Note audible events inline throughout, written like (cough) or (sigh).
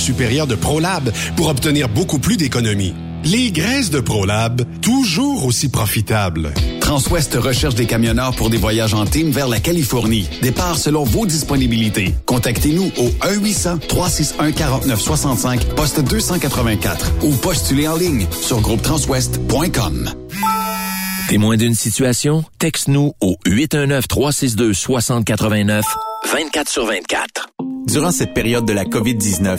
supérieure de ProLab pour obtenir beaucoup plus d'économies. Les graisses de ProLab, toujours aussi profitables. Transwest recherche des camionneurs pour des voyages en team vers la Californie. Départ selon vos disponibilités. Contactez-nous au 1-800-361-4965, poste 284 ou postulez en ligne sur groupetranswest.com. Témoin d'une situation? Texte-nous au 819-362-6089, 24 sur 24. Durant cette période de la COVID-19,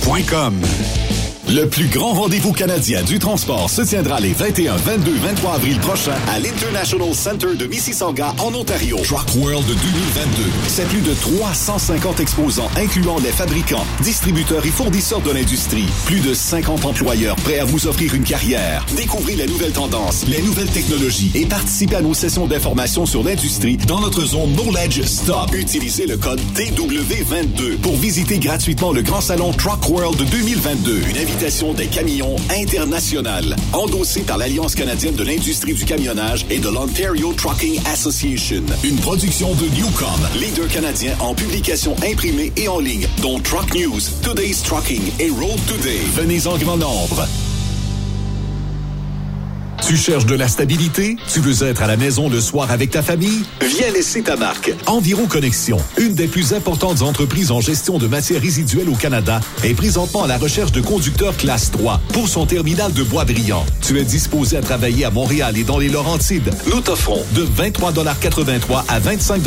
Saint-Michel.com. Le plus grand rendez-vous canadien du transport se tiendra les 21, 22, 23 avril prochains à l'International Center de Mississauga en Ontario. Truck World 2022. C'est plus de 350 exposants incluant les fabricants, distributeurs et fournisseurs de l'industrie. Plus de 50 employeurs prêts à vous offrir une carrière. Découvrez les nouvelles tendances, les nouvelles technologies et participez à nos sessions d'information sur l'industrie dans notre zone Knowledge Stop. Utilisez le code TW22 pour visiter gratuitement le grand salon Truck World 2022. Une des camions internationales, endossée par l'Alliance canadienne de l'industrie du camionnage et de l'Ontario Trucking Association. Une production de Newcom, leader canadien en publication imprimée et en ligne, dont Truck News, Today's Trucking et Road Today. Venez en grand nombre. Tu cherches de la stabilité? Tu veux être à la maison le soir avec ta famille? Viens laisser ta marque. Environ Connexion, une des plus importantes entreprises en gestion de matières résiduelles au Canada, est présentement à la recherche de conducteurs classe 3 pour son terminal de Bois-Brillant. Tu es disposé à travailler à Montréal et dans les Laurentides. Nous t'offrons de 23,83 à 25,9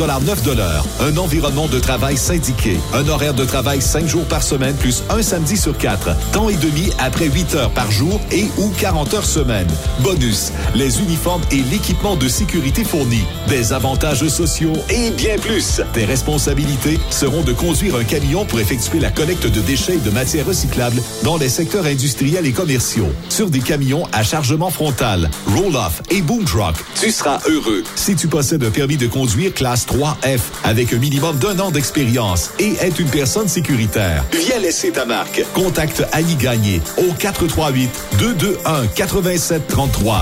un environnement de travail syndiqué, un horaire de travail 5 jours par semaine plus un samedi sur 4, temps et demi après 8 heures par jour et ou 40 heures semaine. Bonus les uniformes et l'équipement de sécurité fournis, des avantages sociaux et bien plus. Tes responsabilités seront de conduire un camion pour effectuer la collecte de déchets et de matières recyclables dans les secteurs industriels et commerciaux, sur des camions à chargement frontal, roll-off et boom truck. Tu seras heureux si tu possèdes un permis de conduire classe 3F avec un minimum d'un an d'expérience et est une personne sécuritaire. Viens laisser ta marque. Contacte Annie Gagné au 438 221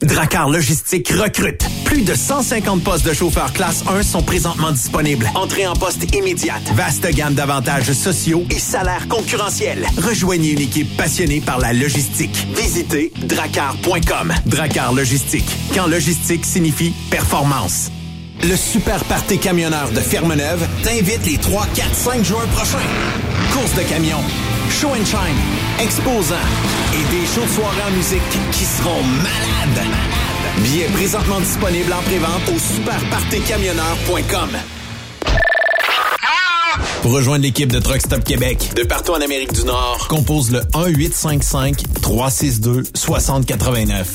Dracar Logistique recrute. Plus de 150 postes de chauffeurs classe 1 sont présentement disponibles. Entrée en poste immédiate. Vaste gamme d'avantages sociaux et salaires concurrentiels. Rejoignez une équipe passionnée par la logistique. Visitez dracar.com. Dracar Logistique. Quand logistique signifie performance. Le Super Party Camionneur de Fermeneuve t'invite les 3, 4, 5 juin prochains. Course de camions, show and shine, exposants et des shows de soirée en musique qui seront malades. Billets présentement disponibles en prévente au superpartycamionneur.com. Pour rejoindre l'équipe de Truck Stop Québec, de partout en Amérique du Nord, compose le 1-855-362-6089.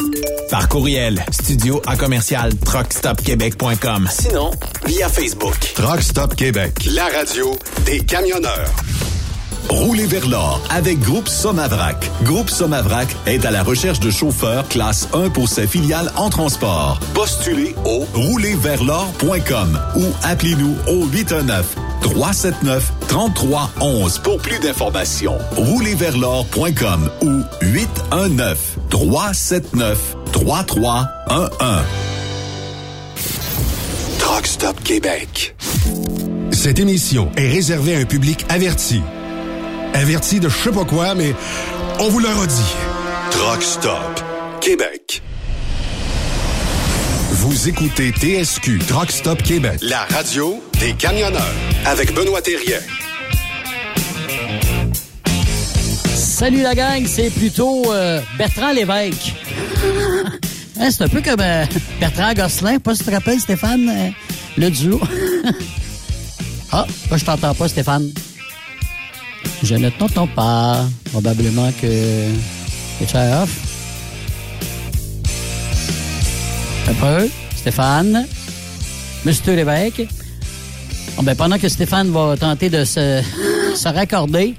Par courriel, studio à commercial truckstopquebec.com. Sinon, via Facebook. Truck Stop Québec, la radio des camionneurs. Roulez vers l'or avec Groupe Somavrac. Groupe Somavrac est à la recherche de chauffeurs classe 1 pour ses filiales en transport. Postulez au roulerversl'or.com ou appelez-nous au 819 379 3311 pour plus d'informations. Roulerversl'or.com ou 819 379 3311. Truck Stop Québec. Cette émission est réservée à un public averti. Averti de je sais pas quoi, mais on vous le redit. Truck Stop Québec. Vous écoutez TSQ Truck Stop Québec, la radio des camionneurs avec Benoît Thérien. Salut la gang, c'est plutôt euh, Bertrand Lévesque. (laughs) Hein, c'est un peu comme euh, Bertrand Gosselin, pas si tu te rappelles Stéphane, euh, le duo? (laughs) ah, moi je t'entends pas Stéphane. Je ne t'entends pas. Probablement que es off. Un peu. Stéphane. Monsieur Lévesque. Bon, ben, pendant que Stéphane va tenter de se, (laughs) se raccorder,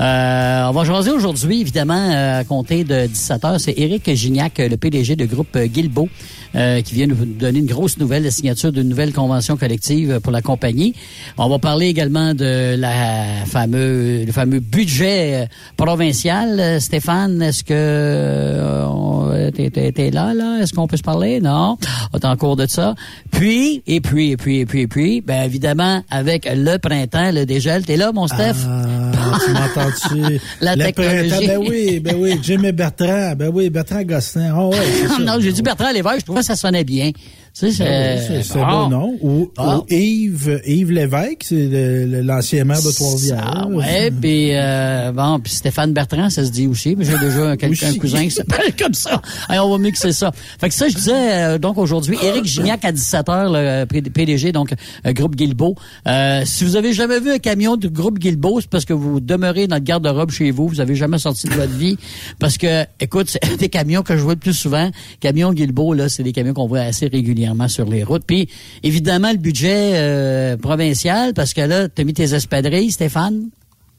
euh, on va jaser aujourd'hui, évidemment, euh, à compter de 17 heures. C'est Éric Gignac, le PDG du groupe Guilbeault, euh, qui vient nous donner une grosse nouvelle, la signature d'une nouvelle convention collective pour la compagnie. On va parler également de la fameux, le fameux budget provincial. Stéphane, est-ce que t'es, t'es là, là? Est-ce qu'on peut se parler? Non? On est en cours de ça. Puis, et puis, et puis, et puis, et puis, ben évidemment, avec le printemps, le dégel, t'es là, mon Steph? Ah, tu m'entends-tu? (laughs) La Le technologie. printemps, Ben oui, ben oui, Jimmy Bertrand, ben oui, Bertrand Gosselin. Oh, ouais, (laughs) non, j'ai dit Bertrand Lévesque, je trouvais que ça sonnait bien. Tu sais, c'est... Ben oui, C'est c'est Ah. bon nom. Ou, Ah. ou Yves, Yves Lévesque, c'est le- le- l'ancien maire de Trois-Rivières. Ah ouais, puis euh, bon, puis Stéphane Bertrand, ça se dit aussi. mais J'ai déjà un, quelqu'un, un Aussi. cousin qui s'appelle (laughs) comme ça. Allez, on va mixer ça. Fait que ça, je disais euh, donc aujourd'hui, Éric Gignac à 17h, le P- PDG, donc euh, groupe Guilbeault. Euh, si vous avez jamais vu un camion du groupe Guilbeault, c'est parce que vous demeurez dans le garde-robe chez vous, vous avez jamais sorti de votre vie. Parce que, écoute, c'est un (laughs) des camions que je vois le plus souvent. Camion Guilbeault, là, c'est des camions qu'on voit assez régulièrement sur les routes. Puis, évidemment, le budget euh, provincial, parce que là, t'as mis tes espadrilles, Stéphane?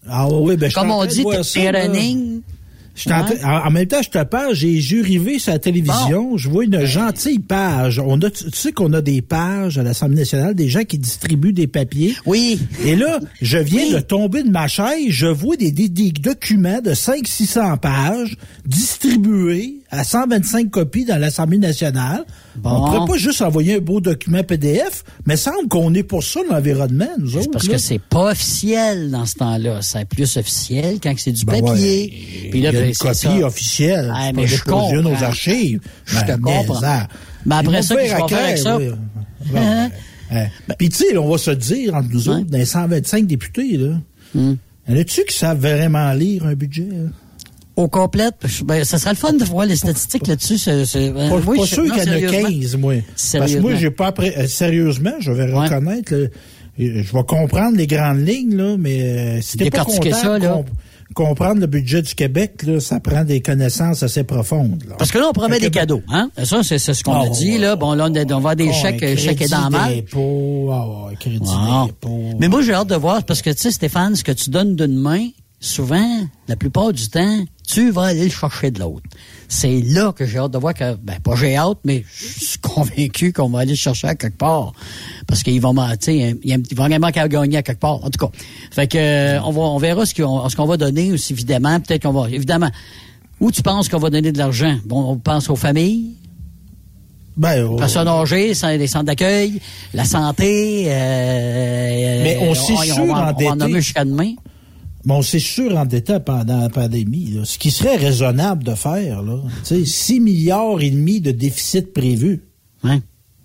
Ah oui, ben je suis Comme en on train de dit, t'es running. Je suis en, en- même temps, je te parle, j'ai jurivé sur la télévision, je vois une gentille page. On a, tu tu sais qu'on a des pages à l'Assemblée nationale, des gens qui distribuent des papiers. Oui. Et là, je viens Oui. de tomber de ma chaise, je vois des, des- des documents de 500-600 pages distribués à 125 copies dans l'Assemblée nationale. Bon. On pourrait pas juste envoyer un beau document PDF, mais semble qu'on est pour ça l'environnement, nous C'est autres. parce là. que c'est pas officiel dans ce temps-là. C'est plus officiel quand c'est du Ben papier. ouais, Puis là, il y a ben, une c'est copie ça. officielle. Ah, c'est mais je comprends. aux archives. Je te Ben, comprends. ça. Mais après ça, qu'est-ce qu'on va faire avec clair, ça? oui. Hein? Puis tu sais, on va se dire entre nous autres, dans les 125 députés, là, Hmm. y en a-tu qui savent vraiment lire un budget? là? Au complet, ben, ça serait le fun de voir les statistiques là-dessus. C'est, c'est, ben, Pas, oui, pas je- sûr qu'il y en a sérieusement. 15, moi. Parce que moi, j'ai pas appris. euh, sérieusement, je vais Ouais. reconnaître. là, je vais comprendre les grandes lignes, là, mais euh, si t'es pas content ça, de là. comp- comprendre le budget du Québec, là, ça prend des connaissances assez profondes. Là. Parce que là, on promet des cadeaux, hein? Ça, c'est, c'est ce qu'on a Oh, dit, là. Bon, là, on, on va des Oh, chèques, un chèques et dans ah crédit Wow. d'impôt. Mais moi, j'ai hâte de voir, parce que, tu sais, Stéphane, ce que tu donnes d'une main, souvent, la plupart du temps, tu vas aller le chercher de l'autre. C'est là que j'ai hâte de voir que, ben, pas j'ai hâte, mais je suis convaincu qu'on va aller le chercher à quelque part. Parce qu'il va, m'en- tu sais, il a- va vraiment qu'à gagner à quelque part. En tout cas. Fait que, on va, on verra ce qu'on, ce qu'on va donner aussi, évidemment. Peut-être qu'on va, évidemment. Où tu penses qu'on va donner de l'argent? Bon, on pense aux familles, Ben, oh, personnes âgées, les centres d'accueil, la santé. euh, Mais on s'est on, en nommer jusqu'à demain. Bon, c'est surendetté pendant la pandémie. Là. Ce qui serait raisonnable de faire, là, tu sais, 6 milliards et demi de déficit prévu.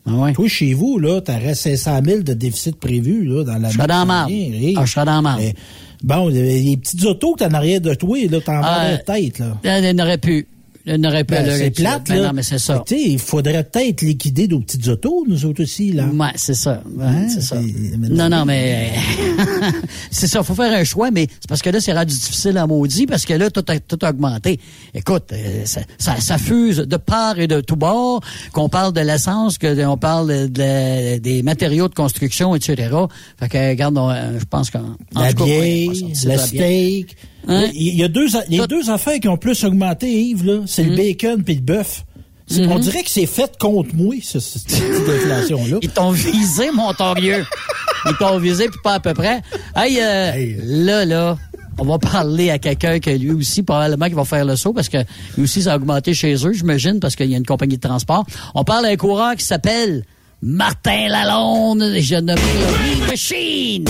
Ah ouais. Toi, chez vous, là, t'aurais 500 000 de déficit prévu, là, dans la Je serais dans la. Ah, je serais dans la. Mais, Bon, les, petites autos que t'as en arrière de toi, là, t'en Ah, vas la tête, là. Elle n'aurait pu. Elle n'aurait pas. Ben, c'est plate, Ben là. Non, mais c'est ça. Il faudrait peut-être liquider nos petites autos, nous autres aussi, là. Ouais, c'est ça. Ouais, Hein, c'est ça. Non, non. mais (laughs) c'est ça. Faut faire un choix, mais c'est parce que là, c'est rendu difficile à maudit parce que là, tout a, tout a augmenté. Écoute, euh, ça, ça, ça fuse de part et de tout bord. Qu'on parle de l'essence, que on parle de, des matériaux de construction, etc. Fait que, regarde, on, euh, je pense qu'en en La bière, le steak. Hein? Il y a deux, les Tout- deux affaires qui ont plus augmenté, Yves, là, c'est Mm. le bacon puis le bœuf. C'est- On dirait que c'est fait contre moi, ce- ce- cette petite inflation-là. Ils t'ont visé, mon torieux. Ils t'ont visé, puis pas à peu près. Hey, euh, Hey. là, là, on va parler à quelqu'un que lui aussi, probablement, qui va faire le saut, parce que lui aussi, ça a augmenté chez eux, j'imagine, parce qu'il y a une compagnie de transport. On parle à un coureur qui s'appelle Martin Lalonde. Je nomme Mean Machine.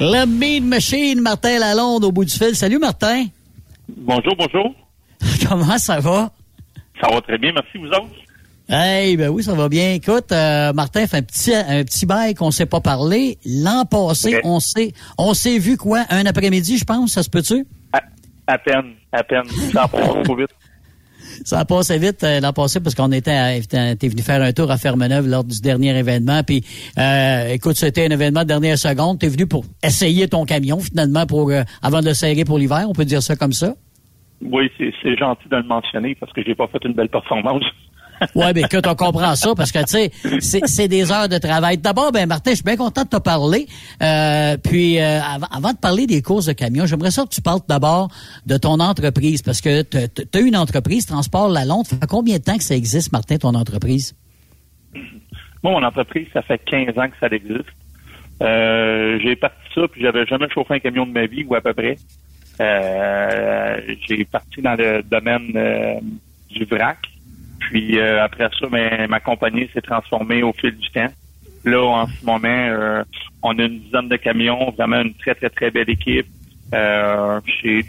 Le Mean Machine, Martin Lalonde, au bout du fil. Salut, Martin. Bonjour, bonjour. (laughs) Comment ça va? Ça va très bien, merci vous autres. Hey, ben oui, ça va bien. Écoute, euh, Martin fait un petit un petit bail qu'on s'est pas parlé. L'an passé, on s'est on s'est vu quoi? Un après-midi, je pense, ça se peut-tu? À, à peine, à peine. Ça passe trop vite. Ça a passé vite euh, l'an passé parce qu'on était à- t'es venu faire un tour à Fermeneuve lors du dernier événement. Puis, euh, écoute, c'était un événement de dernière seconde. T'es venu pour essayer ton camion finalement pour euh, avant de le serrer pour l'hiver. On peut dire ça comme ça? Oui, c'est gentil de le mentionner parce que j'ai pas fait une belle performance. Ouais, ben écoute, on comprend ça parce que tu sais, c'est- des heures de travail. D'abord, ben Martin, je suis bien content de te parler. Euh, puis euh, avant, de parler des courses de camions, j'aimerais ça que tu parles d'abord de ton entreprise parce que tu as une entreprise, Transport Lalonde. Ça fait combien de temps que ça existe, Martin, ton entreprise? Moi, mon entreprise, ça fait 15 ans que ça existe. Euh, j'ai parti ça, puis j'avais jamais chauffé un camion de ma vie, ou à peu près. J'ai parti dans le domaine du vrac. Puis euh, après ça, ben, ma compagnie s'est transformée au fil du temps. Là, en ce moment, euh, on a une dizaine de camions, vraiment une très, très, très belle équipe. Euh,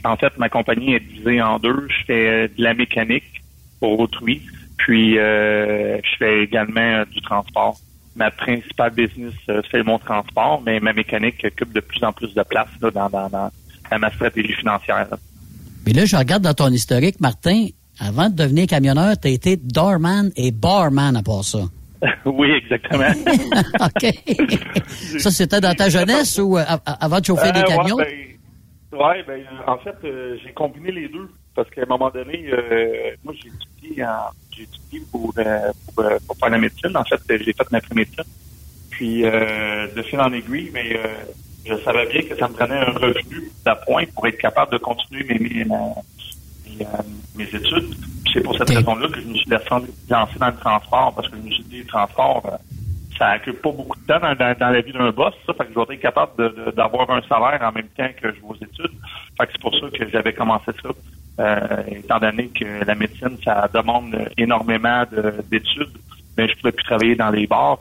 en fait, ma compagnie est divisée en deux. Je fais de la mécanique pour autrui, puis euh, je fais également euh, du transport. Ma principale business, euh, c'est mon transport, mais ma mécanique occupe de plus en plus de place là, dans, dans, dans, dans ma stratégie financière. là. Mais là, je regarde dans ton historique, Martin. Avant de devenir camionneur, tu as été doorman et barman à part ça. (laughs) oui, exactement. (laughs) OK. ça, c'était dans ta jeunesse ou euh, avant de chauffer des Euh, camions? Ouais, ben, ouais, ben, en fait, euh, j'ai combiné les deux. Parce qu'à un moment donné, moi, j'ai étudié, en, j'ai étudié pour, pour, pour faire la médecine. En fait, j'ai fait ma pré-médecine. Puis, euh, de fil en aiguille, mais je savais bien que ça me prenait un revenu d'appoint pour être capable de continuer mes, mes, ma- mes, euh, mes études. C'est pour cette raison-là que je me suis lancé dans le transport, parce que je me suis dit, le transport, euh, ça occupe pas beaucoup de temps dans, dans- dans la vie d'un boss, ça. Fait que je dois être capable d'avoir un salaire en même temps que je vais aux études. Fait que c'est pour ça que j'avais commencé ça. Euh, étant donné que la médecine, ça demande énormément de- d'études, mais je pouvais plus travailler dans les bars.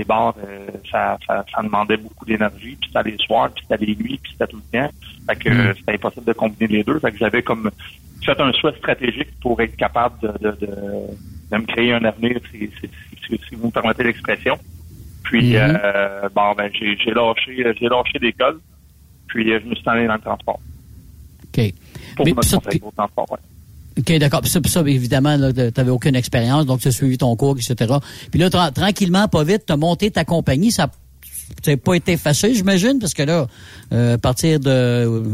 Euh, bars, euh, ça, ça, ça demandait beaucoup d'énergie, puis c'était les soirs, puis c'était les nuits, puis c'était tout le temps. Fait que euh, c'était impossible de combiner les deux. Fait que j'avais comme fait un choix stratégique pour être capable de, de, de, de me créer un avenir, si, si, si, si vous me permettez l'expression. Puis, Mhm. euh, bon, ben, j'ai j'ai lâché, j'ai lâché l'école. Puis, euh, je me suis allé dans le transport. OK. Pour Mais me au transport, ouais. OK, d'accord. Puis ça, puis ça, évidemment, tu n'avais aucune expérience, donc tu as suivi ton cours, etc. Puis là, tra- tranquillement, pas vite, tu as monté ta compagnie. Ça n'a pas été facile, j'imagine, parce que là, euh, à partir de... euh,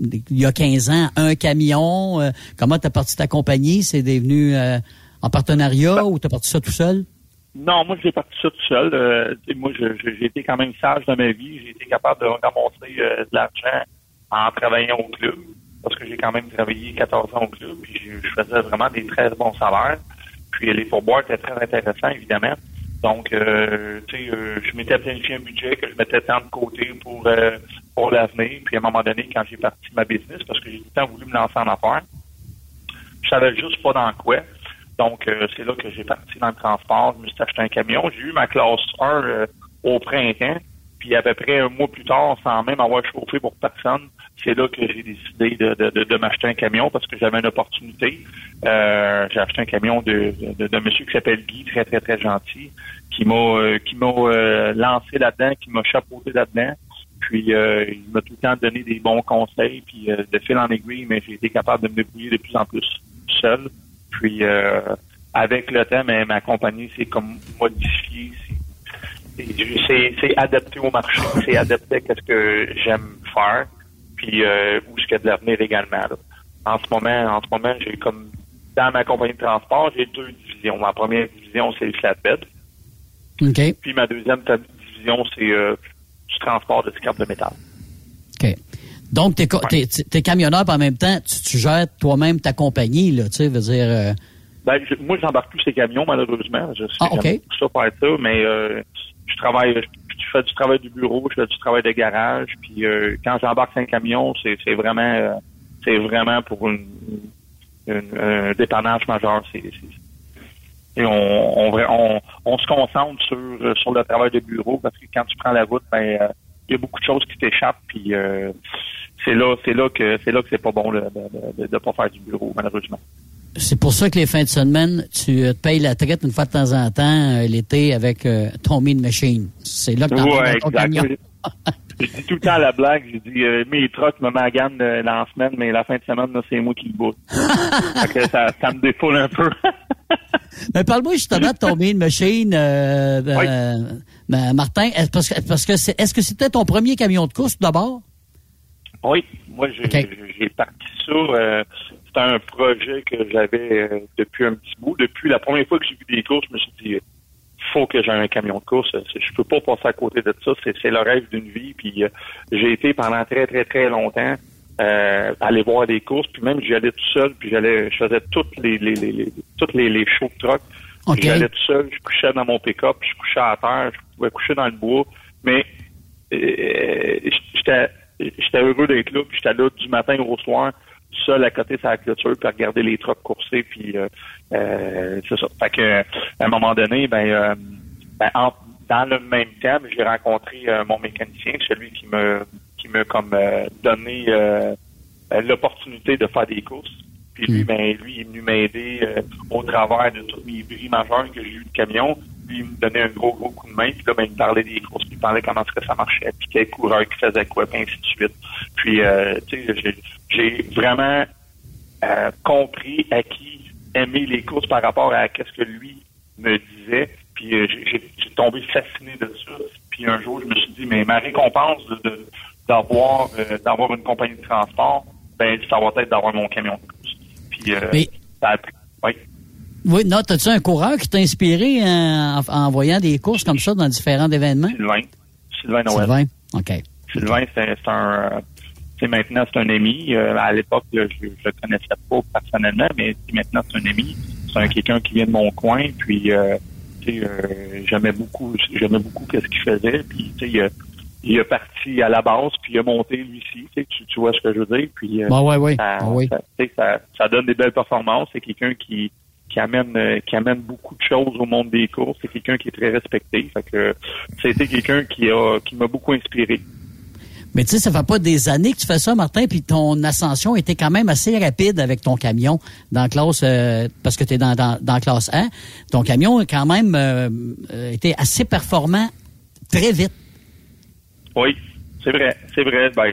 il y a 15 ans, un camion. euh, comment tu as parti ta compagnie? C'est devenu euh, en partenariat ou tu as parti ça tout seul? Non, moi, j'ai parti ça tout seul. Euh, moi, j'ai été quand même sage dans ma vie. J'ai été capable de ramasser euh, de l'argent en travaillant au club. Parce que j'ai quand même travaillé 14 ans au club. Puis je, faisais vraiment des très bons salaires. Puis les pourboires étaient très intéressants, évidemment. Donc, euh, tu sais, euh, je m'étais planifié un budget que je mettais tant de côté pour euh, pour l'avenir. Puis à un moment donné, quand j'ai parti ma business, parce que j'ai tout le temps voulu me lancer en affaires, je savais juste pas dans quoi. Donc, euh, c'est là que j'ai parti dans le transport. Je me suis acheté un camion. J'ai eu ma classe 1 euh, au printemps. Puis à peu près un mois plus tard, sans même avoir chauffé pour personne, c'est là que j'ai décidé de, de, de, de m'acheter un camion parce que j'avais une opportunité. Euh, j'ai acheté un camion de, de, monsieur qui s'appelle Guy, très, très, très gentil, qui m'a euh, qui m'a euh, lancé là-dedans, qui m'a chapeauté là-dedans. Puis euh, il m'a tout le temps donné des bons conseils. Puis euh, de fil en aiguille, mais j'ai été capable de me débrouiller de plus en plus seul. Puis euh, avec le temps, ma compagnie s'est comme modifiée. C'est adapté au marché, c'est adapté à ce que j'aime faire, puis euh, où ce qu'il y a de l'avenir également. là. En ce moment, en ce moment, j'ai comme dans ma compagnie de transport, j'ai deux divisions. Ma première division, c'est le flatbed. OK. Puis ma deuxième division, c'est euh, du transport de scrap de métal. OK. Donc, t'es, t'es camionneur, puis en même temps, tu, tu gères toi-même ta compagnie, là, tu sais, veux dire... euh, Ben, je- moi, j'embarque plus ces camions, malheureusement. Je sais Ah, ok. j'aime beaucoup ça faire ça, mais euh, je travaille, je, fais du travail du bureau, je fais du travail de garage, puis euh, quand j'embarque un camion, c'est, vraiment, euh, c'est vraiment pour une, un dépannage majeur. Et on, on, se concentre sur, euh, sur le travail de bureau parce que quand tu prends la route, ben, euh, il y a beaucoup de choses qui t'échappent, puis c'est là, c'est là que c'est là que c'est pas bon de, de pas faire du bureau, malheureusement. C'est pour ça que les fins de semaine, tu euh, te payes la traite une fois de temps en temps euh, l'été avec euh, ton mean machine. C'est là que t'en Ouais, ton camion. Je dis tout le temps à la blague, dit euh, mes trucks me maganent euh, dans la semaine, mais la fin de semaine, c'est moi qui le (laughs) que ça, ça me défoule un peu. (laughs) Mais parle-moi justement de ton mean machine, euh, euh, ben, Martin. Est-ce parce que, parce que c'est, est-ce que c'était ton premier camion de course d'abord? oui, moi j'ai parti ça. Euh, C'était un projet que j'avais euh, depuis un petit bout. Depuis la première fois que j'ai vu des courses, je me suis dit faut que j'ai un camion de course. Je peux pas passer à côté de ça. C'est le rêve d'une vie. Puis euh, j'ai été pendant très très très longtemps euh, aller voir des courses. Puis même j'y allais tout seul. Puis j'allais, je faisais toutes les les les, les toutes les, les shows de truck. J'allais tout seul. Je couchais dans mon pick-up. Je couchais à terre. Je pouvais coucher dans le bois. Mais euh, j'étais j'étais heureux d'être là. Puis j'étais là du matin au soir seul à côté sur la clôture puis à regarder les trucks courser puis euh, euh, c'est ça. Fait que à un moment donné, ben, euh, ben, en- dans le même temps, j'ai rencontré mon mécanicien, celui qui me qui m'a comme donné euh, l'opportunité de faire des courses. Puis lui, ben lui, il est venu m'aider euh, au travers de tous mes bris majeurs que j'ai eu de camion. Lui, il me donnait un gros, gros coup de main. Puis là, ben, il me parlait des courses. Puis il me parlait comment est-ce que ça marchait. Puis quel coureur qui faisait quoi, puis ainsi de suite. Puis, euh, tu sais, j'ai- vraiment euh, compris à qui aimer les courses par rapport à ce que lui me disait. Puis euh, j'ai- tombé fasciné de ça. Puis un jour, je me suis dit, mais ma récompense de- de- d'avoir euh, d'avoir une compagnie de transport, ben ça va être d'avoir mon camion de course. Puis Mais- ça a pris. Oui. Oui, non, t'as-tu un coureur qui t'a inspiré en, en voyant des courses comme ça dans différents événements? Sylvain. Sylvain Noël. Sylvain? OK. Sylvain, c'est un, c'est maintenant c'est un ami. Euh, à l'époque, je, le connaissais pas personnellement, mais maintenant c'est un ami. C'est un quelqu'un qui vient de mon coin, puis euh, tu sais, euh, j'aimais beaucoup, j'aimais beaucoup qu'est-ce qu'il faisait, puis tu sais, il, a- il est parti à la base, puis il a monté lui aussi. Tu, tu, vois ce que je veux dire, puis euh, Bon, ouais, ouais. ça, Ah oui. ça, tu sais, ça, ça donne des belles performances. C'est quelqu'un qui qui amène euh, qui amène beaucoup de choses au monde des courses. C'est quelqu'un qui est très respecté. Fait que c'était quelqu'un qui a qui m'a beaucoup inspiré. Mais tu sais, ça fait pas des années que tu fais ça, Martin, puis ton ascension était quand même assez rapide avec ton camion dans classe, euh, parce que tu es dans, dans, dans, classe 1. Ton camion a quand même euh, euh, été assez performant très vite. Oui, c'est vrai, c'est vrai. Ben,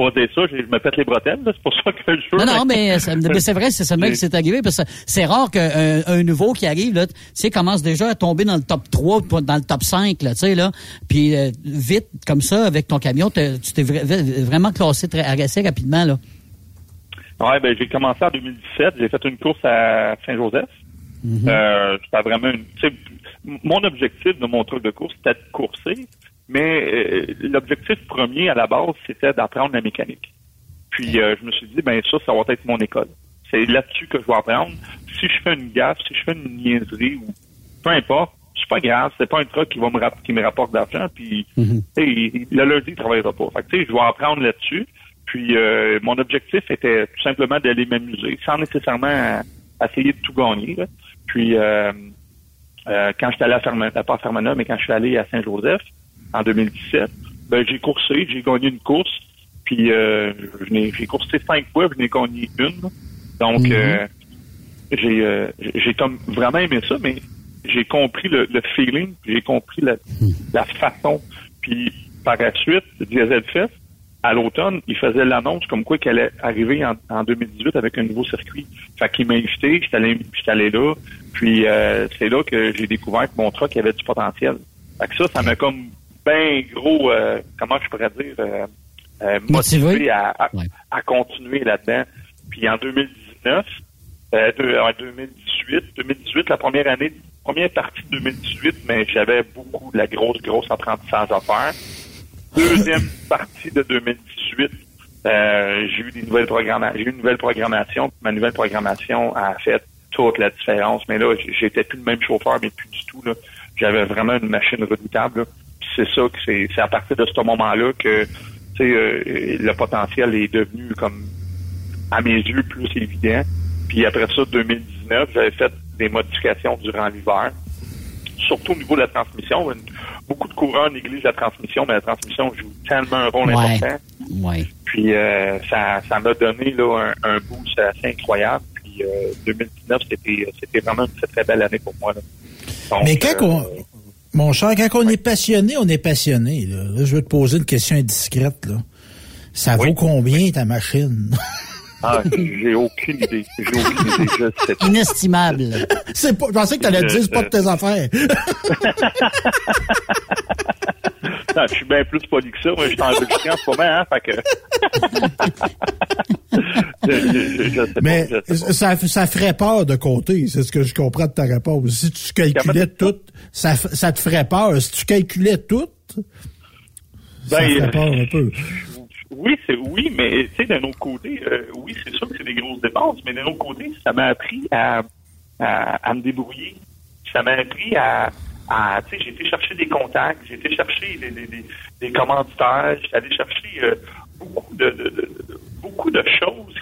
pour dire ça, je me pète les bretelles, c'est pour ça que je veux. Non, non, mais, c'est vrai, c'est seulement que c'est arrivé, parce que c'est rare qu'un un nouveau qui arrive, là, tu sais, commence déjà à tomber dans le top 3, dans le top 5, là, tu sais, là, puis euh, vite, comme ça, avec ton camion, tu t'es vraiment classé très, assez rapidement, là. Ouais, ben j'ai commencé en 2017, j'ai fait une course à Saint-Joseph. Euh, c'était vraiment une, mon objectif de mon truc de course, c'était de courser, mais euh, l'objectif premier à la base, c'était d'apprendre la mécanique. Puis euh, je me suis dit, ben ça, ça va être mon école. C'est là-dessus que je vais apprendre. Si je fais une gaffe, si je fais une niaiserie ou peu importe, c'est pas grave, c'est pas un truc qui va me qui me rapporte d'argent. Puis mm le lundi, il travaillera pas. Fait que, je vais apprendre là-dessus. Puis euh, mon objectif était tout simplement d'aller m'amuser, sans nécessairement essayer de tout gagner. Puis euh, quand j'étais allé à Fermanagh, pas à Fermanagh, mais quand je suis allé à Saint-Joseph, en 2017, ben, j'ai coursé, j'ai gagné une course, puis euh, j'ai coursé cinq fois, puis je n'ai gagné une. Donc, mhm. euh, j'ai euh, j'ai comme vraiment aimé ça, mais j'ai compris le, feeling, j'ai compris la, mhm. la façon. Puis par la suite, Diesel Fest, à l'automne, il faisait l'annonce comme quoi qu'elle allait arriver en, en, 2018 avec un nouveau circuit. Fait qu'il m'a invité, j'étais allé, allé là, puis euh, c'est là que j'ai découvert que mon truck avait du potentiel. Fait que ça, ça m'a comme bien gros, euh, comment je pourrais dire, euh, euh motivé? à, à, continuer là-dedans. Puis en 2019, euh, en 2018, 2018, la première année, première partie de 2018, mais j'avais beaucoup de la grosse, grosse apprentissage à faire. Deuxième (laughs) partie de 2018, euh, j'ai eu des nouvelles programmations, j'ai eu une nouvelle programmation. Ma nouvelle programmation a fait toute la différence. Mais là, j'étais plus le même chauffeur, mais plus du tout. Là. J'avais vraiment une machine redoutable c'est ça que c'est, à partir de ce moment-là que euh, le potentiel est devenu comme à mes yeux plus évident. Puis après ça, 2019, j'avais fait des modifications durant l'hiver, surtout au niveau de la transmission. Beaucoup de coureurs négligent la transmission, mais la transmission joue tellement un rôle important. Puis euh, ça, ça m'a donné là, un, un boost assez incroyable. Puis 2019, euh, c'était, c'était vraiment une très, très belle année pour moi. mais quand on, mon cher, quand on est passionné, on est passionné. Là. je veux te poser une question indiscrète. Là. Ça vaut combien ta machine? Ah, j'ai aucune idée. J'ai aucune idée. Je Inestimable. (laughs) c'est pas, je pensais que tu allais dire, c'est pas de tes affaires. (laughs) non, je suis bien plus poli que ça. Moi, je suis en en ce moment, hein, fait que... (laughs) Mais ça, ça ferait peur de compter, c'est ce que je comprends de ta réponse. Si tu calculais tout, ça, ça te ferait peur. Si tu calculais tout, ça ben, ferait peur un peu. Oui, c'est oui, mais tu sais, d'un autre côté, euh, oui, c'est sûr que c'est des grosses dépenses, mais d'un autre côté, ça m'a appris à, à, me débrouiller. Ça m'a appris à, à tu sais, j'ai été chercher des contacts, j'ai été chercher des, des, des, des commanditaires, j'ai allé chercher euh, beaucoup de, de, de, beaucoup de choses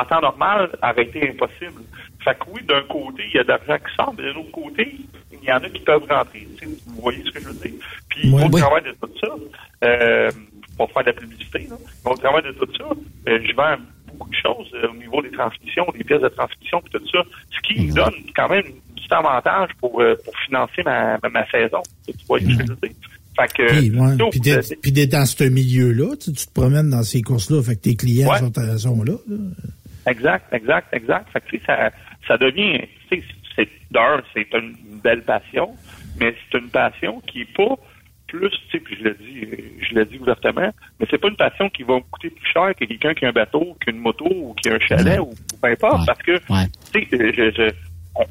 en temps normal, auraient été impossibles. Fait que oui, d'un côté, il y a de l'argent qui sort, mais d'un autre côté, il y en a qui peuvent rentrer. Vous voyez ce que je veux dire? Puis au travail de tout ça, euh, pour faire de la publicité, là, au travail de tout ça, euh, je vends beaucoup de choses euh, au niveau des transmissions, des pièces de transmission, puis tout ça, ce qui donne quand même un petit avantage pour, euh, pour financer ma, ma, saison. Tu vois ce que je veux dire? Fait que, puis, d'être dans ce milieu-là, tu, te promènes dans ces courses-là, fait que tes clients sont, là, Exact, exact, exact. Fait que, ça, ça devient, c'est, d'un, c'est une belle passion, mais c'est une passion qui est pas plus, tu sais, puis je le dis, je le dis ouvertement, mais c'est pas une passion qui va me coûter plus cher que quelqu'un qui a un bateau, qu'une moto ou qui a un chalet ou, peu importe, parce que, tu sais,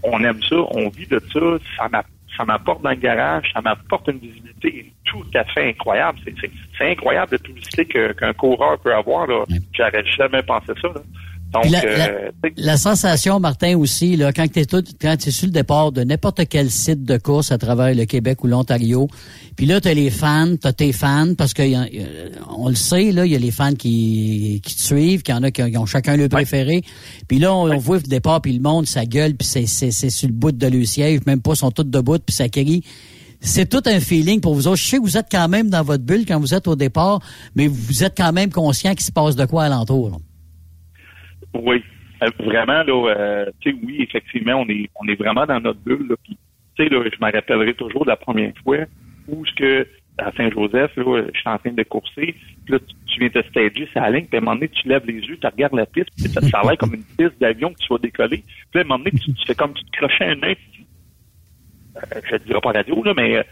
on, aime ça, on vit de ça, ça m'apporte dans le garage, ça m'apporte une visibilité tout à fait incroyable. C'est incroyable la publicité qu'un coureur peut avoir. Là. J'aurais jamais pensé ça. Là. Donc, euh, la, sensation, Martin, aussi, là, quand tu es, sur le départ de n'importe quel site de course à travers le Québec ou l'Ontario, puis là, tu as les fans, tu as tes fans, parce que on le sait, là, il y a les fans qui, qui te suivent, qui en a qui ont chacun le préféré. Puis là, on, voit le départ, puis le monde, ça gueule, puis c'est sur le bout de le siège, même pas, sont tous debout, puis ça crie c'est tout un feeling pour vous autres. Je sais que vous êtes quand même dans votre bulle quand vous êtes au départ, mais vous êtes quand même conscient qu'il se passe de quoi alentour. Oui, euh, vraiment là, euh, tu sais, oui, effectivement, on est on est vraiment dans notre bulle. Là, tu sais, là, je me rappellerai toujours de la première fois où ce que à Saint-Joseph, là, je suis en train de courser, puis là, tu, viens te stager sur la ligne, puis à un moment donné, tu lèves les yeux, tu regardes la piste, puis ça, ça (laughs) a l'air comme une piste d'avion que tu vas décoller. Puis à un moment donné, tu, fais comme tu te crochais un euh, je ne dirai pas radio, là, mais euh,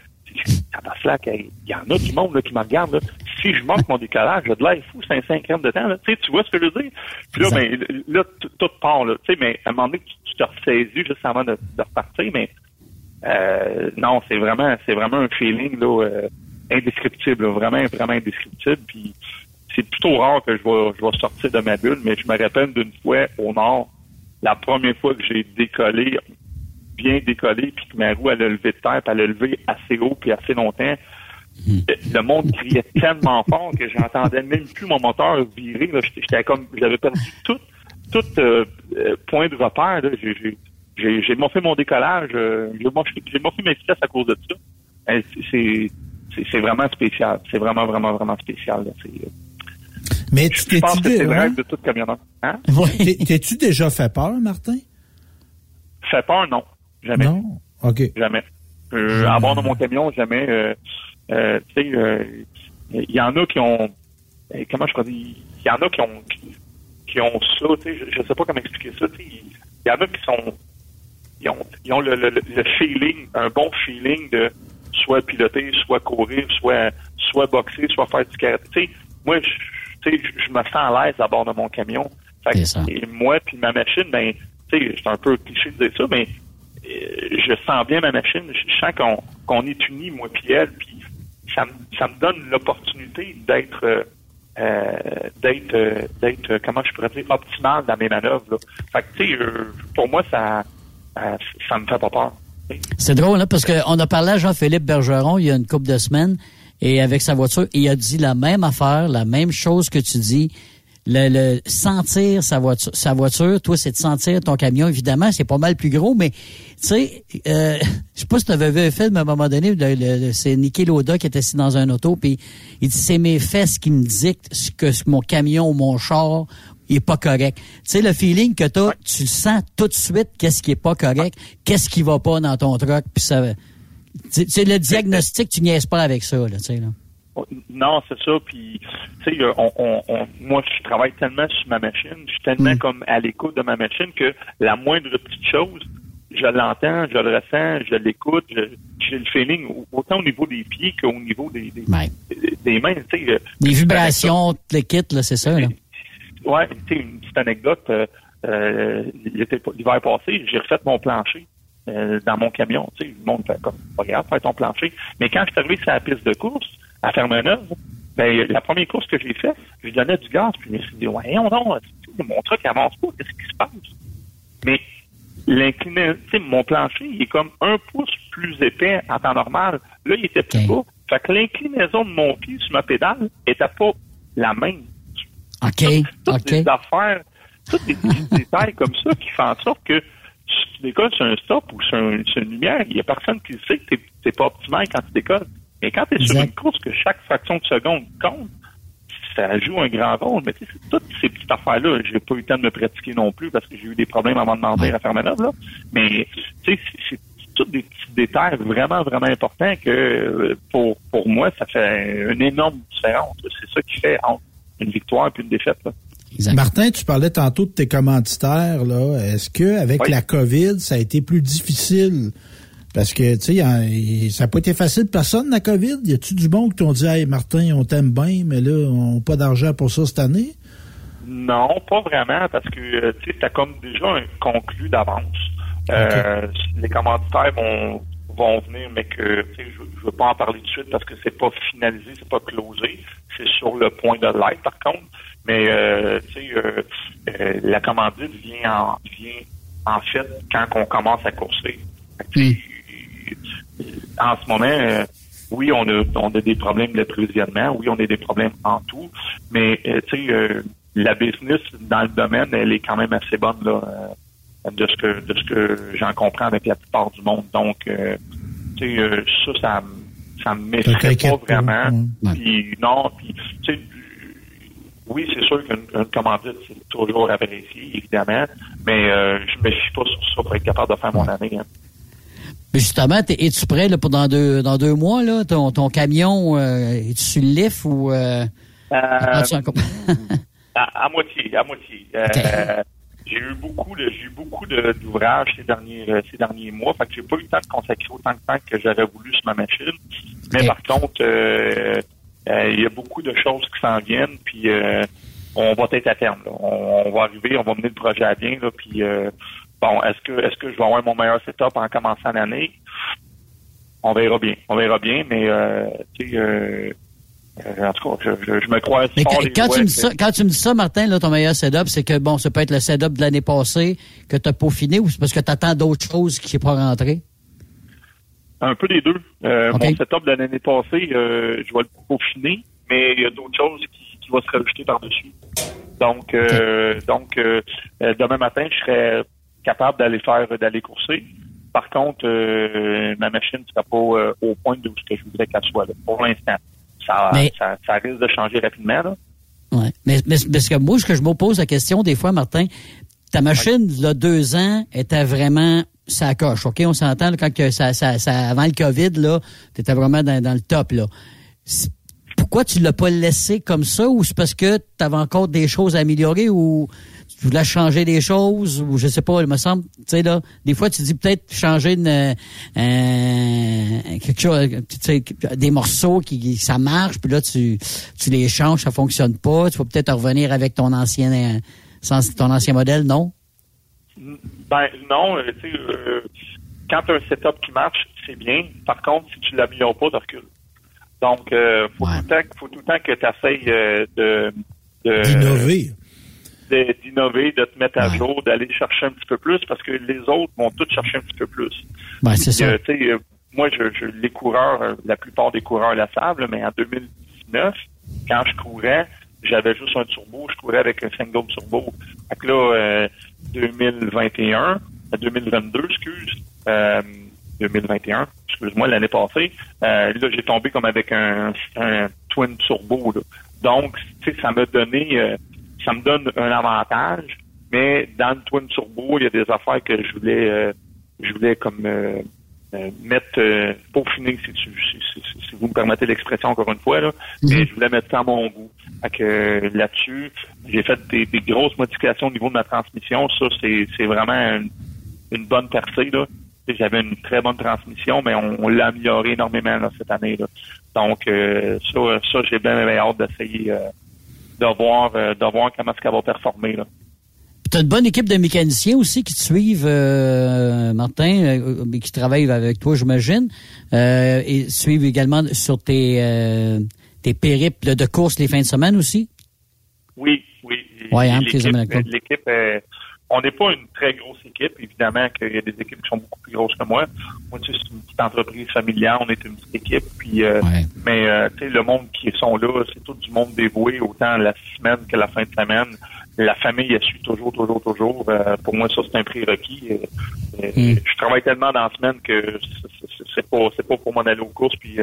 ça passe là qu'il y en a du monde là, qui me regarde. Là. Si je manque mon décollage, j'ai de l'air fou, c'est un 5 de temps. Là. Tu, sais, tu vois ce que je veux dire? Puis là, ben, là tout part. Là, tu sais, mais à un moment donné, tu, tu te ressaisis juste avant de, de repartir. Mais euh, non, c'est vraiment c'est vraiment un feeling là, euh, indescriptible. Là, vraiment, vraiment indescriptible. Puis c'est plutôt rare que je vais, je vais sortir de ma bulle, mais je me rappelle d'une fois au nord, la première fois que j'ai décollé, bien décollé, puis que ma roue, elle a levé de terre, puis elle a levé assez haut, puis assez longtemps. Hmm. Le monde criait tellement fort que j'entendais même plus mon moteur virer. J'étais comme, j'avais perdu tout, tout euh, euh, point de repère. J'ai, j'ai moffé mon décollage, euh, j'ai moffé mes vitesses à cause de ça. C'est, c'est, vraiment spécial. C'est vraiment, vraiment, vraiment spécial. Là. Mais tu c'est vrai de tout camionneur. Hein? (laughs) T'es-tu déjà fait peur, Martin? Fait peur, non. Jamais. Non? OK. Jamais. Euh, à bord de mon camion, jamais. Euh, euh, tu sais, il euh, y en a qui ont. Euh, comment je pourrais dire? Il y en a qui ont qui, ont ça, tu sais, je, je sais pas comment expliquer ça. Il y en a qui sont. Ils ont, ils ont le, le, le, feeling, un bon feeling de soit piloter, soit courir, soit soit boxer, soit faire du karaté. Tu sais, moi, je, je me sens à l'aise à bord de mon camion. Fait que, et moi, puis ma machine, ben, tu sais, c'est un peu cliché de dire ça, mais je sens bien ma machine, je sens qu'on est unis, moi puis elle, puis ça me, ça me donne l'opportunité d'être euh, euh d'être euh, d'être comment je pourrais dire optimal dans mes manœuvres. Fait que tu sais, pour moi ça ça me fait pas peur. C'est drôle, hein, parce qu'on a parlé à Jean-Philippe Bergeron il y a une couple de semaines, et avec sa voiture, il a dit la même affaire, la même chose que tu dis le, sentir sa voiture, sa voiture, toi, c'est de sentir ton camion. Évidemment, c'est pas mal plus gros, mais tu sais, euh, (laughs) je sais pas si tu avais vu un film à un moment donné, c'est Nicky Loda qui était assis dans un auto, puis il dit c'est mes fesses qui me dictent ce que mon camion ou mon char est pas correct. Tu sais, le feeling que t'as, tu sens tout de suite qu'est-ce qui est pas correct, qu'est-ce qui va pas dans ton truck, puis ça... C'est le diagnostic, tu niaises pas avec ça, là, tu sais, là. Non, c'est ça. Puis, tu sais, on, on, moi, je travaille tellement sur ma machine, je suis tellement mm. comme à l'écoute de ma machine que la moindre petite chose, je l'entends, je le ressens, je l'écoute, j'ai le feeling, autant au niveau des pieds qu'au niveau des, des, mains. Des euh, vibrations, les kits, là, c'est ça, là. Ouais, tu sais, une petite anecdote. Euh, euh l'hiver passé, j'ai refait mon plancher. Euh, dans mon camion. Tu sais, le monde fait comme, regarde, faire ton plancher. Mais quand je suis arrivé sur la piste de course, à Fermeneuve, ben, la première course que j'ai faite, je donnais du gaz, puis je me suis dit, ouais, non, non, mon truc avance pas, qu'est-ce qui se passe? Mais l'inclinaison, mon plancher, il est comme un pouce plus épais en temps normal. Là, il était plus bas. Fait que l'inclinaison de mon pied sur ma pédale était pas la même. OK. Toutes, des affaires, toutes des petits (laughs) détails comme ça qui font en sorte que si tu décolles sur un stop ou sur, une lumière, il n'y a personne qui sait que tu n'es pas optimal quand tu décolles. Mais quand tu es sur une course que chaque fraction de seconde compte, ça joue un grand rôle. Mais tu sais, toutes ces petites affaires-là, j'ai pas eu le temps de me pratiquer non plus parce que j'ai eu des problèmes avant de demander à faire ma là. Mais tu sais, c'est tous des petits détails vraiment, vraiment importants que euh, pour, pour moi, ça fait une énorme différence. C'est ça qui fait entre une victoire et une défaite. Là. Martin, tu parlais tantôt de tes commanditaires. là. Est-ce que avec la COVID, ça a été plus difficile? Parce que, tu sais, ça n'a pas été facile personne, la COVID. Y a-tu du bon qui t'ont dit, hey, Martin, on t'aime bien, mais là, on n'a pas d'argent pour ça cette année? Non, pas vraiment, parce que, euh, tu sais, as comme déjà un conclu d'avance. Euh, les commanditaires vont, vont venir, mais que, tu sais, je ne veux pas en parler tout de suite parce que c'est pas finalisé, c'est pas closé. C'est sur le point de l'être, par contre. Mais euh, tu sais, euh, euh, la commandite vient en, vient en fait quand on commence à courser. En ce moment, oui, on a, on a des problèmes d'approvisionnement, oui, on a des problèmes en tout, mais tu sais, la business dans le domaine, elle est quand même assez bonne là, de ce que de ce que j'en comprends avec la plupart du monde. Donc, tu sais, euh, ça, ça, ça m'effraie pas vraiment. Puis non, puis tu sais, oui, c'est sûr qu'une commandite, c'est toujours apprécié, évidemment, mais euh, je me fie pas sur ça pour être capable de faire mon année. Hein. Mais justement, es-tu prêt là, pour dans deux dans deux mois, là, ton, ton camion, euh, es-tu sur le lift ou euh, euh (laughs) à, à, moitié, à moitié. Euh, j'ai eu beaucoup de j'ai eu beaucoup d'ouvrages ces derniers ces derniers mois. Fait que j'ai pas eu le temps de consacrer autant de temps que j'aurais voulu sur ma machine. Mais par contre, euh, il y a beaucoup de choses qui s'en viennent, puis euh, on va être à terme. On, va arriver, on va mener le projet à bien, là, puis euh, bon, est-ce que est-ce que je vais avoir mon meilleur setup en commençant l'année? On verra bien. On verra bien, mais tu sais en tout cas, je, me crois Mais quand, tu me dis ça, quand tu me dis ça, Martin, là, ton meilleur setup, c'est que bon, ça peut être le setup de l'année passée que tu as peaufiné ou c'est parce que tu attends d'autres choses qui sont pas rentrées? Un peu des deux. Euh, Mon setup de l'année passée, euh, je vais le peaufiner, mais il y a d'autres choses qui, qui vont se rajouter par-dessus. Donc, euh, donc euh, demain matin, je serai capable d'aller faire d'aller courser. Par contre, ma machine ne sera pas au point de ce que je voudrais qu'elle soit là, pour l'instant. Ça, ça, ça, risque de changer rapidement. Là. Ouais. Mais, mais, parce que moi, ce que je me pose la question des fois, Martin, ta machine, là, deux ans, était vraiment ça coche. OK, on s'entend quand que ça, ça, ça, avant le COVID, là, tu étais vraiment dans, dans, le top. Là. Pourquoi tu l'as pas laissé comme ça ou c'est parce que tu avais encore des choses à améliorer ou tu voulais changer des choses ou je sais pas, il me semble, tu sais là, des fois tu dis peut-être changer une, euh, quelque chose, tu sais, des morceaux qui, ça marche, puis là tu tu les changes, ça fonctionne pas, tu vas peut-être revenir avec ton ancien euh, ton ancien modèle, non? Ben non, euh, tu sais, euh, quand tu as un setup qui marche, c'est bien. Par contre, si tu l'améliores pas, tu recules. Donc, euh, faut, tout le temps, faut tout le temps que tu essayes euh, de... D'innover. D'innover, de, te mettre à jour, d'aller chercher un petit peu plus, parce que les autres vont tous chercher un petit peu plus. Ben, c'est ça. moi, je, je, les coureurs, la plupart des coureurs la savent, mais en 2019, quand je courais, j'avais juste un turbo, je courais avec un single turbo. Fait que là, 2021, 2022, excuse, euh, 2021, excuse-moi, l'année passée, euh, là, j'ai tombé comme avec un, un twin turbo. Là. Donc, tu sais, ça m'a donné, euh, ça me donne un avantage, mais dans le twin turbo, il y a des affaires que je voulais, euh, je voulais comme euh, mettre, euh, peaufiner, si, si, si, si, vous me permettez l'expression encore une fois, là, mm-hmm. mais je voulais mettre ça à mon goût. Fait que là-dessus, j'ai fait des, grosses modifications au niveau de ma transmission. Ça, c'est vraiment une, bonne percée. Là. J'avais une très bonne transmission, mais on, l'a amélioré énormément là, cette année. Là. Donc, euh, ça, ça j'ai bien, bien hâte d'essayer euh, de, voir, euh, de voir comment est-ce qu'elle va performer. Là. Tu as une bonne équipe de mécaniciens aussi qui te suivent, euh, Martin, euh, qui travaillent avec toi, j'imagine, euh, et suivent également sur tes, tes périples de course les fins de semaine aussi? Oui, oui. Ouais, hein, l'équipe, on n'est pas une très grosse équipe. Évidemment qu'il y a des équipes qui sont beaucoup plus grosses que moi. Moi, tu sais, c'est une petite entreprise familiale. On est une petite équipe. Puis, mais tu sais, le monde qui sont là, c'est tout du monde dévoué, autant la semaine que la fin de semaine la famille elle suit toujours, toujours, toujours. Euh, pour moi, ça, c'est un prérequis. Euh, euh, hmm. Je travaille tellement dans la semaine que c'est pas c'est pas pour m'en aller aux courses puis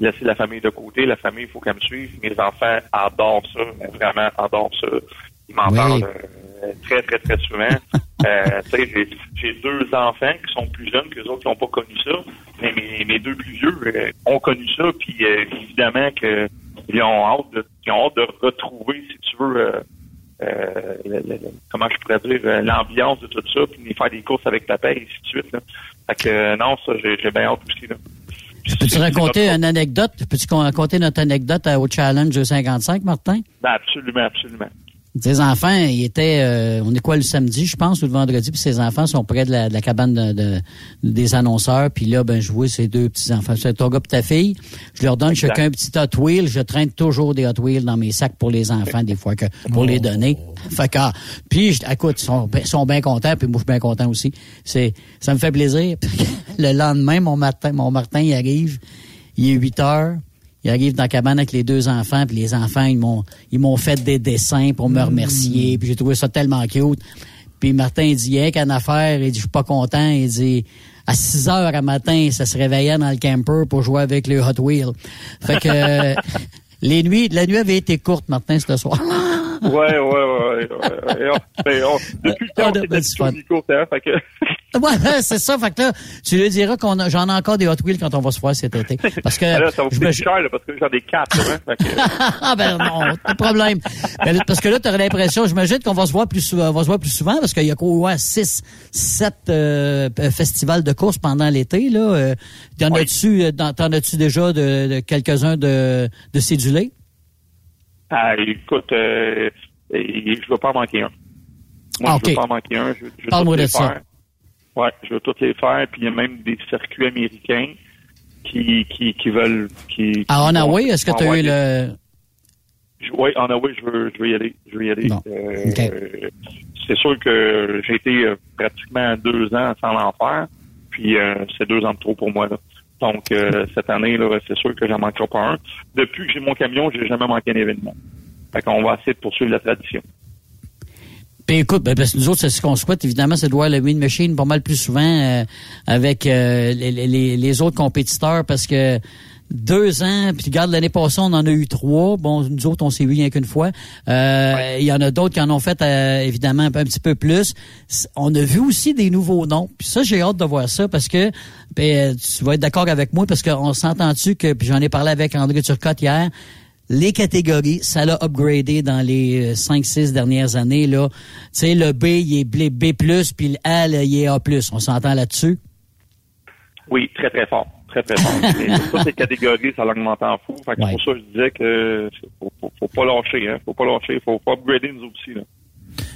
laisser la famille de côté. La famille, il faut qu'elle me suive. Mes enfants adorent ça, vraiment adorent ça. Ils m'en parlent très, très, très souvent. (laughs) j'ai, j'ai deux enfants qui sont plus jeunes que les autres qui n'ont pas connu ça. Mais mes, deux plus vieux ont connu ça. Puis évidemment que ils ont hâte de, ils ont hâte de retrouver, si tu veux, euh, comment je pourrais dire, euh, l'ambiance de tout ça, puis faire des courses avec papa et ainsi de suite. Là. Fait que euh, non, ça, j'ai bien hâte aussi. Là. Peux-tu raconter une anecdote? Peux-tu raconter notre anecdote au Challenge 55, Martin? Ben absolument, absolument. Ses enfants, ils étaient, euh, on est quoi le samedi, je pense, ou le vendredi, puis ses enfants sont près de la, de la cabane de, des annonceurs, puis là, ben, je vois ces deux petits enfants, c'est ton gars et ta fille. Je leur donne chacun un petit Hot Wheel. Je traîne toujours des Hot Wheels dans mes sacs pour les enfants, des fois que pour les donner. Fait que, ah, puis, écoute, ils sont, sont bien contents, puis moi, je suis bien content aussi. C'est, ça me fait plaisir. (laughs) le lendemain, mon Martin, mon Martin, il arrive, il est 8 heures. Il arrive dans la cabane avec les deux enfants, puis les enfants, ils m'ont, ils m'ont fait des dessins pour me remercier, puis j'ai trouvé ça tellement cute. Puis Martin il dit, a qu'en affaire, il dit, je suis pas content. Il dit, à 6 heures à matin, ça se réveillait dans le camper pour jouer avec le Hot Wheel. Fait que (laughs) les nuits, la nuit avait été courte, Martin, ce soir. Ouais, ouais, ouais. ouais, depuis le temps, c'est courte, hein, fait que... Ouais, c'est ça. Fait que là, tu lui diras qu'on j'en ai encore des Hot Wheels quand on va se voir cet été. Parce que. (laughs) là, ça va coûter cher, là, parce que j'en ai quatre, hein, (laughs) ah, ben non, pas de problème. parce que là, tu aurais l'impression, j'imagine qu'on va se voir plus souvent, on va se voir plus souvent parce qu'il y a quoi, six, sept euh, festivals de course pendant l'été, là. Euh, t'en as-tu, euh, t'en as-tu déjà de, quelques-uns de, de cédulés? Ah, écoute, euh, je veux pas en manquer un. Moi, ah, je veux pas en manquer un. Parle-moi de ça. Oui, je veux toutes les faire. Puis il y a même des circuits américains qui, qui, qui veulent. Qui, à Onaway, est-ce que tu as eu le. Oui, Onaway, je veux, je veux y aller. Je veux y aller. Euh, c'est sûr que j'ai été euh, pratiquement deux ans sans l'en faire. Puis euh, c'est deux ans de trop pour moi. Là. Donc cette année, là, c'est sûr que j'en manquerai pas un. Depuis que j'ai mon camion, j'ai jamais manqué un événement. Fait qu'on va essayer de poursuivre la tradition. Puis écoute, ben, parce que nous autres, c'est ce qu'on souhaite, évidemment, c'est de voir le Win Machine pas mal plus souvent euh, avec euh, les, les, autres compétiteurs parce que deux ans, puis regarde, l'année passée, on en a eu trois. Bon, nous autres, on s'est vu rien qu'une fois. Euh, il y en a d'autres qui en ont fait, évidemment, un, petit peu plus. On a vu aussi des nouveaux noms. Puis ça, j'ai hâte de voir ça parce que ben, tu vas être d'accord avec moi parce qu'on s'entend-tu que, puis j'en ai parlé avec André Turcotte hier, les catégories, ça l'a upgradé dans les 5-6 euh, dernières années. Là. Tu sais, le B, il est B+, puis le A, il est A+. On s'entend là-dessus? Oui, très, très fort. Très, toutes les catégories, ça l'augmente en fou. Fait que pour ça, je disais que faut, faut, pas lâcher. Hein. Faut pas lâcher. Faut pas upgrader nous aussi. Là.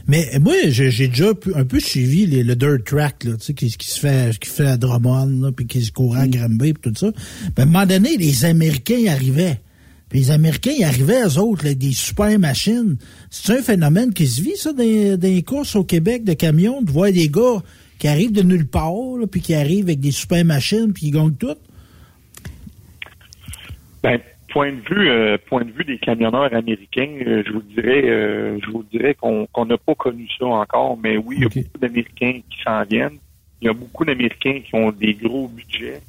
Mais moi, j'ai déjà un peu suivi le dirt track, là, qui, qui se fait, qui fait à Drummond, puis qui se court à. Granby, puis tout ça. Ben, à un moment donné, les Américains y arrivaient. Puis les Américains, ils arrivaient, eux autres, avec des super machines. C'est un phénomène qui se vit, ça, dans, les courses au Québec de camions, de voir des gars qui arrivent de nulle part, puis qui arrivent avec des super machines, puis qui gagnent tout? Ben, point de vue, euh, point de vue des camionneurs américains, euh, je vous dirais, euh, je vous dirais qu'on n'a pas connu ça encore, mais oui, il y a beaucoup d'Américains qui s'en viennent. Il y a beaucoup d'Américains qui ont des gros budgets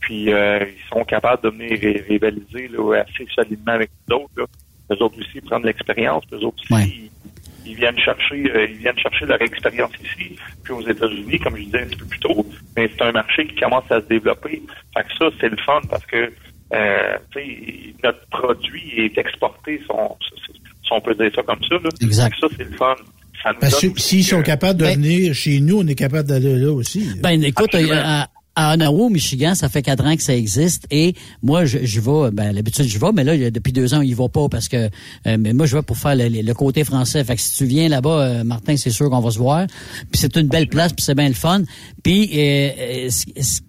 puis euh, ils sont capables de venir rivaliser là, assez solidement avec d'autres. Eux autres aussi prennent l'expérience, eux autres aussi, ils, viennent chercher euh, ils viennent chercher leur expérience ici. Puis aux États-Unis, comme je disais un petit peu plus tôt, mais c'est un marché qui commence à se développer. Fait que ça, c'est le fun parce que euh, notre produit est exporté, si on, peut dire ça comme ça. Là. Exact. ça, c'est le fun. S'ils sont capables de ben venir chez nous, on est capable d'aller là aussi. Ben écoute, à Ontario, Michigan, ça fait quatre ans que ça existe et moi, je, vais, ben, l'habitude, je vais, mais là, depuis deux ans, il va pas parce que, euh, mais moi, je vais pour faire le, côté français. Fait que si tu viens là-bas, euh, Martin, c'est sûr qu'on va se voir. Puis c'est une belle place, puis c'est bien le fun. Puis euh,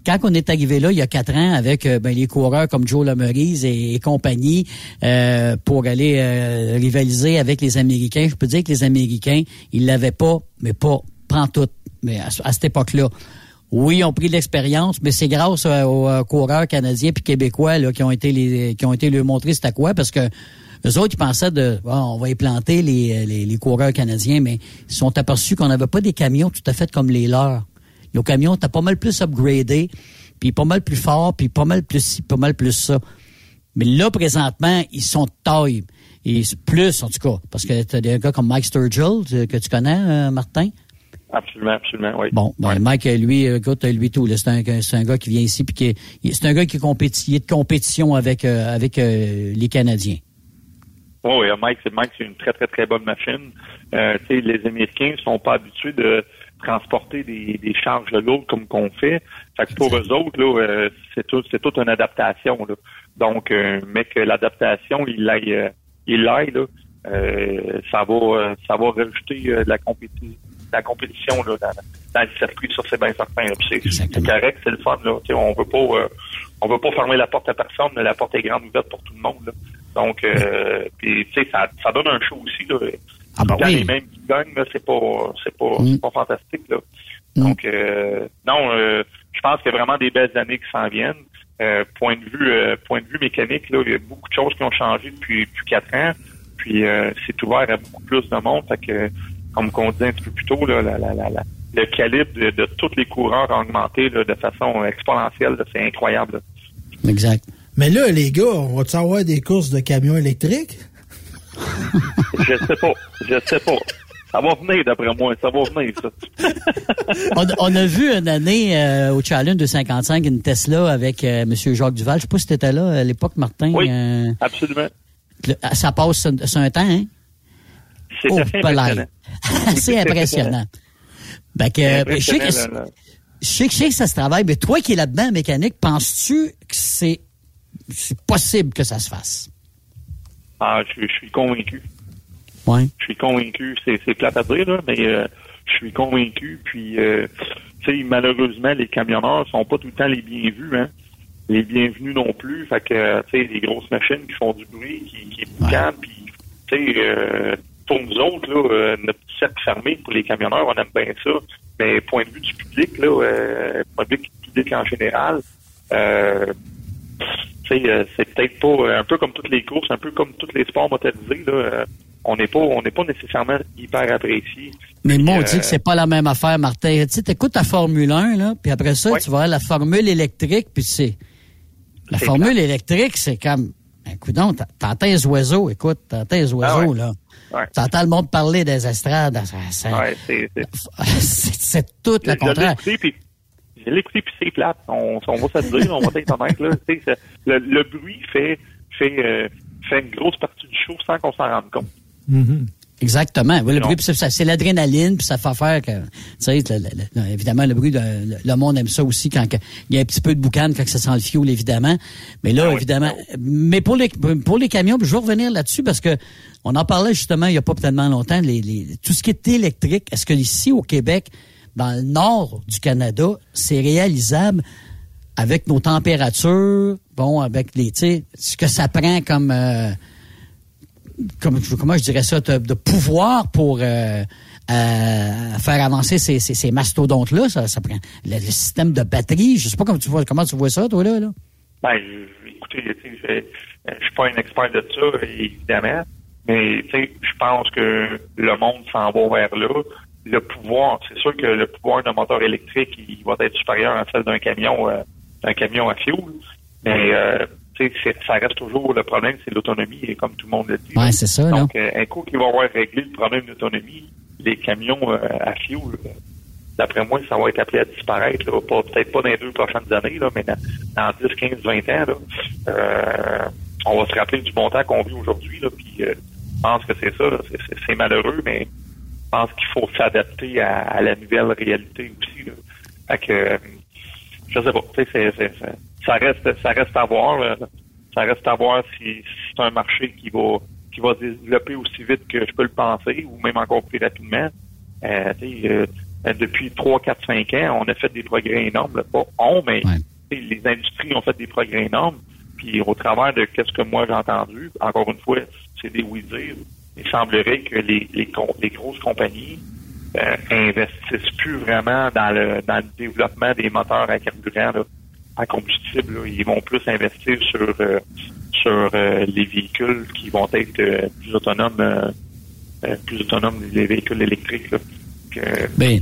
quand on est arrivé là, il y a quatre ans, avec ben, les coureurs comme Joe Lamerise et, compagnie, pour aller rivaliser avec les Américains, je peux dire que les Américains, ils l'avaient pas, mais pas, prend tout, mais à cette époque-là. Oui, ils ont pris de l'expérience, mais c'est grâce aux, euh, coureurs canadiens puis québécois là, qui ont été les, qui ont été leur montrer c'était quoi, parce que eux autres, ils pensaient de, on va implanter les, les, les, coureurs canadiens, mais ils sont aperçus qu'on n'avait pas des camions tout à fait comme les leurs. Nos camions étaient pas mal plus upgradés, puis pas mal plus forts, puis pas mal plus ci, pas mal plus ça. Mais là, présentement, ils sont de taille. Et plus, en tout cas, parce que tu as des gars comme Mike Sturgill, que tu connais, euh, Martin, Absolument, absolument, oui. Bon, ben, Mike, lui, écoute, lui tout, c'est un, un, gars qui vient ici puis qui c'est un gars qui est, de compétition avec euh, avec euh, les Canadiens. Oh, oui, Mike, c'est Mike, c'est une très très très bonne machine. Euh, les Américains sont pas habitués de transporter des, des charges lourdes comme qu'on fait. Fait que pour eux autres, là, euh, c'est tout, c'est toute une adaptation. Là. Donc, mais que l'adaptation, il l'aille, il l'aille, là, ça va, ça va rajouter de la compétition la compétition là, dans, le circuit, ça c'est bien certain. C'est correct, c'est le fun. Là. on veut pas euh, on veut pas fermer la porte à personne, mais la porte est grande ouverte pour tout le monde. Là. Donc euh, sais, ça, ça donne un show aussi. Là. Ah ben oui. les mêmes qui gagnent, c'est pas c'est pas, mm. pas fantastique. Là. Mm. Donc euh, non, euh, je pense qu'il y a vraiment des belles années qui s'en viennent. Euh, point de vue euh, point de vue mécanique, là, il y a beaucoup de choses qui ont changé depuis, depuis quatre ans. Puis c'est ouvert à beaucoup plus de monde. Fait que comme on disait un petit peu plus tôt, là, le calibre de, tous les coureurs a augmenté de façon exponentielle. C'est incroyable. Exact. Mais là, les gars, on va-tu avoir des courses de camions électriques? (laughs) je sais pas. Je sais pas. Ça va venir, d'après moi. Ça va venir, ça. (laughs) on, a vu une année euh, au Challenge de 55 une Tesla avec euh, M. Jacques Duval. Je sais pas si tu étais là à l'époque, Martin. Oui, euh, absolument. ça passe sur, un temps, hein? C'est oh, impressionnant. (laughs) C'est impressionnant. Ben que, je, sais que, je, sais que, ça se travaille, mais toi qui es là-dedans, mécanique, penses-tu que c'est possible que ça se fasse? Ah, je suis convaincu. Je suis convaincu. C'est plate à dire, là, mais euh, je suis convaincu. Puis, euh, tu sais, malheureusement, les camionneurs sont pas tout le temps les bienvenus, hein. Les bienvenus non plus. Fait que, tu sais, les grosses machines qui font du bruit, qui, qui boucanent, puis, tu sais, euh, pour nous autres, là, notre cercle fermé pour les camionneurs, on aime bien ça. Mais point de vue du public, là, euh, public, public en général, euh, c'est peut-être pas un peu comme toutes les courses, un peu comme tous les sports motorisés. Là, on n'est pas on n'est pas nécessairement hyper apprécié. Mais moi, on dit que c'est pas la même affaire, Martin. Tu écoutes ta Formule 1, là, puis après ça, tu vas la formule électrique, puis c'est. La formule électrique, c'est comme. Un coup t'entends les oiseaux, écoute, t'entends les ah oiseaux, là. Ouais. T'entends le monde parler des estrades. (laughs) c'est tout le contraire. J'ai l'écouté, puis c'est plate. On, on va se dire, on va être honnête, là. Le, le, bruit fait, fait, euh, fait une grosse partie du show sans qu'on s'en rende compte. Mm-hmm. Exactement. le bruit, c'est l'adrénaline, puis ça fait faire que, tu sais, évidemment, le bruit, le, monde aime ça aussi quand il y a un petit peu de boucan, quand ça sent le fioul, évidemment. Mais là, ah évidemment, mais pour les pour les camions, je vais revenir là-dessus parce que on en parlait justement il y a pas tellement longtemps, les, tout ce qui est électrique. Est-ce que ici au Québec, dans le nord du Canada, c'est réalisable avec nos températures, bon, avec les, tu sais, ce que ça prend comme euh, comme, comment je dirais ça, de, pouvoir pour euh, euh, faire avancer ces, ces, mastodontes-là. Ça, ça prend le, système de batterie. Je sais pas comment tu vois, comment tu vois ça, toi, là. là? Ben, écoutez, je, je suis pas un expert de ça, évidemment. Mais je pense que le monde s'en va vers là. Le pouvoir, c'est sûr que le pouvoir d'un moteur électrique, il va être supérieur à celle d'un camion, euh, d'un camion à fioul. Mais ça reste toujours le problème, c'est l'autonomie, comme tout le monde le dit. Oui, c'est ça. Donc, euh, un coup qui va avoir réglé le problème d'autonomie, les camions euh, à fioul, d'après moi, ça va être appelé à disparaître, peut-être pas dans les deux prochaines années, là, mais dans, 10, 15, 20 ans, là, euh, on va se rappeler du bon temps qu'on vit aujourd'hui, puis je pense que c'est ça, c'est malheureux, mais je pense qu'il faut s'adapter à, la nouvelle réalité aussi. Là. Fait que, je sais pas, c'est ça reste ça reste à voir. Ça reste à voir si, c'est un marché qui va qui va développer aussi vite que je peux le penser, ou même encore plus rapidement. Euh, euh, depuis 3, 4, 5 ans, on a fait des progrès énormes. Pas on, mais les industries ont fait des progrès énormes. Puis au travers de ce que moi j'ai entendu, encore une fois, c'est des oui-dire, il semblerait que les, les, les grosses compagnies euh, investissent plus vraiment dans le, dans le développement des moteurs à carburant. Là à combustible. Ils vont plus investir sur euh, sur euh, les véhicules qui vont être euh, plus autonomes, plus autonomes les véhicules électriques. Bien,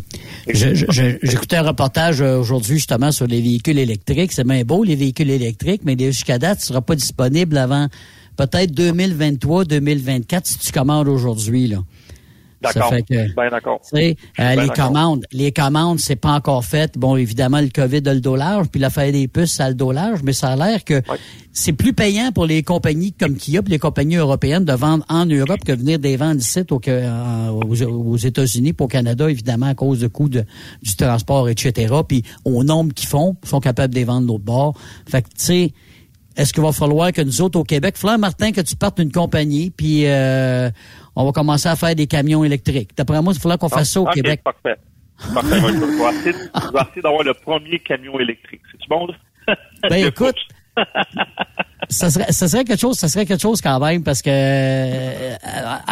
j'écoutais un reportage aujourd'hui justement sur les véhicules électriques. C'est bien beau les véhicules électriques, mais jusqu'à date, ne sera pas disponible avant peut-être 2023-2024 si tu commandes aujourd'hui là. D'accord. Ben d'accord. Euh, les commandes, les commandes, c'est pas encore fait. Bon, évidemment, le COVID a le dollar, puis l'affaire des puces, ça a le dollar, mais ça a l'air que c'est plus payant pour les compagnies comme Kia, puis les compagnies européennes de vendre en Europe que venir des ventes ici au, aux, États-Unis, pour au Canada, évidemment, à cause du coût de, du transport, etc. Puis au nombre qu'ils font, ils sont capables de les vendre l'autre bord. Fait que, tu sais, est-ce qu'il va falloir que nous autres au Québec, Fleur Martin, que tu partes d'une compagnie, puis euh, on va commencer à faire des camions électriques. D'après moi, il faudra qu'on fasse ça au Québec. Parfait. Parfait. je, vais essayer, d'avoir le premier camion électrique. C'est-tu bon, là? Ben, (laughs) écoute. ça serait, ça serait quelque chose, ça serait quelque chose quand même parce que euh,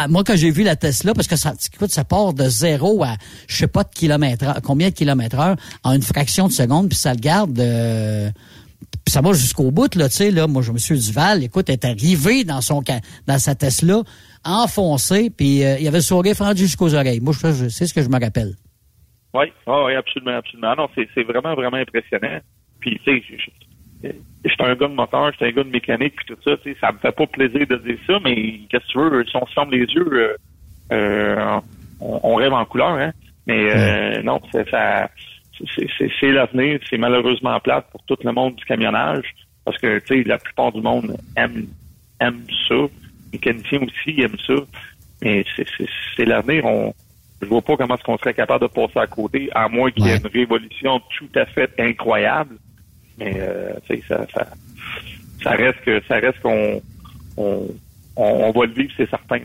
moi quand j'ai vu la Tesla, parce que ça, écoute, ça part de zéro à je sais pas de kilomètres heure, combien de kilomètres heure en une fraction de seconde, puis ça le garde. Euh, puis ça va jusqu'au bout, là, tu sais, là. Moi, je, M. Duval, écoute, est arrivé dans son dans sa Tesla enfoncé, puis euh, il y avait le sourire fendu jusqu'aux oreilles. Moi, je, c'est ce que je me rappelle. Oui, oh, oui, absolument, absolument. Non, c'est vraiment, vraiment impressionnant. Puis, tu sais, j'étais un gars de moteur, j'étais un gars de mécanique, puis tout ça, tu sais, ça me fait pas plaisir de dire ça, mais qu'est-ce que tu veux, si on se ferme les yeux, euh, euh on, rêve en couleur, hein. Mais euh, non, ça, c'est l'avenir, c'est malheureusement plate pour tout le monde du camionnage, parce que, tu sais, la plupart du monde aime, aime ça. Les mécaniciens aussi aiment ça. Mais c'est l'avenir, on je vois pas comment est-ce qu'on serait capable de passer à côté, à moins qu'il y ait une révolution tout à fait incroyable. Mais euh, ça, ça, ça reste que ça reste qu'on on, on, va le vivre, c'est certain.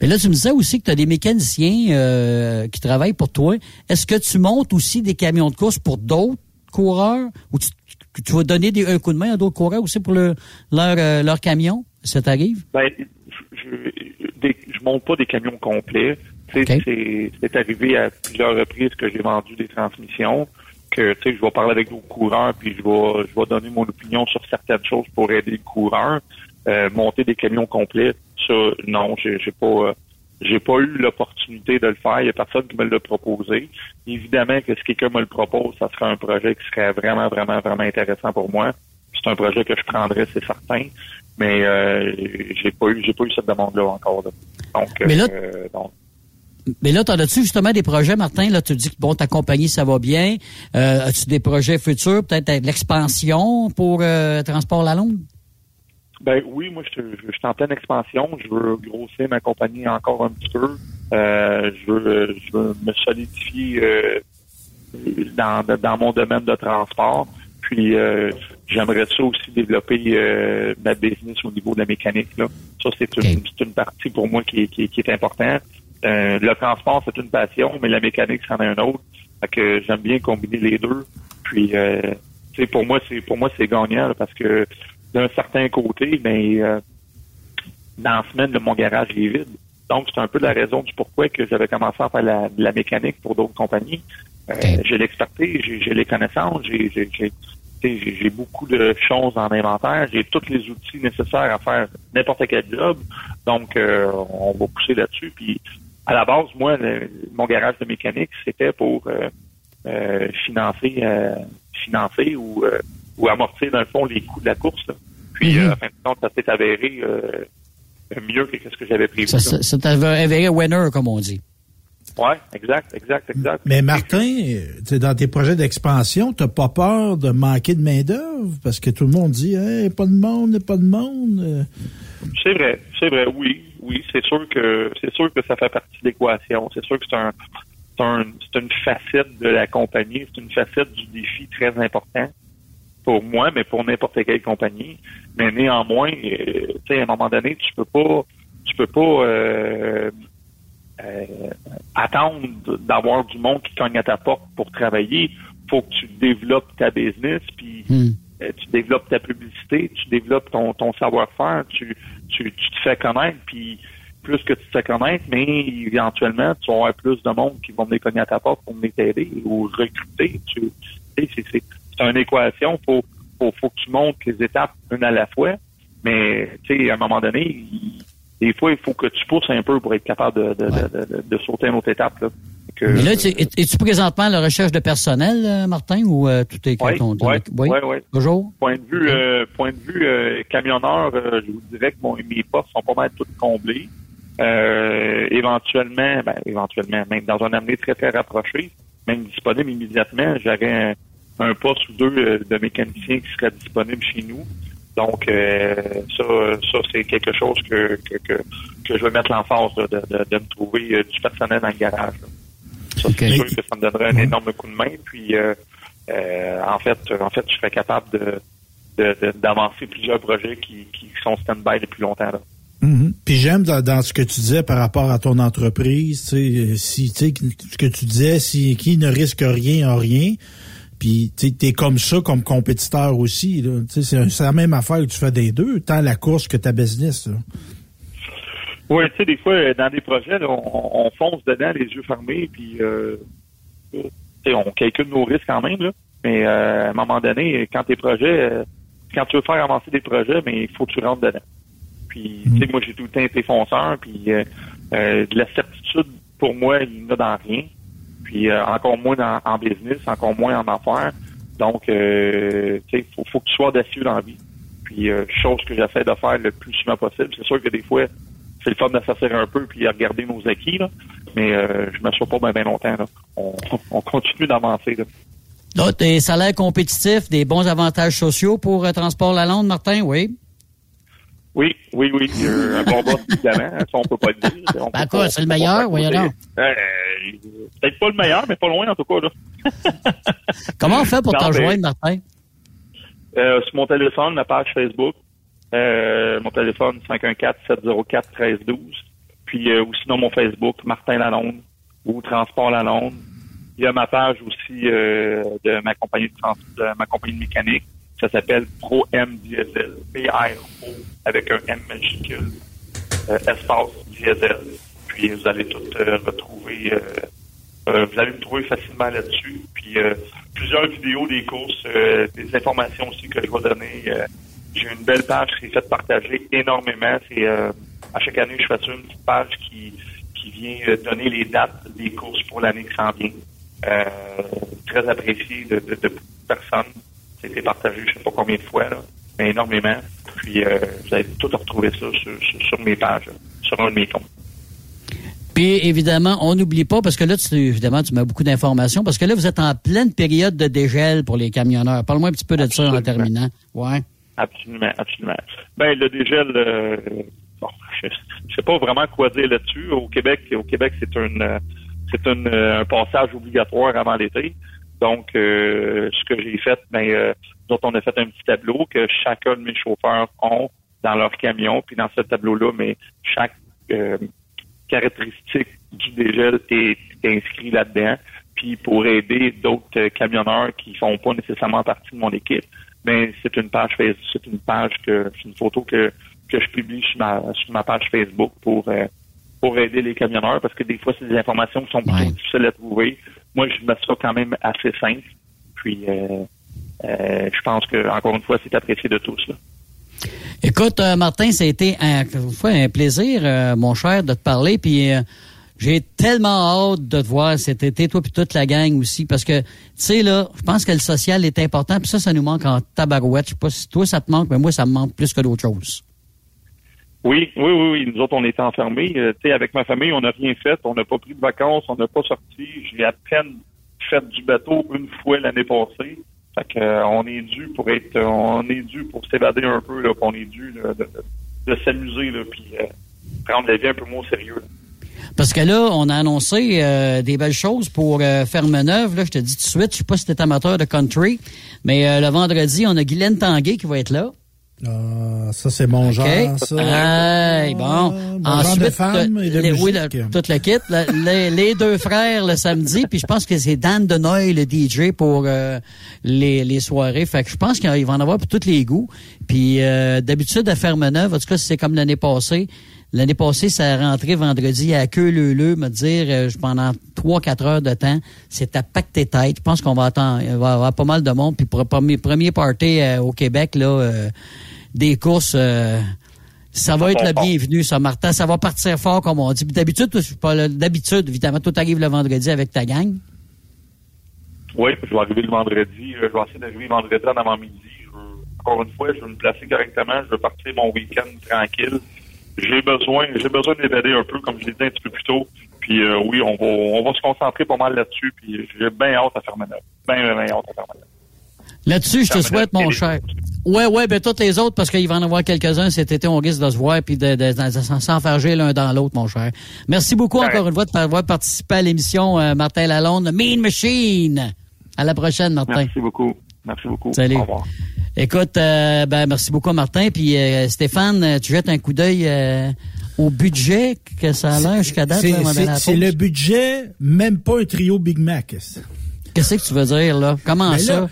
Mais là, tu me disais aussi que tu as des mécaniciens euh, qui travaillent pour toi. Est-ce que tu montes aussi des camions de course pour d'autres coureurs? Ou tu, tu vas donner des, un coup de main à d'autres coureurs aussi pour le, leur, euh, leur camion? Ça t'arrive? Ben, je, je, je monte pas des camions complets. C'est arrivé à plusieurs reprises que j'ai vendu des transmissions, que je vais parler avec vos coureurs, puis je vais, je vais donner mon opinion sur certaines choses pour aider le coureur. Euh, monter des camions complets, ça, non, j'ai pas euh, j'ai pas eu l'opportunité de le faire. Il y a personne qui me l'a proposé. Évidemment que si quelqu'un me le propose, ça serait un projet qui serait vraiment, vraiment, vraiment intéressant pour moi. C'est un projet que je prendrais, c'est certain. Mais euh, j'ai pas eu j'ai pas eu cette demande-là encore. Donc, Mais là, donc, mais là, t'en as-tu justement des projets, Martin? Là, tu dis que bon, ta compagnie, ça va bien. Euh, as-tu des projets futurs, peut-être de l'expansion pour euh, Transport La Longue? Ben oui, moi je, je, suis en pleine expansion. Je veux grossir ma compagnie encore un petit peu. Euh, je, veux, je veux me solidifier euh, dans, dans mon domaine de transport. Puis euh, j'aimerais ça aussi développer euh, ma business au niveau de la mécanique. Là. Ça, c'est une, une partie pour moi qui, qui, qui est importante. Euh, le transport, c'est une passion, mais la mécanique, c'en est un autre. Fait que j'aime bien combiner les deux. Puis, euh, pour moi, c'est pour moi, c'est gagnant parce que d'un certain côté, mais euh, dans la semaine, mon garage est vide. Donc, c'est un peu la raison du pourquoi que j'avais commencé à faire la, la mécanique pour d'autres compagnies. Euh, j'ai l'expertise, j'ai les connaissances, j'ai j'ai beaucoup de choses en inventaire, j'ai tous les outils nécessaires à faire n'importe quel job. Donc, euh, on va pousser là-dessus. Puis, à la base, moi, mon garage de mécanique, c'était pour euh, euh, financer, euh, financer ou, ou amortir, dans le fond, les coûts de la course. Puis, mm -hmm. fin de compte, ça s'est avéré mieux que ce que j'avais prévu. Ça s'est avéré winner, comme on dit. Oui, exact, exact, exact. Mais Martin, dans tes projets d'expansion, tu n'as pas peur de manquer de main-d'œuvre? Parce que tout le monde dit, hey, pas de monde, pas de monde. C'est vrai, c'est vrai, oui oui, c'est sûr que c'est sûr que ça fait partie de l'équation. C'est sûr que c'est un, c'est une facette de la compagnie, c'est une facette du défi très important pour moi, mais pour n'importe quelle compagnie. Mais néanmoins, euh, tu sais, à un moment donné, tu peux pas, tu peux pas euh, euh, attendre d'avoir du monde qui cogne à ta porte pour travailler. Faut que tu développes ta business, puis hmm. tu développes ta publicité, tu développes ton, ton savoir-faire, tu tu, te fais connaître, puis plus que tu te fais connaître, mais éventuellement, tu vas avoir plus de monde qui vont venir cogner à ta porte pour venir t'aider ou recruter. Tu, c'est, une équation. Faut, faut, faut que tu montes les étapes une à la fois. Mais, tu sais, à un moment donné, des fois, il faut que tu pousses un peu pour être capable de, de, de, sauter une autre étape. Là. Mais là, es-tu présentement à la recherche de personnel, euh, Martin, ou euh, tout est oui, oui, oui, oui, Toujours? Point de vue, euh, point de vue camionneur, je vous dirais que mon, mes postes sont pas mal toutes comblés. éventuellement, ben, éventuellement, même dans un avenir très, très rapproché, même disponible immédiatement, j'aurais un, poste ou deux de mécaniciens qui seraient disponibles chez nous. Donc, ça, ça c'est quelque chose que, que, que, que je vais mettre l'emphase de, de, de, me trouver du personnel dans le garage. Ça, c'est sûr que ça me donnerait un énorme coup de main. Puis, euh, euh, en fait, en fait, je serais capable de, d'avancer plusieurs projets qui, qui sont stand-by depuis longtemps. Là. Mm-hmm. Puis j'aime dans, ce que tu disais par rapport à ton entreprise, si tu sais ce que tu disais, si qui ne risque rien en rien. Puis tu es comme ça comme compétiteur aussi. C'est la même affaire que tu fais des deux, tant la course que ta business. Là. Oui, tu sais, des fois, euh, dans des projets, on, fonce dedans les yeux fermés, puis euh, on calcule nos risques quand même, là. Mais euh, à un moment donné, quand tes projets, quand tu veux faire avancer des projets, mais il faut que tu rentres dedans. Puis, tu sais, moi, j'ai tout le temps été fonceur, puis de la certitude, pour moi, il n'y a dans rien. Puis, euh, encore moins en business, encore moins en affaires. Donc, sais, faut, faut que tu sois audacieux dans la vie. Puis, chose que j'essaie de faire le plus souvent possible. C'est sûr que des fois, c'est le fun de un peu puis regarder nos acquis, là. mais euh, je ne m'assois pas bien, longtemps. Là. On, (laughs) on continue d'avancer. Là, des salaires compétitifs, des bons avantages sociaux pour euh, Transport Lalonde, Martin, oui? Oui, oui, oui. un bon boss, évidemment. Ça, on peut pas le dire. On ben quoi, c'est le meilleur, voyons donc. Euh, Peut-être pas le meilleur, mais pas loin, en tout cas. Là. (laughs) Comment on fait pour t'en joindre, Martin? Euh, sur mon téléphone, la page Facebook, euh, mon téléphone 514-704-1312. Puis euh, ou sinon mon Facebook, Martin Lalonde ou Transport Lalonde. Il y a ma page aussi euh, de ma compagnie de, trans de ma compagnie de mécanique. Ça s'appelle Pro M Diesel. P-R-O avec un M majuscule. Euh, espace Diesel. Puis vous allez tout euh, retrouver. Euh, vous allez me trouver facilement là-dessus. Puis plusieurs vidéos des courses, des informations aussi que je vais donner j'ai une belle page qui est faite partager énormément. C'est euh, à chaque année, je fais une petite page qui, qui vient euh, donner les dates des courses pour l'année qui s'en vient. Euh, très apprécié de, de, de personnes. C'était partagé je sais pas combien de fois, là, mais énormément. Puis vous allez tout retrouver ça sur, sur, mes pages, sur un de mes comptes. Puis évidemment, on n'oublie pas, parce que là, tu, évidemment, tu mets beaucoup d'informations, parce que là, vous êtes en pleine période de dégel pour les camionneurs. Parle-moi un petit peu de ça en terminant. Ouais. Absolument, absolument. Ben le dégel, euh, bon, je, ne sais pas vraiment quoi dire là-dessus. Au Québec, au Québec, c'est un c'est un, passage obligatoire avant l'été. Donc, euh, ce que j'ai fait, ben, euh, on a fait un petit tableau que chacun de mes chauffeurs ont dans leur camion. Puis dans ce tableau-là, mais chaque euh, caractéristique du dégel est inscrit là-dedans. Puis pour aider d'autres camionneurs qui font pas nécessairement partie de mon équipe, mais c'est une page c'est une page que c'est une photo que, que je publie sur ma sur ma page Facebook pour euh, pour aider les camionneurs parce que des fois c'est des informations qui sont plutôt difficiles à trouver. Moi je me ça quand même assez simple. Puis euh, euh, je pense que encore une fois c'est apprécié de tous. Écoute, Martin, ça a été un, un plaisir, mon cher, de te parler. Puis j'ai tellement hâte de te voir cet été, toi puis toute la gang aussi, parce que, tu sais, là, je pense que le social est important, puis ça, ça nous manque en tabarouette. Je sais pas si toi, ça te manque, mais moi, ça me manque plus que d'autres choses. Oui, oui, oui, oui. Nous autres, on est enfermés. Euh, tu sais, avec ma famille, on n'a rien fait. On n'a pas pris de vacances, on n'a pas sorti. J'ai à peine fait du bateau une fois l'année passée. Fait que, euh, on est dû pour être, on est dû pour s'évader un peu, là, on est dû de, s'amuser, là, puis euh, prendre la vie un peu moins au sérieux. Parce que là, on a annoncé euh, des belles choses pour euh, Ferme-Neuve. Là, je te dis tout de suite, je sais pas si t'es amateur de country, mais euh, le vendredi, on a Guylaine Tanguay qui va être là. Ah, ça, c'est mon genre, ça. bon. Ah, Ensuite, de femme et de les, oui, toute la kit. les, deux frères le samedi, puis je pense que c'est Dan Denoy, le DJ, pour les, les soirées. Fait que je pense qu'il va en avoir pour tous les goûts. Puis d'habitude, à Ferme-Neuve, en tout cas, c'est comme l'année passée, L'année passée, ça a rentré vendredi à queue le le, me dire euh, pendant trois quatre heures de temps, c'est à tes têtes. Je pense qu'on va attendre, il va y avoir pas mal de monde. Puis pour le premier, premier party euh, au Québec, là, euh, des courses, ça va être le bienvenu, ça, Martin. Ça va partir fort, comme on dit. D'habitude, pas d'habitude, évidemment, tout arrive le vendredi avec ta gang. Oui, je vais arriver le vendredi. Je vais essayer d'arriver vendredi avant midi. encore une fois, je veux me placer correctement. Je veux partir mon week-end tranquille j'ai besoin, j'ai besoin d'évader un peu, comme je l'ai dit un petit peu plus tôt. Puis euh, oui, on va, on va se concentrer pas mal là-dessus. Puis j'ai bien hâte à faire ma Bien, bien, bien hâte à faire ma Là-dessus, je te souhaite, mon cher. Ouais, ouais, ben toutes les autres, parce qu'il va en avoir quelques-uns cet été, on risque de se voir puis de, de, de, s'enfarger l'un dans l'autre, mon cher. Merci beaucoup encore une fois d'avoir participé à l'émission euh, Martin Lalonde, Mean Machine. À la prochaine, Martin. Merci beaucoup. Merci beaucoup. Salut. Au revoir. Écoute, euh, ben merci beaucoup Martin. Puis euh, Stéphane, tu jettes un coup d'œil au budget que ça a l'air jusqu'à date. C'est le budget, même pas un trio Big Mac. Qu'est-ce que tu veux dire là? Comment ben ça?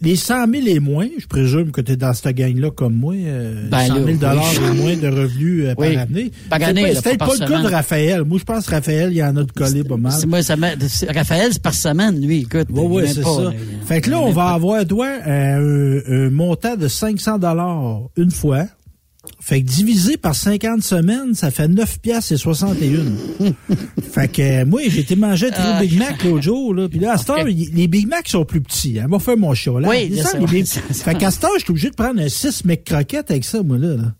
les, 100 000 et moins, je présume que tu es dans cette gang-là comme moi, euh, 100 000 dollars et moins de revenus euh, par année. Par année, c'est peut-être pas, le cas de Raphaël. Moi, je pense que Raphaël, il y en a de collé pas mal. Moi, ça Raphaël, c'est par semaine, lui. Écoute, oui, oui, c'est ça. fait que là, on va avoir, toi, un, un montant de 500 dollars une fois Fait que divisé par 50 semaines, ça fait 9 piastres et 61. (laughs) fait que euh, moi, j'ai été manger un Big Mac l'autre jour. Là. Puis là, à cette heure, les Big Mac sont plus petits. Hein. Va faire mon chat. Là. Oui, ça, les Big... (laughs) Fait qu'à cette heure, je suis obligé de prendre un 6 mec croquettes avec ça, moi, là. là.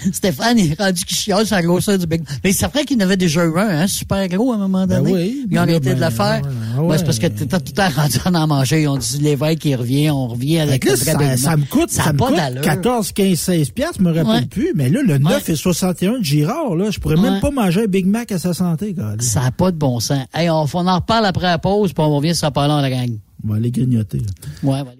(laughs) Stéphane est rendu qu'il chiale sur la grosseur du Big Mais c'est vrai qu'il en avait déjà eu un, hein, super gros à un moment ben donné. Ben oui, Ils ont arrêté de le faire. Ben, c'est parce que t'es tout le temps rendu en en manger. Ils ont dit l'évêque qui revient, on revient avec le ça, ça me coûte, ça, me coûte 14, 15, 16 piastres, je me rappelle plus. Mais là, le 9 et 61 de Girard, là, je pourrais même pas manger un Big Mac à sa santé, gars. Ça n'a pas de bon sens. Hey, on, on en reparle après la pause, puis on revient sur la parole en la gang. On va aller grignoter. Ouais, on va aller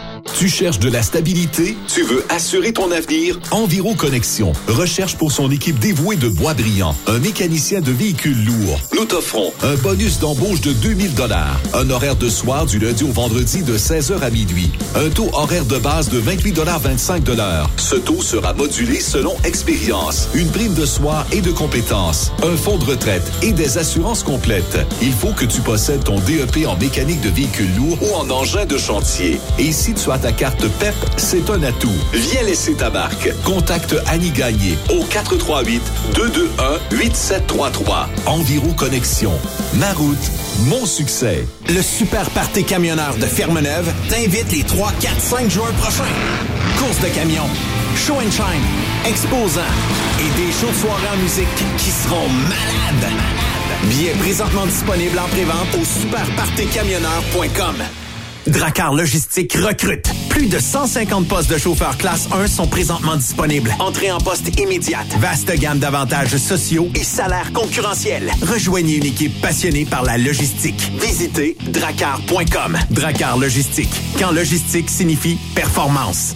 Tu cherches de la stabilité? Tu veux assurer ton avenir? Enviro Connexion recherche pour son équipe dévouée de bois brillant un mécanicien de véhicules lourds. Nous t'offrons un bonus d'embauche de 2000 dollars, un horaire de soir du lundi au vendredi de 16h à minuit, un taux horaire de base de 28 dollars 25 dollars. Ce taux sera modulé selon expérience, une prime de soir et de compétences, un fonds de retraite et des assurances complètes. Il faut que tu possèdes ton DEP en mécanique de véhicules lourds ou en engin de chantier. Ta carte PEP, c'est un atout. Viens laisser ta marque. Contacte Annie Gagné au 438-221-8733. Environ Connexion. Ma route, mon succès. Le Super Party Camionneur de Fermeneuve t'invite les 3, 4, 5 juin prochains. Course de camions, show and shine, exposants et des shows de soirée en musique qui seront malades. Billets présentement disponibles en prévente au superpartycamionneur.com. Dracar Logistique recrute. Plus de 150 postes de chauffeurs classe 1 sont présentement disponibles. Entrée en poste immédiate. Vaste gamme d'avantages sociaux et salaires concurrentiels. Rejoignez une équipe passionnée par la logistique. Visitez dracar.com. Dracar Logistique. Quand logistique signifie performance.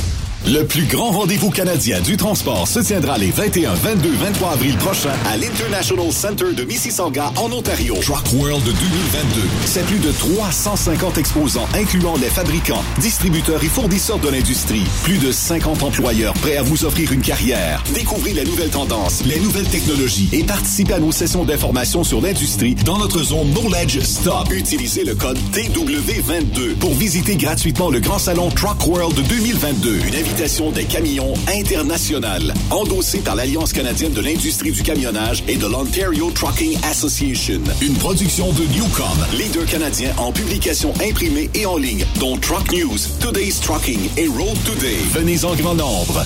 Le plus grand rendez-vous canadien du transport se tiendra les 21, 22, 23 avril prochains à l'International Center de Mississauga en Ontario. Truck World 2022. C'est plus de 350 exposants incluant les fabricants, distributeurs et fournisseurs de l'industrie. Plus de 50 employeurs prêts à vous offrir une carrière. Découvrez les nouvelles tendances, les nouvelles technologies et participez à nos sessions d'information sur l'industrie dans notre zone Knowledge Stop. Utilisez le code TW22 pour visiter gratuitement le grand salon Truck World 2022. Une des camions internationales, endossée par l'Alliance canadienne de l'industrie du camionnage et de l'Ontario Trucking Association. Une production de Newcom, leader canadien en publication imprimée et en ligne, dont Truck News, Today's Trucking et Road Today. Venez en grand nombre.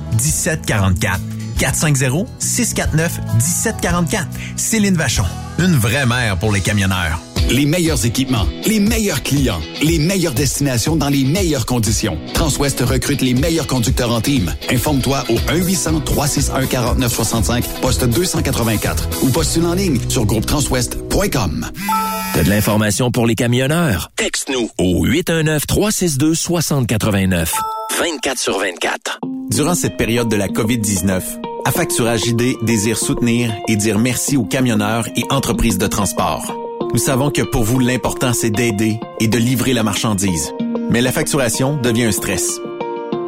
1744. 450-649-1744. Céline Vachon, Une vraie mère pour les camionneurs. Les meilleurs équipements, les meilleurs clients, les meilleures destinations dans les meilleures conditions. Transwest recrute les meilleurs conducteurs en team. Informe-toi au 1-800-361-4965, poste 284 ou postule en ligne sur groupetranswest.com. T'as de l'information pour les camionneurs? Texte-nous au 819-362-6089. 24 sur 24. Durant cette période de la COVID-19, Affacturage ID désire soutenir et dire merci aux camionneurs et entreprises de transport. Nous savons que pour vous, l'important, c'est d'aider et de livrer la marchandise. Mais la facturation devient un stress.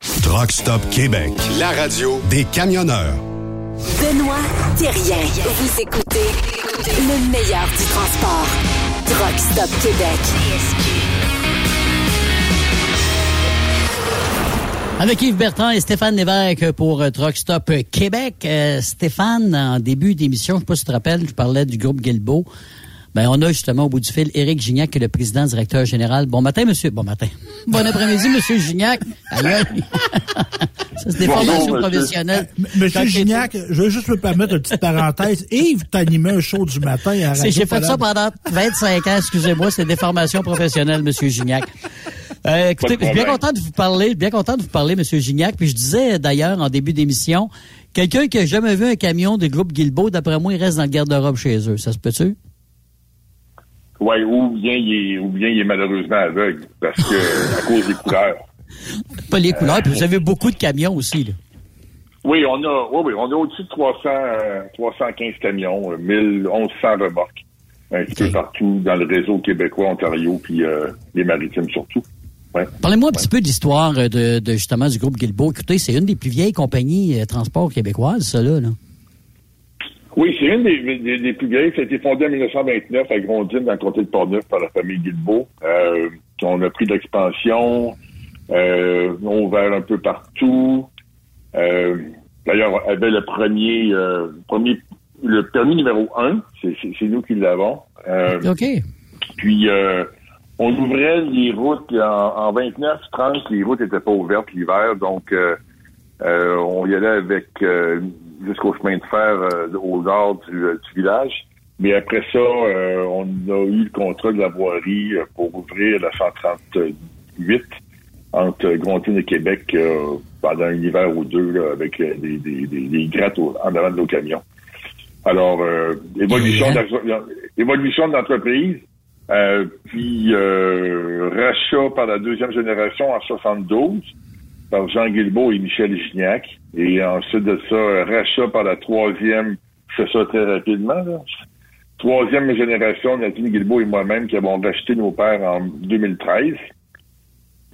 Truck Stop Québec, la radio des camionneurs. Benoît Thérien. Vous écoutez le meilleur du transport. Truck Stop Québec. Avec Yves Bertrand et Stéphane Lévesque pour euh, Truck Stop Québec. Euh, Stéphane, en début d'émission, je ne sais pas si tu te rappelles, je parlais du groupe Guilbeault. Ben, on a justement au bout du fil Éric Gignac, qui est le président directeur général. Bon matin, monsieur. Bon matin. (laughs) Bon après-midi, monsieur Gignac. Ça, c'est des formations professionnelles. Monsieur Gignac, je veux juste me permettre une petite parenthèse. (laughs) Yves, t'animais un show du matin à Radio J'ai fait ça pendant 25 ans, excusez-moi, c'est des formations professionnelles, monsieur Gignac. Euh, écoutez, je suis bien content de vous parler, bien content de vous parler, monsieur Gignac. Puis je disais d'ailleurs en début d'émission, quelqu'un qui a jamais vu un camion du groupe Guilbeault, d'après moi, il reste dans le garde-robe chez eux. Ça se peut-tu? Oui, ou bien il est, ou bien il est malheureusement aveugle parce que à cause des couleurs. (laughs) Pas les couleurs, puis vous avez beaucoup de camions aussi, là. Oui, on a, oui, oui, on a au-dessus de 300, euh, 315 camions, euh, 1100 remorques, un petit peu partout dans le réseau québécois, Ontario, puis euh, les maritimes surtout. Ouais. Parlez-moi un petit peu de l'histoire de, de, justement du groupe Guilbeault. Écoutez, c'est une des plus vieilles compagnies euh, transport québécoises, ça là. là. Oui, c'est une des, des, des, plus vieilles. Ça a été fondé en 1929 à Grondines, dans le comté de Portneuf, par la famille Guilbeault. Euh, on a pris de l'expansion, euh, on a ouvert un peu partout. Euh, D'ailleurs, on avait le premier, euh, premier, le permis numéro un, c'est nous qui l'avons. Euh, OK. Puis, euh, on ouvrait les routes en, en 29, 30, les routes n'étaient pas ouvertes l'hiver, donc euh, euh, on y allait avec euh, jusqu'au chemin de fer euh, au nord du, du, village. Mais après ça, on a eu le contrat de la voirie pour ouvrir la 138 entre Grontine et Québec pendant un hiver ou deux là, avec des, des, des, des grattes au, en avant de nos camions. Alors, évolution, évolution de l'entreprise, euh, puis euh, rachat par la deuxième génération en 72 par Jean Guilbeault et Michel Gignac. Et ensuite de ça, rachat par la troisième, fais ça très rapidement. Là. Troisième génération, Nathalie Guilbeault et moi-même qui avons racheté nos pères en 2013.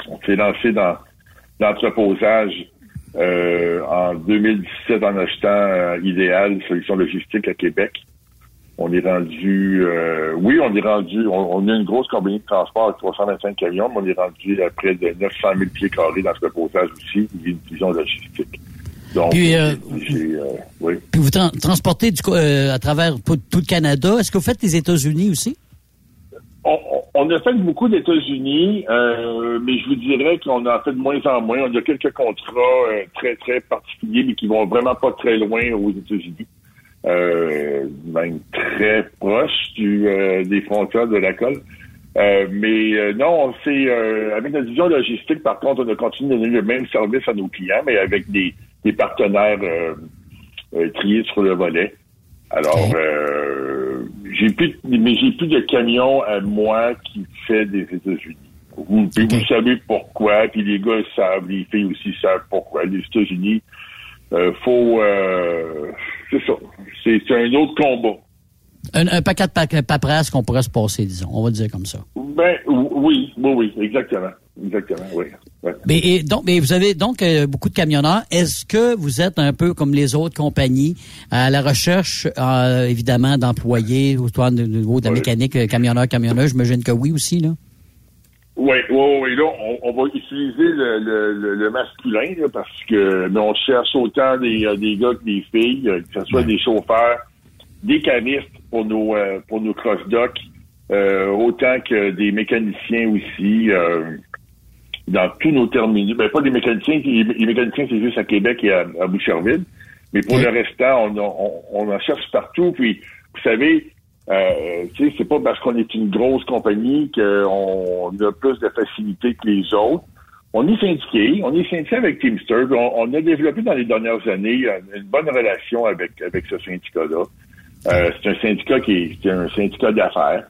On s'est lancé dans l'entreposage euh, en 2017 en achetant euh, Idéal, solution logistique à Québec. On est rendu, euh, oui, on est rendu, on, on, a une grosse compagnie de transport avec 325 camions, mais on est rendu à près de 900 000 pieds carrés dans ce reposage aussi, une division logistique. Donc, puis, euh, euh, oui. puis vous tra transportez du, à travers tout, tout, le Canada. Est-ce que vous faites les États-Unis aussi? On, on, a fait beaucoup d'États-Unis, mais je vous dirais qu'on a fait de moins en moins. On a quelques contrats très, très particuliers, mais qui vont vraiment pas très loin aux États-Unis euh, même très proche du, euh, des frontières de la colle. Euh, mais euh, non, c'est avec notre vision logistique, par contre, on a continué de donner le même service à nos clients, mais avec des, des partenaires triés sur le volet. Alors, j'ai J'ai plus, mais j'ai plus de camions à moi qui fait des États-Unis. Vous, vous savez pourquoi, puis les gars savent, les filles aussi savent pourquoi. Les États-Unis, euh, faut, euh, c'est ça. C'est un autre combat. Un, paquet de paperasse qu'on pourrait se passer, disons. On va dire comme ça. Ben, oui, oui, oui, exactement. Exactement, oui. Mais, donc, mais vous avez donc euh, beaucoup de camionneurs. Est-ce que vous êtes un peu comme les autres compagnies à la recherche, euh, évidemment, d'employés au niveau de la mécanique, euh, camionneur, camionneur? J'imagine que oui aussi, là. Oui, oui, oui. Là, on, va utiliser le, masculin parce que mais on cherche autant des, des gars que des filles, que ce soit des chauffeurs, des canistes pour nos pour nos cross-docks, autant que des mécaniciens aussi dans tous nos terminaux. Ben, pas des mécaniciens, les mécaniciens, c'est juste à Québec et à, Boucherville. Mais pour le restant, on, en cherche partout. Puis, vous savez, euh, c'est pas parce qu'on est une grosse compagnie qu'on a plus de facilité que les autres. On est syndiqué, on est syndiqué avec Teamster. On, a développé dans les dernières années une bonne relation avec, avec ce syndicat-là. Euh, c'est un syndicat qui est, un syndicat d'affaires.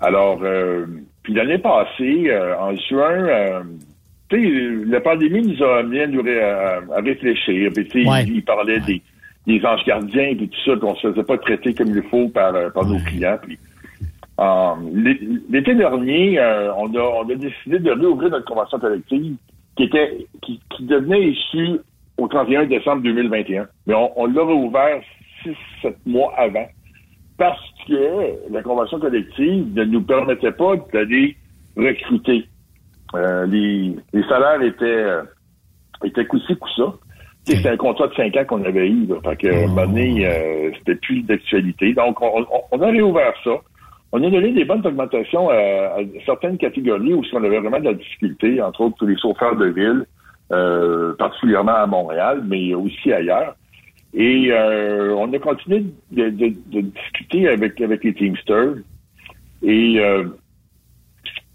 Alors, euh, puis l'année passée, euh, en juin, euh, la pandémie nous a amené à, à, réfléchir. Puis, il, parlait des, des anges gardiens et tout ça, qu'on se faisait pas traiter comme il faut par, euh, nos clients. Puis, l'été dernier, on, a, on a décidé de réouvrir notre convention collective qui était qui, qui devenait issue au 31 décembre 2021. Mais on, on l'a réouvert six, sept mois avant parce que la convention collective ne nous permettait pas d'aller recruter. Euh, les, salaires étaient, euh, étaient coup ça. C'était un contrat de cinq ans qu'on avait eu. Là, fait que, oh. euh, c'était plus d'actualité. Donc, on, a réouvert ça. On a donné des bonnes augmentations à, certaines catégories où on avait vraiment de la difficulté, entre autres pour les chauffeurs de ville, particulièrement à Montréal, mais aussi ailleurs. Et euh, on a continué de, discuter avec, avec les Teamsters. Et euh,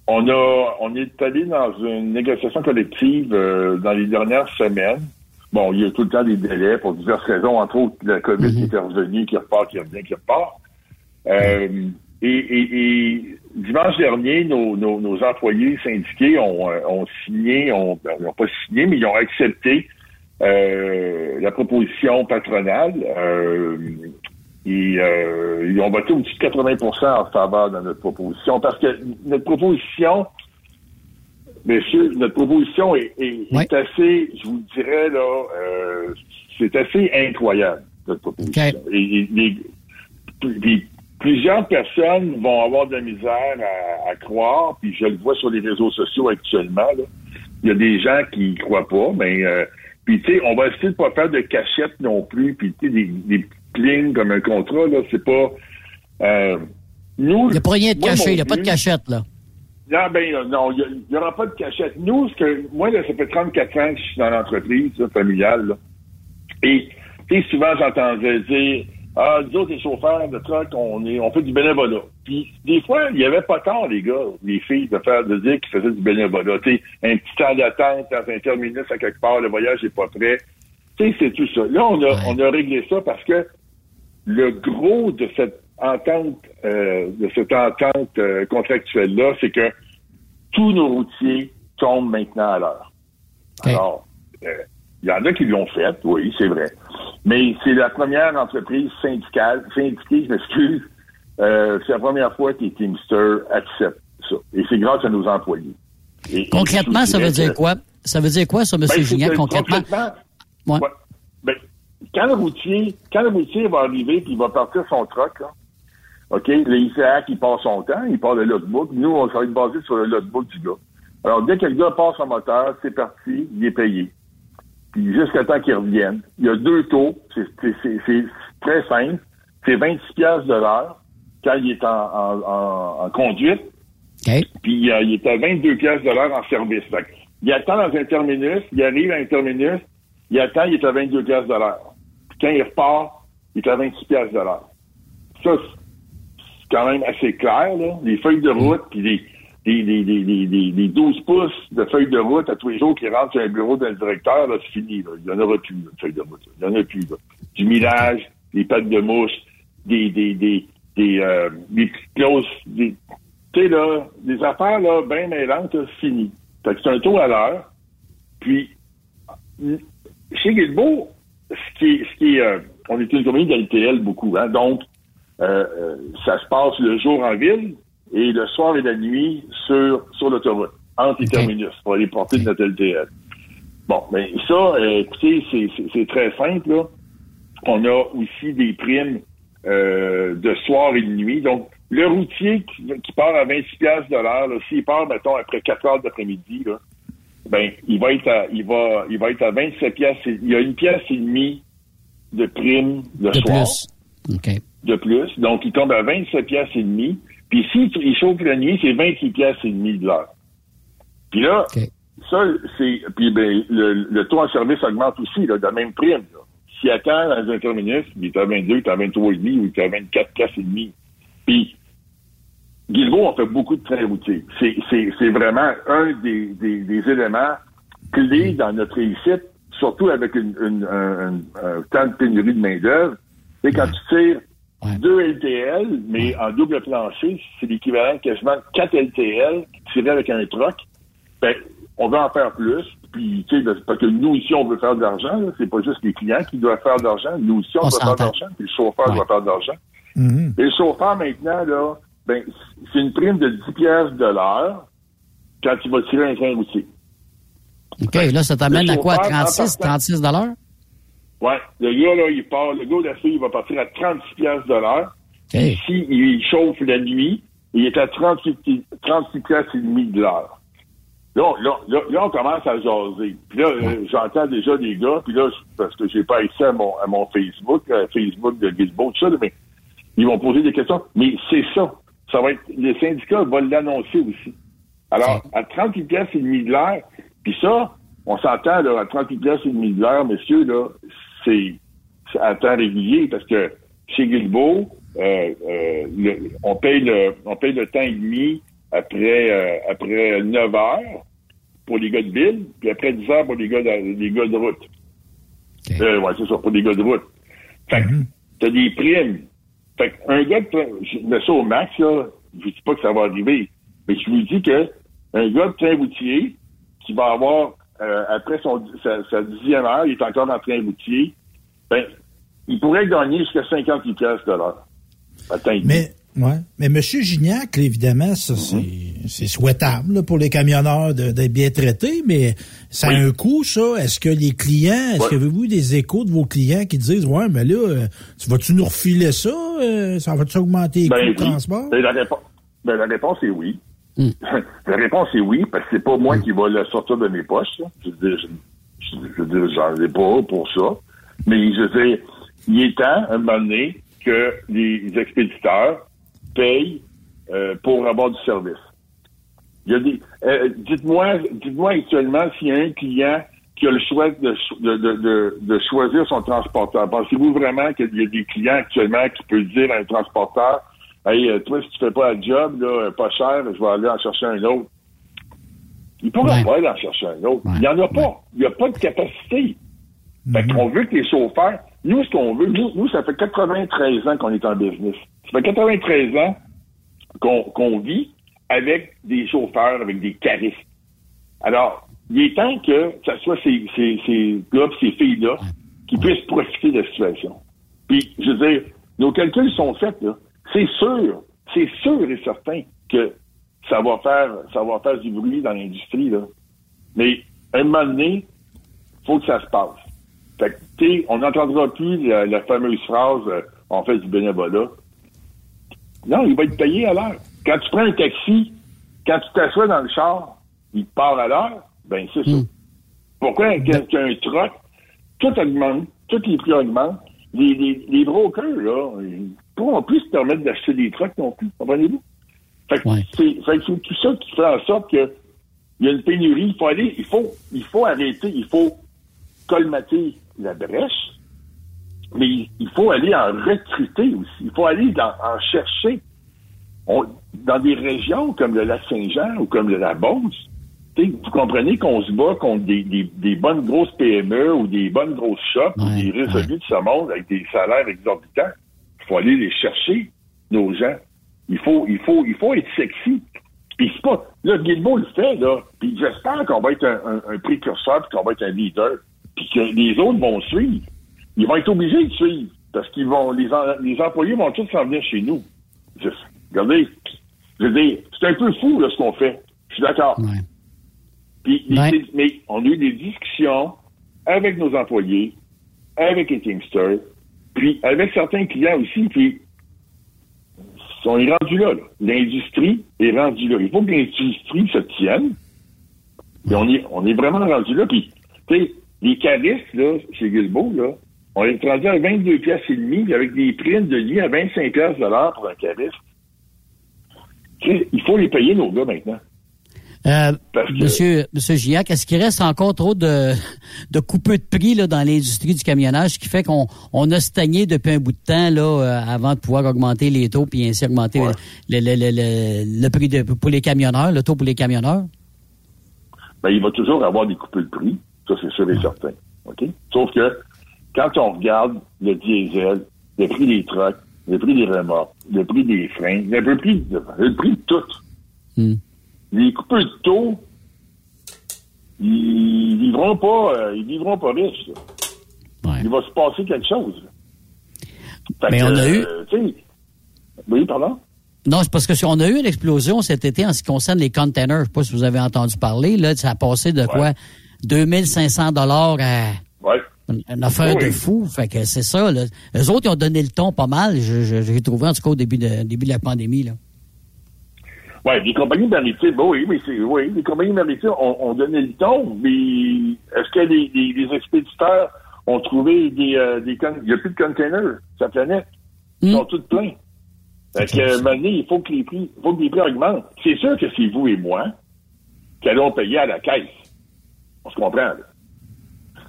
on a on est allé dans une négociation collective euh, dans les dernières semaines. Bon, il y a tout le temps des délais pour diverses raisons, entre autres la COVID qui mhm. est revenue, qui repart, qui revient, qui repart. et, dimanche dernier, nos, nos, employés syndiqués ont, ont signé, ont, n'ont pas signé, mais ils ont accepté euh, la proposition patronale. Euh, et euh, ils ont voté au-dessus de 80% en faveur de notre proposition parce que notre proposition, messieurs, notre proposition est, assez, je vous dirais, là, euh, c'est assez incroyable, notre proposition. Et, plusieurs personnes vont avoir de la misère à, croire, puis je le vois sur les réseaux sociaux actuellement. Là. Il y a des gens qui y croient pas, mais euh, puis, tu sais, on va essayer de pas faire de cachette non plus. Puis, tu sais, des, des lignes comme un contrat, là, c'est pas... Euh, nous... Il n'y a pas rien de caché, il n'y a pas de cachette, là. Non, ben non, il n'y aura pas de cachette. Nous, ce que moi, là, ça fait 34 ans que je suis dans l'entreprise familiale. Là. Et sais, souvent j'entendais dire ah, nous autres, les chauffeurs de truck, on, est, on fait du bénévolat. Puis, des fois, il n'y avait pas tort, les gars, les filles, de faire, de dire qu'ils faisaient du bénévolat. Tu un petit temps d'attente dans un terminus à quelque part, le voyage n'est pas prêt. Tu sais, c'est tout ça. Là, on a, on a réglé ça parce que le gros de cette entente, euh, de cette entente euh, contractuelle-là, c'est que tous nos routiers tombent maintenant à l'heure. Alors, euh, il y en a qui l'ont fait, oui, c'est vrai. Mais c'est la première entreprise syndicale, syndiquée, je m'excuse, euh, c'est la première fois que les Teamsters acceptent ça. Et c'est grâce à nos employés. concrètement, ça veut dire quoi? Ça veut dire quoi, ça, M. Ben, Gignac, concrètement? Ouais. Ben, quand le routier, quand le routier va arriver puis il va partir son truck, là, OK, le ICAC, il passe son temps, il part le logbook. Nous, on va être basé sur le logbook du gars. Alors, dès que le gars passe son moteur, c'est parti, il est payé puis jusqu'à temps qu'ils reviennent. Il y a deux taux, c'est très simple. C'est 26 pièces de l'heure quand il est en, en, conduite. Puis euh, il est à 22 pièces de l'heure en service. il attend dans un terminus, il arrive à un terminus, il attend, il est à 22 pièces de l'heure. Puis quand il repart, il est à 26 pièces de l'heure. Ça, c'est quand même assez clair, là. Les feuilles de route, puis les des, des, des, des, 12 pouces de feuilles de route à tous les jours qui rentrent sur un bureau d'un directeur, là, c'est fini. Là. Il n'y en aura plus, de feuilles de route. Il n'y en a plus. Du millage, des pattes de mouche, des, des, des, des, euh, des petites clauses, tu sais, là, des affaires, là, bien mêlantes, fini. Fait que c'est un taux à l'heure. Puis, chez Guilbeault, ce qui est, ce qui est, euh, on est une compagnie d'LTL beaucoup, hein, donc, euh, euh, ça se passe le jour en ville et le soir et la nuit sur, sur l'autoroute, entre les terminus, pour aller porter de notre LTL. Bon, mais ça, écoutez, c'est très simple, là. On a aussi des primes de soir et de nuit. Donc, le routier qui, part à 26 pièces de l'heure, s'il part, mettons, après 4 heures d'après-midi, ben, il va être à, il va, il va être à 27 pièces. Il y a une pièce et demie de prime le de soir. Plus. De plus. Donc, il tombe à 27 pièces et demie. Puis s'il il chauffe la nuit, c'est 26 pièces et demie de l'heure. Puis là, ça, c'est, puis ben, le, taux en service augmente aussi, là, de la même prime, S'il attend dans un terminus, il est à 22, il est à 23 et demi ou il est à 24 pièces et demie. Puis, Guilbeault, on fait beaucoup de trains routiers. C'est vraiment un des, des, éléments clés dans notre réussite, surtout avec une, un, temps de pénurie de main-d'œuvre. C'est quand tu tires deux LTL, mais en double plancher, c'est l'équivalent de quasiment quatre LTL tirés avec un truck. Ben, on veut en faire plus. Puis, tu sais, parce que nous ici, on veut faire de l'argent. C'est pas juste les clients qui doivent faire de l'argent. Nous aussi, on, doit faire de l'argent. Puis le chauffeur doit faire de l'argent. Mm-hmm. Et le chauffeur, maintenant, là, ben, c'est une prime de 10 pièces de l'heure quand il va tirer un train routier. OK, là, ça t'amène à quoi? 36, 36 dollars? Oui. Le gars, là, il part, le gars fille, il va partir à 36 pièces de l'heure. Ici, il chauffe la nuit, il est à 36, 36 pièces et demi de l'heure. Là, là, là, on commence à jaser. Puis là, euh, j'entends déjà des gars, puis là, parce que j'ai pas accès à mon, à mon Facebook, à Facebook de Gizmo, tout ça, mais ils vont poser des questions. Mais c'est ça ça va être, le syndicat va l'annoncer aussi. Alors, à 38 pièces et demi de l'heure, puis ça, on s'entend, là, à 38 pièces et demi de l'heure, messieurs, là, c'est à temps régulier parce que chez Guilbeault, euh, euh, on paye le, on paye le temps et demi après, euh, après 9 heures pour les gars de ville, puis après 10 heures pour les gars de, les gars de route. Euh, ouais, c'est ça, pour les gars de route. Fait que, mm-hmm. t'as des primes fait un gars, mets ça au max, là, je dis pas que ça va arriver, mais je vous dis que un gars de train routier qui va avoir, euh, après son, sa, dixième heure, il est encore dans le train routier, ben, il pourrait gagner jusqu'à 58 pièces de l'heure. Mais, Ouais. Mais M. Gignac, évidemment, ça, c'est souhaitable pour les camionneurs d'être bien traités, mais ça a un coût, ça. Est-ce que les clients, est-ce que avez-vous des échos de vos clients qui disent Ouais, mais là, euh, tu vas-tu nous refiler ça? Euh, ça va-tu augmenter les ben coûts de transport? Ben, la, réponse, ben, la réponse est oui. Hmm. la réponse est oui, parce que c'est pas moi hmm. qui va le sortir de mes poches. Je veux dire, je, veux dire, j'en ai pas pour ça. Mais je veux dire, il est temps, un moment donné, que les expéditeurs paye euh, pour avoir du service. Il y a des. Euh, dites-moi, dites-moi actuellement s'il y a un client qui a le choix de, de, de, choisir son transporteur. Pensez-vous vraiment qu'il y a des clients actuellement qui peuvent dire à un transporteur Hey, euh, toi, si tu fais pas le job, là, pas cher, je vais aller en chercher un autre. Il pourrait pas aller en chercher un autre. Il n'y en a pas. Il n'y a pas de capacité. Fait mm-hmm. qu'on veut que les chauffeurs, nous, ce qu'on veut, nous, nous, ça fait 93 ans qu'on est en business. Ça fait 93 ans qu'on vit avec des chauffeurs, avec des caristes. Alors, il est temps que ce soit ces, ces, ces gars ces filles-là qui puissent profiter de la situation. Puis, je veux dire, nos calculs sont faits, là. C'est sûr, c'est sûr et certain que ça va faire, ça va faire du bruit dans l'industrie, là. Mais, à un moment donné, faut que ça se passe. Fait que, on n'entendra plus la, fameuse phrase euh, on fait du bénévolat. Non, il va être payé à l'heure. Quand tu prends un taxi, quand tu t'assois dans le char, il part à l'heure, ben c'est ça. Hmm. Pourquoi un truck, tout augmente, tous les prix augmentent. Les, les, les brokers, là, ils pourront plus se permettre d'acheter des trucks non plus, comprenez-vous? Fait que c'est tout ça qui fait en sorte que il y a une pénurie. Il faut aller, il faut, il faut arrêter, il faut colmater la brèche mais il faut aller en recruter aussi. Il faut aller en chercher. dans des régions comme le lac Saint-Jean ou comme le la Beauce, vous comprenez qu'on se bat contre des, bonnes grosses PME ou des bonnes grosses shops ou des résolus de ce monde avec des salaires exorbitants. Il faut aller les chercher. nos gens. Il faut, il faut, il faut être sexy. Puis c'est pas. Là, Guilbeault le fait, là. Puis j'espère qu'on va être un, précurseur, puis qu'on va être un leader, puis que les autres vont suivre. Ils vont être obligés de suivre. Parce qu'ils vont. Les, les employés vont tous s'en venir chez nous. regardez. Je veux dire, c'est un peu fou, là, ce qu'on fait. Je suis d'accord. Puis, mais on a eu des discussions avec nos employés, avec les Teamsters, puis avec certains clients aussi, puis on est rendu là. L'industrie est rendue là. Il faut que l'industrie se tienne. Et on est, on est vraiment rendu là. Puis, tu sais, les caristes, là, chez Guilbeault, là, on est rendu à 22 pièces et demi, avec des primes de lit à 25 pièces de l'heure pour un cariste. il faut les payer, nos gars, maintenant. Euh, monsieur, monsieur Giac, est-ce qu'il reste encore trop de, de coupeux de prix là, dans l'industrie du camionnage, ce qui fait qu'on on a stagné depuis un bout de temps là, euh, avant de pouvoir augmenter les taux puis ainsi augmenter le, le, le, le, prix de, pour les camionneurs, le taux pour les camionneurs? Ben, il va toujours avoir des coupes de prix, ça c'est sûr et certain. OK? Sauf que quand on regarde le diesel, le prix des trucks, le prix des remorques, le prix des freins, le prix, le prix de tout. Hmm les coupeurs de taux, ils vivront pas, euh, ils vivront pas riches. Il va se passer quelque chose. Mais on a eu. Euh, oui, pardon? Non, c'est parce que si on a eu une explosion cet été en ce qui concerne les containers. Je sais pas si vous avez entendu parler. Là, ça a passé de quoi? 2500 dollars à ouais. une, affaire de fou. Fait que c'est ça. Là. Eux autres, ils ont donné le ton pas mal. J'ai trouvé en tout cas au début de, début de la pandémie. Là. Oui, les compagnies maritimes, bon, oui, mais c'est, oui, les compagnies maritimes ont, donné le ton, mais est-ce que les, les, expéditeurs ont trouvé des, euh, des il n'y a plus de containers sur la planète. Ils hmm. sont tous pleins. Fait que, maintenant, il faut que les prix, faut que les prix augmentent. C'est sûr que c'est vous et moi qui allons payer à la caisse. On se comprend, là.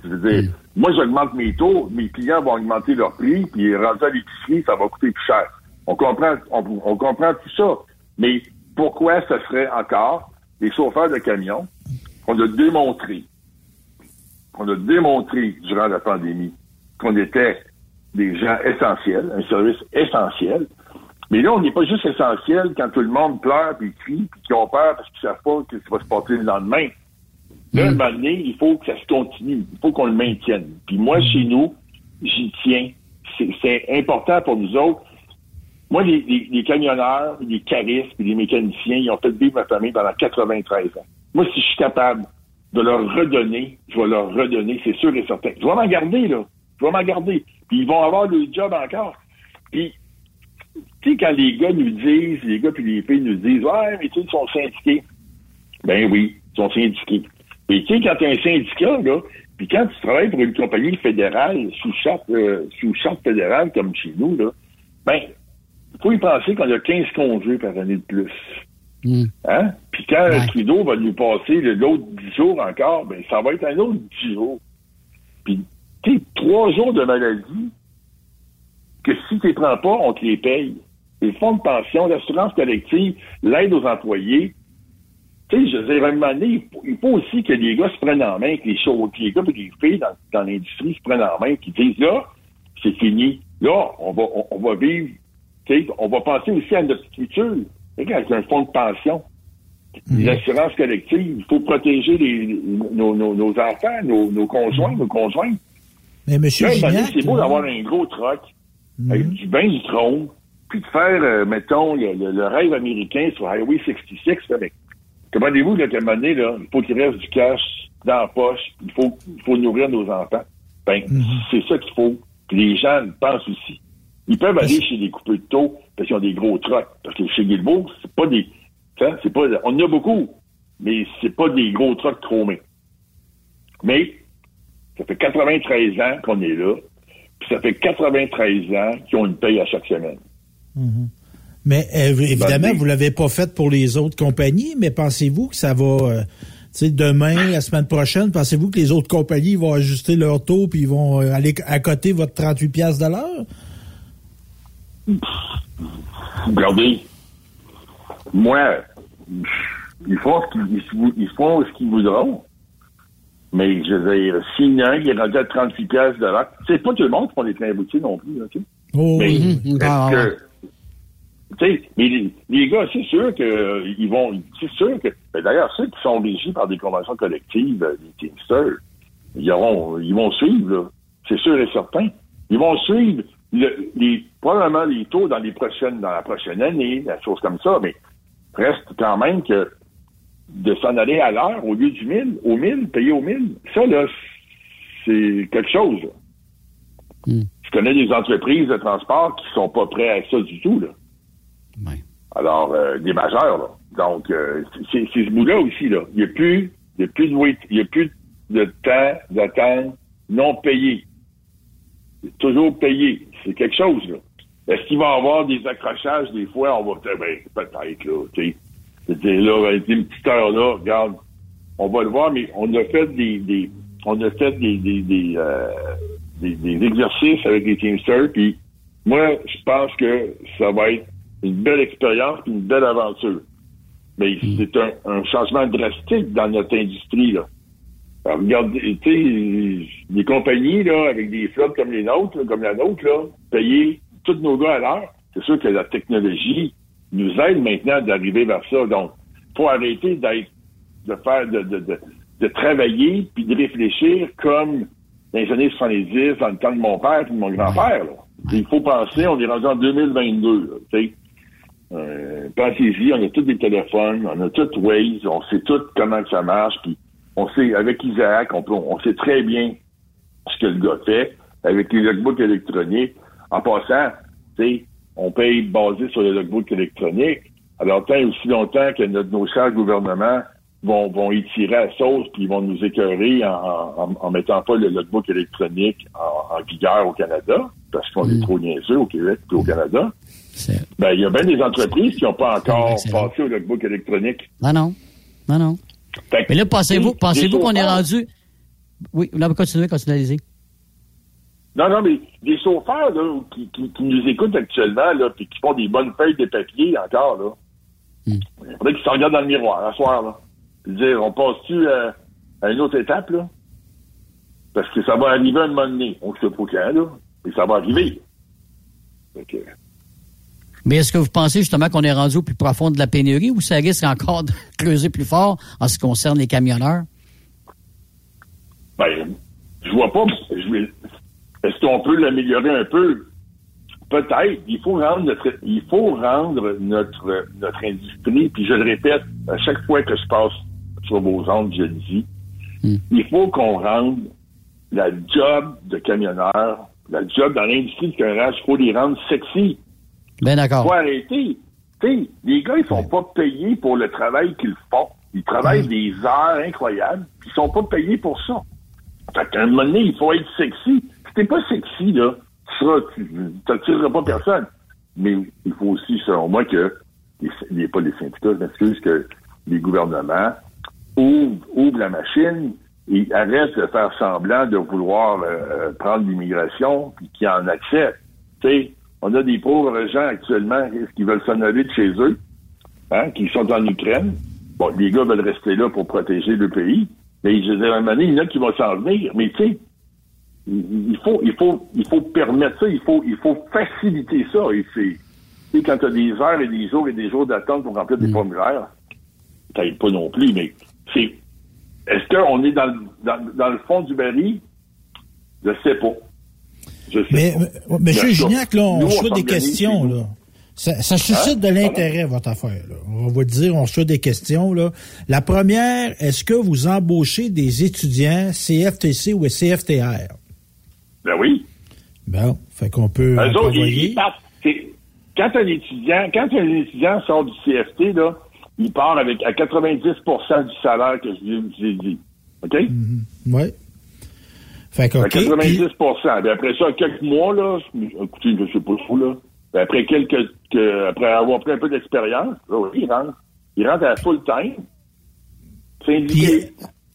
Je veux dire, hmm. moi, j'augmente mes taux, mes clients vont augmenter leur prix, puis rendu à l'épicerie, ça va coûter plus cher. On comprend, on, on comprend tout ça. Mais pourquoi ce serait encore les chauffeurs de camions qu'on a démontré, qu'on a démontré durant la pandémie qu'on était des gens essentiels, un service essentiel. Mais là, on n'est pas juste essentiel quand tout le monde pleure, puis crie, puis qu'ils ont peur parce qu'ils savent pas ce qui va se passer le lendemain. Là, un mm. moment donné, il faut que ça se continue. Il faut qu'on le maintienne. Puis moi, chez nous, j'y tiens. C'est important pour nous autres moi, les, camionneurs, les caristes et les mécaniciens, ils ont fait vivre ma famille pendant 93 ans. Moi, si je suis capable de leur redonner, je vais leur redonner, c'est sûr et certain. Je vais m'en garder, là. Je vais m'en garder. Puis ils vont avoir le job encore. Puis, tu sais, quand les gars nous disent, les gars puis les filles nous disent, ouais, mais tu sais, ils sont syndiqués. Ben oui, ils sont syndiqués. Mais tu sais, quand tu es un syndicat, là, puis quand tu travailles pour une compagnie fédérale, sous charte, euh, sous charte fédérale, comme chez nous, là, ben, il faut y penser qu'on a 15 congés par année de plus. Hmm. Hein? Puis quand ouais. Trudeau va nous passer l'autre 10 jours encore, ben ça va être un autre 10 jours. Puis, tu sais, trois jours de maladie, que si tu les prends pas, on te les paye. Les fonds de pension, l'assurance collective, l'aide aux employés. Tu sais, je veux dire, à un moment donné, il faut aussi que les gars se prennent en main, que les, choses, que les gars et les filles dans, dans l'industrie se prennent en main, qui disent, là, c'est fini. Là, on va, on va vivre on va penser aussi à notre futur. Avec un fonds de pension, mhm. l'assurance collective, il faut protéger nos, enfants, nos, conjoints, nos conjoints. Mais monsieur c'est beau d'avoir un gros truck mhm. avec du bain du trône, puis de faire, euh, mettons, le, rêve américain sur Highway 66. Avec, commandez-vous qu'à un moment donné, là, il faut qu'il reste du cash dans la poche, il faut, il faut nourrir nos enfants. Ben, mhm. c'est ça qu'il faut que les gens pensent aussi. Ils peuvent aller chez les coupeurs de taux parce qu'ils ont des gros trucks. Parce que chez Guilbeault, c'est pas des. C'est pas, on en a beaucoup, mais c'est pas des gros trucks chromés. Mais ça fait 93 ans qu'on est là, puis ça fait 93 ans qu'ils ont une paye à chaque semaine. Mm-hmm. Mais euh, évidemment, ben, vous l'avez pas fait pour les autres compagnies, mais pensez-vous que ça va, euh, tu sais, demain, la semaine prochaine, pensez-vous que les autres compagnies vont ajuster leur taux puis ils vont euh, aller à côté votre 38 pièces de l'heure? Regardez, moi, ils font ce qu'ils, ils font ce qu'ils voudront. Mais je veux dire, s'il y en a un qui est rendu à 38 pièces de l'heure, c'est pas tout le monde qui font des trains routiers non plus, OK? Oh, mais est-ce que, sais, mais les, gars, c'est sûr que euh, ils vont. C'est sûr que. Ben, d'ailleurs, ceux qui sont régis par des conventions collectives, euh, les Teamsters, ils, ils vont suivre, C'est sûr et certain. Ils vont suivre les, probablement les taux dans les prochaines, dans la prochaine année, des choses comme ça, mais reste quand même que de s'en aller à l'heure au lieu du 1000, au 1000, payer au 1000, ça, là, c'est quelque chose. Hmm. Je connais des entreprises de transport qui sont pas prêts à ça du tout, là. Alors, euh, des majeurs, là. Donc, euh, c'est ce bout-là aussi, là. Il n'y a plus, il y a plus de il y a plus de temps d'attente non payé. Toujours payé. C'est quelque chose, là. Est-ce qu'il va y avoir des accrochages des fois? On va ben, peut-être, là, tu sais. là, ben, une petite heure là, regarde, on va le voir, mais on a fait des, des on a fait des, des, des, euh, des, des exercices avec les Teamsters, puis moi, je pense que ça va être une belle expérience une belle aventure. Mais mm. c'est un, un, changement drastique dans notre industrie. Là. Alors, regardez, tu sais, des compagnies là, avec des flottes comme les nôtres, comme la nôtre, là, payer tous nos gars à l'heure, c'est sûr que la technologie nous aide maintenant d'arriver vers ça. Donc, faut arrêter d'être de faire de, de, de, de travailler puis de réfléchir comme dans les années 70, dans le temps de mon père et de mon grand-père. Il faut penser, on est rendu en 2022. Euh, Pensez-y, on a tous des téléphones, on a tous Waze, on sait tout comment ça marche, puis on sait, avec Isaac, on, on sait très bien ce que le gars fait, avec les logbooks électroniques. En passant, on paye basé sur les logbooks électroniques. Alors, tant aussi longtemps que notre, nos chers gouvernements vont, vont y tirer à sauce puis ils vont nous écœurer en, en, mettant pas le logbook électronique en, en vigueur au Canada, parce qu'on est mm. trop niaiseux au Québec et au Canada. Ben, il y a bien des entreprises qui n'ont pas encore passé au logbook électronique. Non, non. Non, non. Mais là, pensez-vous, pensez-vous qu'on est rendu. Oui, là, continuez, continuez, Non, non, mais des chauffeurs là, qui, qui, nous écoutent actuellement, là, puis qui font des bonnes feuilles de papier encore, là. Mm. Il faudrait qu'ils se regardent dans le miroir, à soir, là dire, on passe-tu à, une autre étape, là? Parce que ça va arriver à un moment donné. On ne sait pas quand, là, mais ça va arriver. Mais est-ce que vous pensez justement qu'on est rendu au plus profond de la pénurie ou ça risque encore de (laughs) creuser plus fort en ce qui concerne les camionneurs? Ben, je vois pas. Est-ce qu'on peut l'améliorer un peu? Peut-être. Il faut rendre notre, il faut rendre notre, notre industrie, puis je le répète à chaque fois que je passe sur vos ondes, je le dis. Hmm. Il faut qu'on rende la job de camionneur, la job dans l'industrie du camionnage, il faut les rendre sexy. Ben d'accord. Il faut arrêter. sais, les gars, ils sont pas payés pour le travail qu'ils font. Ils travaillent des heures incroyables, ils sont pas payés pour ça. Fait qu'à un moment donné, il faut être sexy. Si t'es pas sexy, là, tu n'attireras pas personne. Mais il faut aussi, selon moi, que les, pas les syndicats, je m'excuse, que les gouvernements ouvre, la machine et arrête de faire semblant de vouloir euh, prendre l'immigration puis qui en acceptent. Tu on a des pauvres gens actuellement qui veulent s'en aller de chez eux, hein, qui sont en Ukraine. Bon, les gars veulent rester là pour protéger le pays. Mais je veux dire, à un moment donné, il y en a qui vont s'en venir. Mais tu sais, il faut, il faut, il faut permettre ça, il faut, il faut faciliter ça. Et c'est, quand tu as des heures et des jours et des jours d'attente pour remplir des mm. formulaires, ça pas non plus, mais c'est est-ce qu'on est dans, dans, le fond du baril? Je sais pas. Je sais mais, pas. Monsieur Gignac, là, on reçoit des questions, là. Ça, suscite hein? de l'intérêt, votre affaire. Là. On va dire, on reçoit des questions. Là. La première, est-ce que vous embauchez des étudiants CFTC ou CFTR? Ben oui. Bon, fait qu'on peut. Eux autres, quand un étudiant, quand un étudiant sort du CFT, là, il part avec à 90 du salaire que je vous ai dit. OK? Mm-hmm. Oui. Fait que, À 90 après ça, quelques mois, là, écoutez, je sais pas trop, là. après quelques, après avoir pris un peu d'expérience, il rentre. Il rentre à full time. Syndiqué.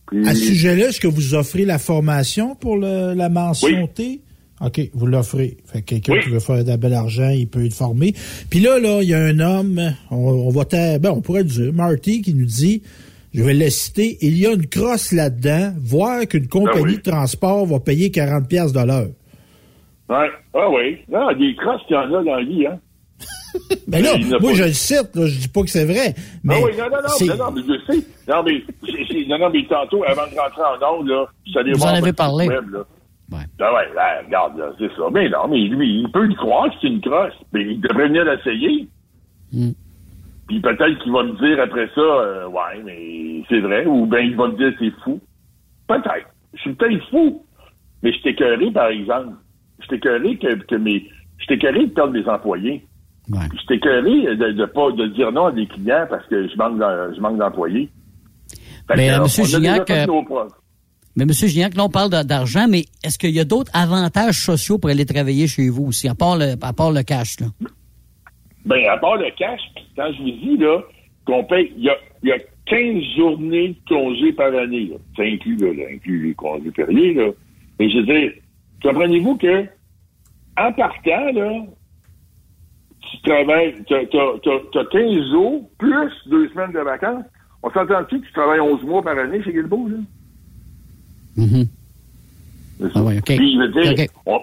Puis, à ce sujet-là, est-ce que vous offrez la formation pour la mention T? OK, vous l'offrez. Fait quelqu'un qui veut faire de bel argent, il peut être formé. Puis là, là, il y a un homme, on, va ben, on pourrait dire, Marty, qui nous dit, je vais le citer, il y a une crosse là-dedans, voir qu'une compagnie ben de transport va payer 40 pièces de l'heure. Ouais. Ah oui. Non, des crosses, il y en a dans la vie, hein. (laughs) ben là, moi, je le cite, là, je dis pas que c'est vrai. Mais ah oui, non, non, non, non, non, mais je sais. Non, mais, non, non, mais tantôt, avant de rentrer en onde, là, je Vous en avez parlé. Web, là. Ouais. Ah ouais, là, regarde, là, c'est ça. Mais non, mais lui, il peut y croire que c'est une crosse, mais il devrait venir l'essayer. Mm. Puis peut-être qu'il va me dire après ça, euh, ouais, mais c'est vrai, ou bien il va me dire c'est fou. Peut-être. Je suis peut-être fou. Mais je t'écœurais, par exemple. Je t'écœurais que, que mes. Je t'écœurais de perdre des employés. Ouais. Je t'écœurais de, de pas de dire non à des clients parce que je manque je manque d'employés. Mais M. Gignac, euh, mais M. Gignac, là, on parle d'argent, mais est-ce qu'il y a d'autres avantages sociaux pour aller travailler chez vous aussi, à part le, à part le cash, là? Ben, à part le cash, quand je vous dis, là, qu'on paye, il y a, y a 15 journées de congés par année, là. Ça inclut, là, inclut les congés fériés, là. Mais je veux dire, comprenez-vous que, en partant, là, tu travailles, tu as, 15 jours plus deux semaines de vacances. On s'entend-tu que tu travailles 11 mois par année chez Guilbeault, là? Mm Ah oui, OK. Puis, je veux dire, on,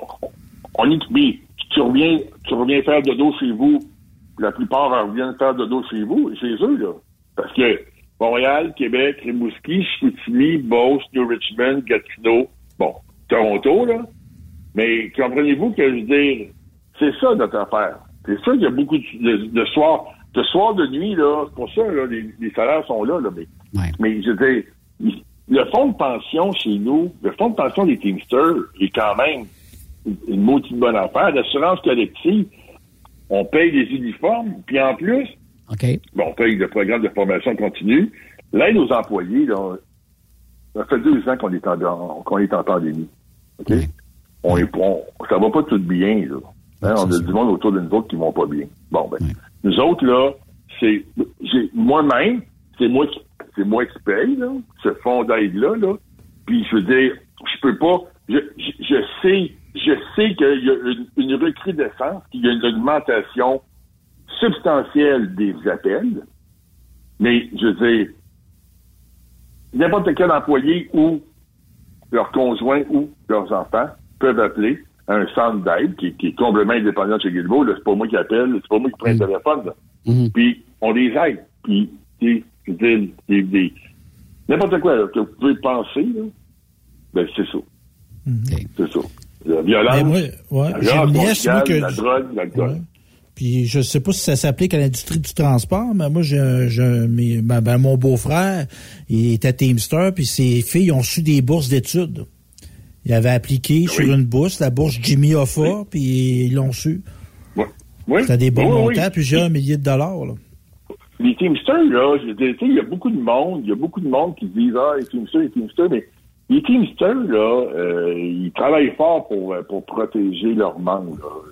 on, est, tu reviens, tu reviens faire de dos chez vous la plupart reviennent faire de dos chez vous, chez eux, là. Parce que Montréal, Québec, Rimouski, Chicoutimi, Beauce, New Richmond, Gatineau, bon, Toronto, là. Mais comprenez-vous que, je veux dire, c'est ça notre affaire. C'est ça qu'il y a beaucoup de, de, soirs, de soirs de nuit, là, pour ça, là, les, salaires sont là, là, mais, mais je veux dire, le fonds de pension chez nous, le fonds de pension des Teamsters est quand même une maudite bonne affaire. L'assurance collective, on paye des uniformes, puis en plus, bon, on paye le programme de formation continue. L'aide aux employés, là, ça fait deux ans qu'on est en, qu'on est en pandémie. OK? On est, ça va pas tout bien, là. Hein, on a du monde autour de nous autres qui vont pas bien. Bon, ben, nous autres, là, c'est, moi-même, c'est moi qui, c'est moi qui paye, là, ce fonds d'aide-là, là. Puis, je veux dire, je peux pas, je, je sais je sais qu'il y a une, une recrudescence, qu'il y a une augmentation substantielle des appels, mais je veux dire, n'importe quel employé ou leur conjoint ou leurs enfants peuvent appeler un centre d'aide qui, est complètement indépendant de chez Guilbeault. C'est pas moi qui appelle, c'est pas moi qui prends le mm. téléphone. Mm-hmm. Puis on les aide. Puis, n'importe quoi que vous pouvez penser, ben c'est ça. Mm-hmm. C'est ça. La violence, moi, ouais, la, nièce, moi, que, la drogue, l'alcool. Puis je sais pas si ça s'applique à l'industrie du transport, mais moi, j'ai, ben, ben, mon beau-frère, il était Teamster, puis ses filles ont su des bourses d'études. Il avait appliqué sur une bourse, la bourse Jimmy Hoffa, puis ils l'ont su. Oui. oui. C'était des bons montants, plusieurs milliers de dollars. Là. Les Teamsters, là, il y a beaucoup de monde, il y a beaucoup de monde qui disent, ah, les Teamsters, les Teamsters, mais les Teamsters, là, euh, ils travaillent fort pour, euh, pour protéger leurs membres.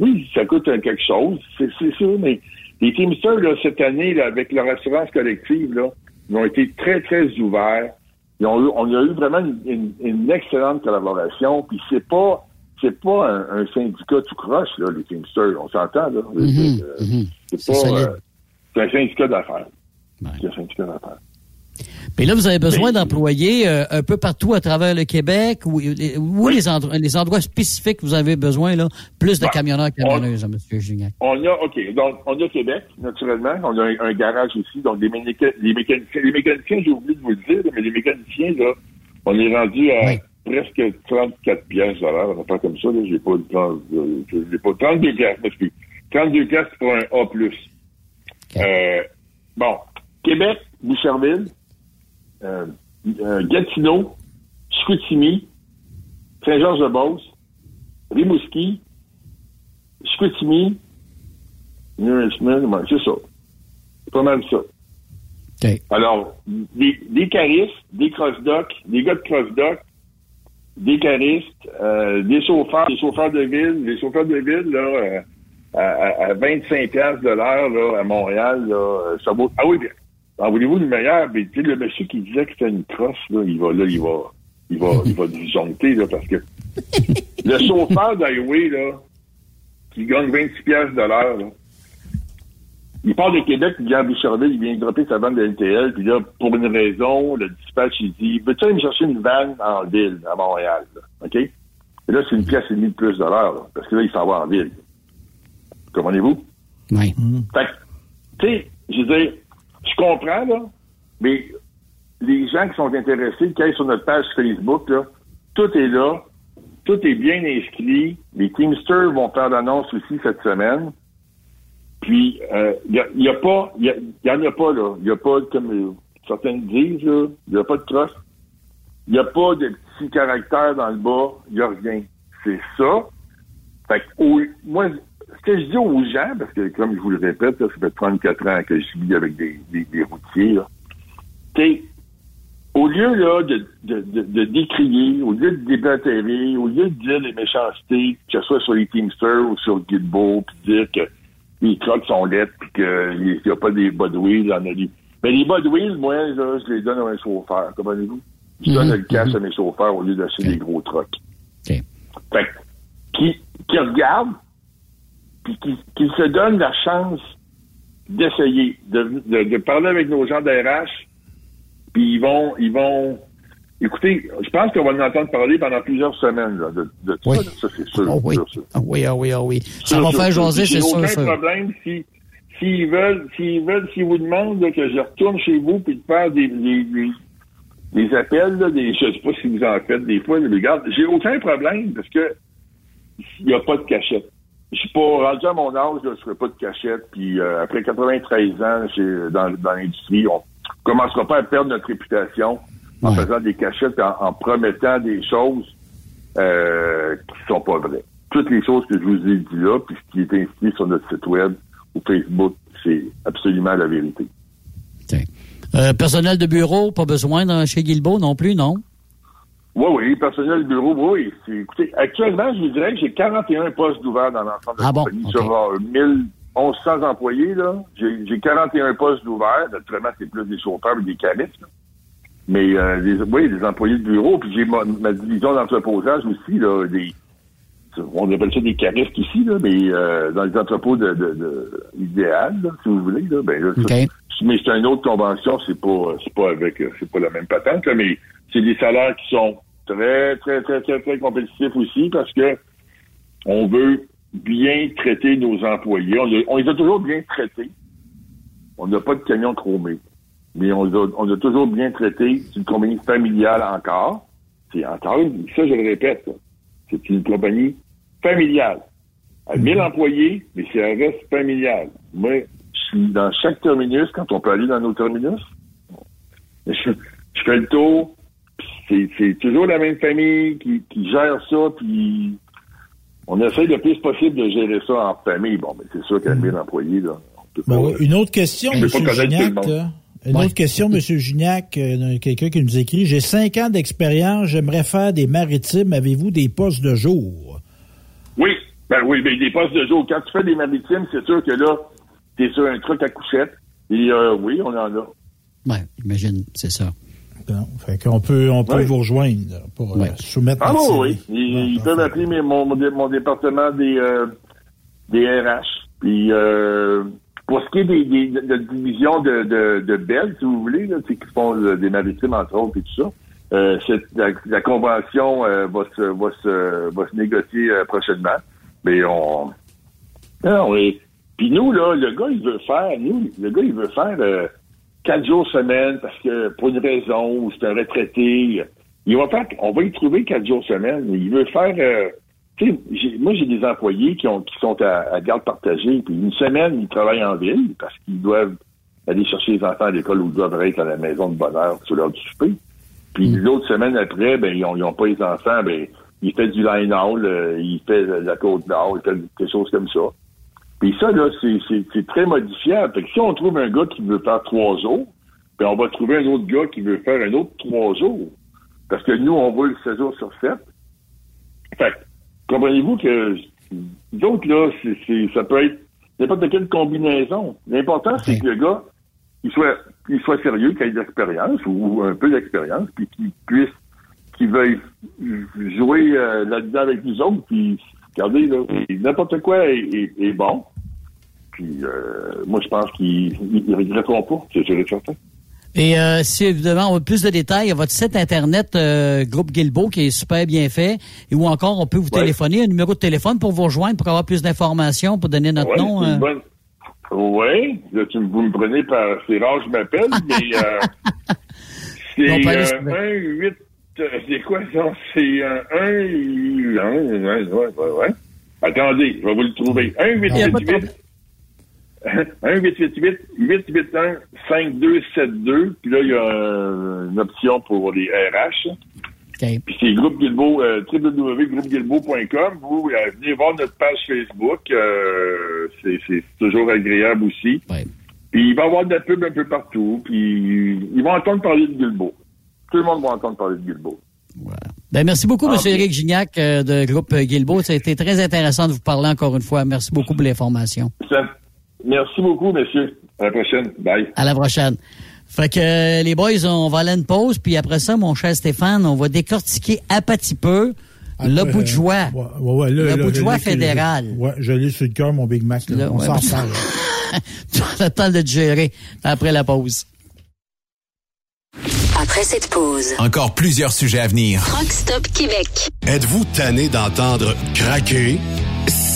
Oui, ça coûte quelque chose, c'est sûr, mais les Teamsters, là, cette année, là, avec leur assurance collective, là, ils ont été très, très ouverts. Ils ont eu, on a eu vraiment une, une, excellente collaboration. Puis c'est pas c'est pas un, syndicat tout croche, là, les Teamsters. On s'entend, là. Mm-hmm, mm-hmm. c'est pas euh, c'est un syndicat d'affaires. C'est un syndicat d'affaires. Mais là, vous avez besoin d'employés euh, un peu partout à travers le Québec ou, les, endroits, les endroits spécifiques vous avez besoin, là, plus de camionneurs et camionneuses, M. Gignac? On a, OK, donc on a Québec, naturellement. On a un, garage ici, donc les, mécaniciens, les mécaniciens, j'ai oublié de vous le dire, mais les mécaniciens, là, on est rendu à presque 34 pièces à l'heure, pas comme ça, là, j'ai pas, 30, j'ai pas 32 pièces, excuse. 32 pièces pour un A+. Euh, bon, Québec, Boucherville, euh, euh, Gatineau, Chicoutimi, Saint-Georges-de-Beauce, Rimouski, Chicoutimi, New Richmond, c'est ça. C'est pas mal ça. Alors, des, des caristes, des cross-docks, des gars de cross-dock, des caristes, euh, des chauffeurs, des chauffeurs de ville, des chauffeurs de ville, là, à, à, 25 de l'heure, là, à Montréal, là, ça vaut... Ah oui, bien, en voulez-vous le meilleur? Mais, le monsieur qui disait que c'était une crosse, là, il va là, il va, il va, il va disjoncter, là, parce que (laughs) le chauffeur d'highway, là, qui gagne 26 pièces de l'heure, là, il part de Québec, il vient à Boucherville, il vient dropper sa vanne de LTL, puis là, pour une raison, le dispatch, il dit, veux-tu aller me chercher une vanne en ville, à Montréal, là, OK? Et là, c'est une pièce et demie de plus de l'heure, parce que là, il s'en va en ville. Comprenez-vous? Oui. Fait tu sais, je veux dire, je comprends, là, mais les gens qui sont intéressés, qui aillent sur notre page Facebook, là, tout est là, tout est bien inscrit. Les Teamsters vont faire l'annonce aussi cette semaine. Puis, il euh, n'y a, pas, il y, en a pas, là. Il n'y a pas, comme certaines disent, il n'y a pas de crosse. Il n'y a pas de petits caractères dans le bas. Il n'y a rien. C'est ça. Fait que, moi, ce que je dis aux gens, parce que, comme je vous le répète, ça fait 34 ans que je vis avec des, des, routiers, là. au lieu là, de, de, de, décrier, au lieu de déblatérer, au lieu de dire les méchancetés, que ce soit sur les Teamsters ou sur Guilbeault, puis dire que les crocs sont lettres, puis qu'il n'y a pas des Budwheels la vie. Mais les Budwheels, moi, là, je les donne à un chauffeur, comprenez-vous? Je donne mhm. le cash à mes chauffeurs au lieu d'acheter des gros trucks. Fait qui, qui regarde, puis qui, qui se donne la chance d'essayer, de, de, de, parler avec nos gens d'RH, puis ils vont, ils vont Écoutez, je pense qu'on va en entendre parler pendant plusieurs semaines là, de, de oui. ça, c'est sûr. Oh, oui. Ah, oui, ah, oui, ah, oui. Ça va faire jaser, c'est sûr. aucun problème si s'ils veulent, s'ils veulent, s'ils vous demandent là, que je retourne chez vous puis de faire des, des, des, appels, là, des, je sais pas si vous en faites des fois, mais regarde, j'ai aucun problème parce que il n'y a pas de cachette. Je suis pas rendu à mon âge, là, je ferai pas de cachette. Puis euh, après 93 ans dans, dans l'industrie, on commencera pas à perdre notre réputation en faisant des cachettes, en, promettant des choses euh, qui sont pas vraies. Toutes les choses que je vous ai dit là, puis ce qui est inscrit sur notre site web ou Facebook, c'est absolument la vérité. Euh, personnel de bureau, pas besoin dans, chez Guilbeault non plus, non? Oui, oui, personnel bureau, oui. Écoutez, actuellement, je vous dirais que j'ai 41 postes ouverts dans l'ensemble de la ah compagnie. Sur 1100 employés, là, j'ai 41 postes ouverts. Naturellement, c'est plus des chauffeurs et des caristes. Mais euh, des, oui, des employés de bureau, puis j'ai ma, division d'entreposage aussi, là, des on appelle ça des caristes ici, là, mais euh, dans les entrepôts de, de, de idéal, si vous voulez, là, ben là, mais c'est une autre convention, c'est pas c'est pas avec c'est pas la même patente, là, mais c'est des salaires qui sont très, très, très, très, très compétitifs aussi parce que on veut bien traiter nos employés. On, on les a toujours bien traités. On n'a pas de camion chromé mais on, a, a toujours bien traité. C'est une compagnie familiale encore. C'est encore, ça je le répète, c'est une compagnie familiale. À 1000 mhm. employés, mais c'est un reste familial. Moi, je suis dans chaque terminus, quand on peut aller dans nos terminus, je, fais le tour, c'est toujours la même famille qui, gère ça, puis on essaie le plus possible de gérer ça en famille. Bon, mais c'est sûr qu'à 1000 mhm. employés, là, ben une autre question, M. Gignac. Une autre question, M. Gignac, euh, quelqu'un qui nous écrit. J'ai cinq ans d'expérience, j'aimerais faire des maritimes. Avez-vous des postes de jour? Oui, ben oui, ben des postes de jour. Quand tu fais des maritimes, c'est sûr que là, tu es sur un truc à couchette. Et euh, oui, on en a. Oui, imagine, c'est ça. Fait qu'on peut, on peut vous rejoindre pour euh, soumettre Ah oui, Ils, peuvent appeler mon, mon, département des, des RH. Puis pour ce qui est des, des de, division de, Bell, si vous voulez, qui font euh, des maritimes entre autres et tout ça, euh, la, convention euh, va, se, va, se, va se négocier prochainement. Mais on. Non, et, puis nous, là, le gars, il veut faire, nous, le gars, il veut faire quatre jours semaine parce que pour une raison, c'est un retraité. Il va faire, on va y trouver quatre jours semaine. Il veut faire moi, j'ai des employés qui, ont, qui sont à, garde partagée, puis une semaine, ils travaillent en ville parce qu'ils doivent aller chercher les enfants à l'école ou ils doivent être à la maison de bonheur sur l'heure du souper. Puis mm. l'autre semaine après, ben, ils n'ont pas les enfants, ben, ils font du line haul, euh, ils font la côte nord, ils font quelque chose comme ça. Puis ça, là, c'est très modifiable. Fait que si on trouve un gars qui veut faire trois jours, ben, on va trouver un autre gars qui veut faire un autre trois jours. Parce que nous, on le 16 jours sur 7. Fait comprenez-vous que d'autres, là, c'est, ça peut être n'importe quelle combinaison. L'important, c'est que le gars, il soit, il soit sérieux, qu'il ait de l'expérience ou un peu d'expérience, puis qu'il puisse, qu'il veuille jouer euh, là-dedans avec nous autres, puis regardez, là, n'importe quoi est, bon. Puis euh, moi, je pense qu'ils ne regretteront pas, c'est certain. Et euh, si évidemment on veut plus de détails, il y a votre site internet euh, Groupe Guilbeault qui est super bien fait, et ou encore on peut vous téléphoner, un numéro de téléphone pour vous rejoindre pour avoir plus d'informations, pour donner notre nom. Euh. Oui, là, tu, vous me prenez par... C'est rare je m'appelle, mais euh, (laughs) c'est un 1, 8... C'est quoi ça? C'est un 1... Ouais, ouais, ouais, ouais. Attendez, je vais vous le trouver. 1, 8, 8, 8... 1 888 881 5272 puis là il y a une option pour les RH. Puis c'est Groupe Guilbeault, euh, www.groupegilbeault.com. Vous euh, venez voir notre page Facebook. Euh, c'est toujours agréable aussi. Puis il va y avoir de la pub un peu partout. Puis ils vont entendre parler de Guilbeault. Tout le monde va entendre parler de Guilbeault. Ben, merci beaucoup, ah, M. Éric Gignac de Groupe Guilbeault. Ça a été très intéressant de vous parler encore une fois. Merci beaucoup pour l'information. Merci beaucoup, monsieur. À la prochaine. Bye. À la prochaine. Fait que euh, les boys, on va aller à une pause, puis après ça, mon cher Stéphane, on va décortiquer à petit peu le bout de joie. le, bout de joie fédéral. Ouais, je l'ai sur le cœur, mon Big Mac. Là. on s'en parle. tu as le temps de te gérer après la pause. Après cette pause, encore plusieurs sujets à venir. Rockstop Québec. Êtes-vous tanné d'entendre craquer,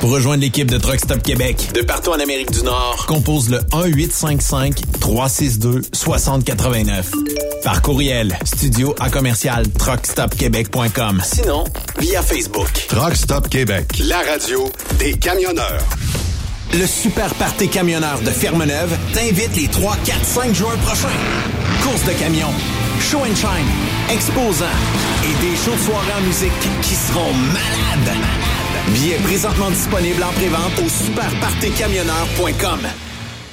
Pour rejoindre l'équipe de Truck Stop Québec, de partout en Amérique du Nord, compose le 1-855-362-6089. Par courriel, studio à commercial truckstopquebec.com. Sinon, via Facebook. Truck Stop Québec, la radio des camionneurs. Le Super Party Camionneur de Fermeneuve t'invite les 3, 4, 5 juin prochains. Course de camions, show and shine, exposants et des shows de soirée en musique qui seront malades. Billets présentement disponibles en prévente au superpartycamionneur.com.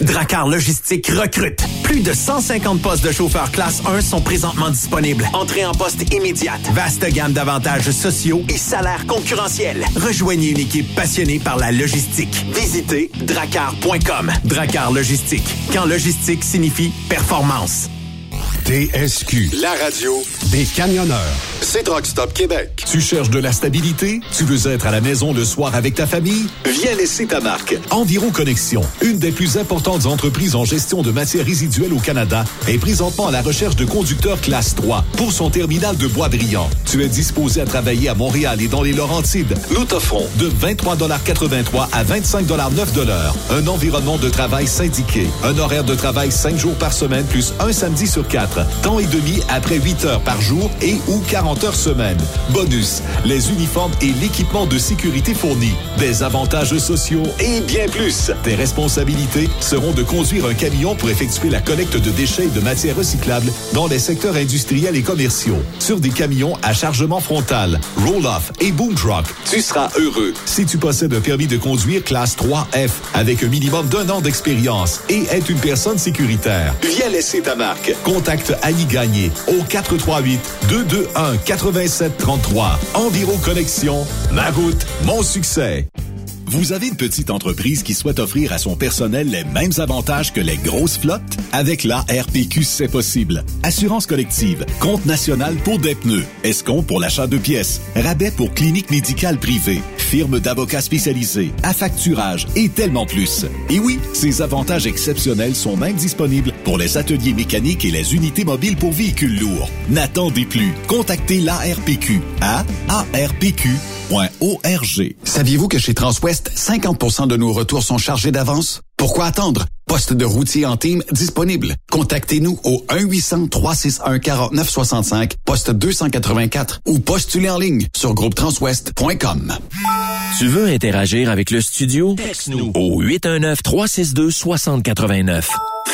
Dracar Logistique recrute. Plus de 150 postes de chauffeurs classe 1 sont présentement disponibles. Entrée en poste immédiate. Vaste gamme d'avantages sociaux et salaires concurrentiels. Rejoignez une équipe passionnée par la logistique. Visitez dracar.com. Dracar Logistique. Quand logistique signifie performance. TSQ, la radio des camionneurs. C'est Rockstop Québec. Tu cherches de la stabilité? Tu veux être à la maison le soir avec ta famille? Viens laisser ta marque. Environ Connexion, une des plus importantes entreprises en gestion de matières résiduelles au Canada, est présentement à la recherche de conducteurs classe 3 pour son terminal de bois brillant. Tu es disposé à travailler à Montréal et dans les Laurentides? Nous t'offrons de 23,83 à 25,9 un environnement de travail syndiqué, un horaire de travail 5 jours par semaine plus un samedi sur 4 temps et demi après 8 heures par jour et ou 40 heures semaine. Bonus, les uniformes et l'équipement de sécurité fournis, des avantages sociaux et bien plus. Tes responsabilités seront de conduire un camion pour effectuer la collecte de déchets et de matières recyclables dans les secteurs industriels et commerciaux, sur des camions à chargement frontal, roll-off et boom truck. Tu seras heureux si tu possèdes un permis de conduire classe 3F avec un minimum d'un an d'expérience et être une personne sécuritaire. Viens laisser ta marque. Contacte Annie Gagné au 438-221-8733. Environ Connexion, ma route, mon succès. Vous avez une petite entreprise qui souhaite offrir à son personnel les mêmes avantages que les grosses flottes? Avec la RPQ, c'est possible. Assurance collective, compte national pour des pneus, escompte pour l'achat de pièces, rabais pour clinique médicale privée, firme d'avocats spécialisés, à facturage et tellement plus. Et oui, ces avantages exceptionnels sont même disponibles pour les ateliers mécaniques et les unités mobiles pour véhicules lourds. N'attendez plus. Contactez l'ARPQ à arpq.org. Saviez-vous que chez Transwest, 50% de nos retours sont chargés d'avance? Pourquoi attendre? Poste de routier en team disponible. Contactez-nous au 1-800-361-4965, poste 284 ou postulez en ligne sur groupetranswest.com. Tu veux interagir avec le studio? Texte-nous au 819-362-6089.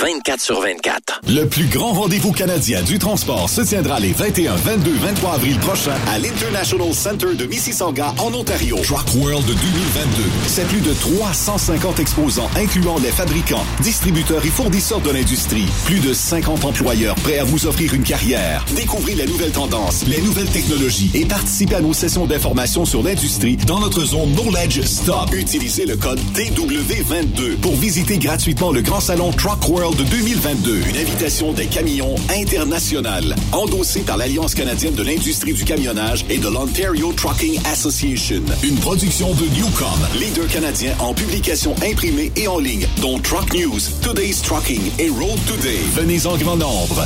24 sur 24. Le plus grand rendez-vous canadien du transport se tiendra les 21, 22, 23 avril prochains à l'International Center de Mississauga en Ontario. Truck World 2022. C'est plus de 350 exposants incluant les fabricants, distributeurs et fournisseurs de l'industrie. Plus de 50 employeurs prêts à vous offrir une carrière. Découvrez les nouvelles tendances, les nouvelles technologies et participez à nos sessions d'information sur l'industrie dans notre zone Knowledge Stop. Utilisez le code DW22 pour visiter gratuitement le grand salon Truck World de 2022. Une invitation des camions internationales. Endossée par l'Alliance canadienne de l'industrie du camionnage et de l'Ontario Trucking Association. Une production de Newcom, leader canadien en publication imprimée et en ligne, dont Truck News, Today's Trucking et Road Today. Venez en grand nombre.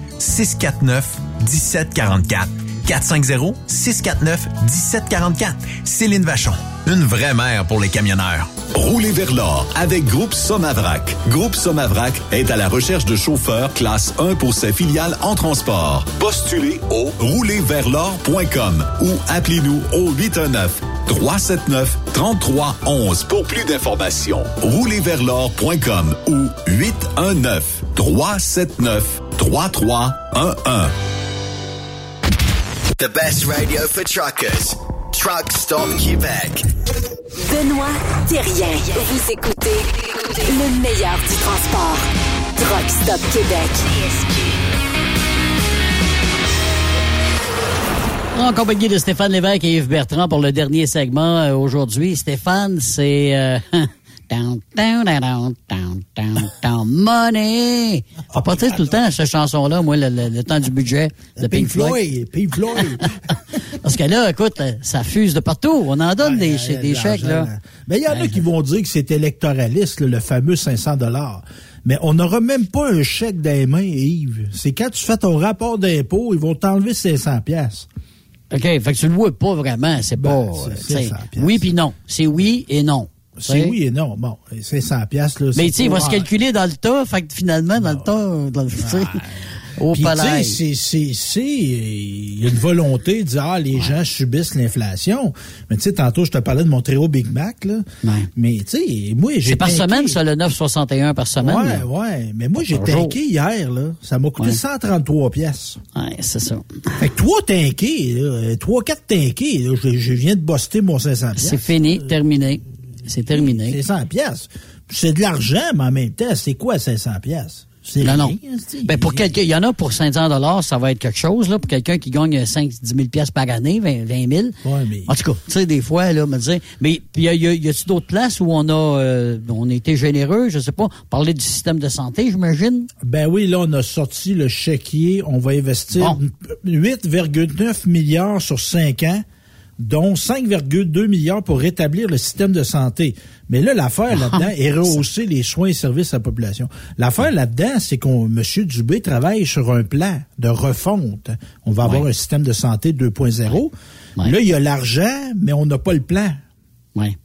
649 1744. 450-649-1744. Céline Vachon, une vraie mère pour les camionneurs. Roulez vers l'or avec Groupe Somavrac. Groupe Somavrac est à la recherche de chauffeurs classe 1 pour ses filiales en transport. Postulez au roulerversl'or.com ou appelez-nous au 819 379 3311 pour plus d'informations. Roulerversl'or.com ou 819 379 3311. The best radio for truckers. Truck Stop Québec. Benoît Thérien. Vous écoutez le meilleur du transport. Truck Stop Québec. En compagnie de Stéphane Lévesque et Yves Bertrand pour le dernier segment euh, aujourd'hui. Stéphane, c'est... Euh, (laughs) down, down, down, down, down, down, money. Faut pas dire tout le temps cette chanson-là, moi, le, le, le, temps du budget de Pink, Pink Floyd. Pink Floyd. (laughs) Parce que là, écoute, ça fuse de partout. On en donne des, Ouais, des chèques, là. Mais il y en a qui vont dire que c'est électoraliste, là, le fameux 500 dollars. Mais on n'aura même pas un chèque dans les mains, Yves. C'est quand tu fais ton rapport d'impôt, ils vont t'enlever 500 pièces. OK, fait que tu le vois pas vraiment. C'est Ben, pas... 100 oui puis non. C'est oui et non. C'est oui et non. Bon, 500 pièces là. Mais tu sais, il va se calculer dans le tas. Fait que finalement, dans le tas, dans le, tu sais, au Puis, tu sais, palais. c'est, c'est, c'est, il y a une volonté de dire, ah, les gens subissent l'inflation. Mais tu sais, tantôt, je te parlais de mon très haut Big Mac, là. Mais, tu sais, moi, j'ai C'est par semaine, ça, le 9,61 par semaine. Ouais, là. ouais. Mais moi, j'ai tanké hier, là. Ça m'a coûté Ouais. 133 pièces. Ouais, c'est ça. Fait que trois tankés, là, trois, quatre tankés, là, je, je viens de buster mon 500 pièces. C'est fini, terminé. C'est terminé. 500 pièces. C'est de l'argent, mais en même temps, c'est quoi 500 pièces? C'est Non, non. c'est- Ben pour quelqu'un, il y en a pour 500 dollars, ça va être quelque chose là. Pour quelqu'un qui gagne 5 10 000 pièces par année, 20, 20 000. Ouais, mais- En tout cas, tu sais, des fois là, me dire. Mais puis y a, y a, y a-tu d'autres places où on a, euh, on a été généreux, je sais pas, parler du système de santé, j'imagine? Ben oui, là, on a sorti le chéquier. On va investir Bon. 8,9 milliards sur 5 ans dont 5,2 milliards pour rétablir le système de santé. Mais là, l'affaire (laughs) là-dedans est rehausser les soins et services à la population. L'affaire là-dedans, c'est qu'on, M. Dubé travaille sur un plan de refonte. On va avoir un système de santé 2.0. Là, il y a l'argent, mais on n'a pas le plan. Oui.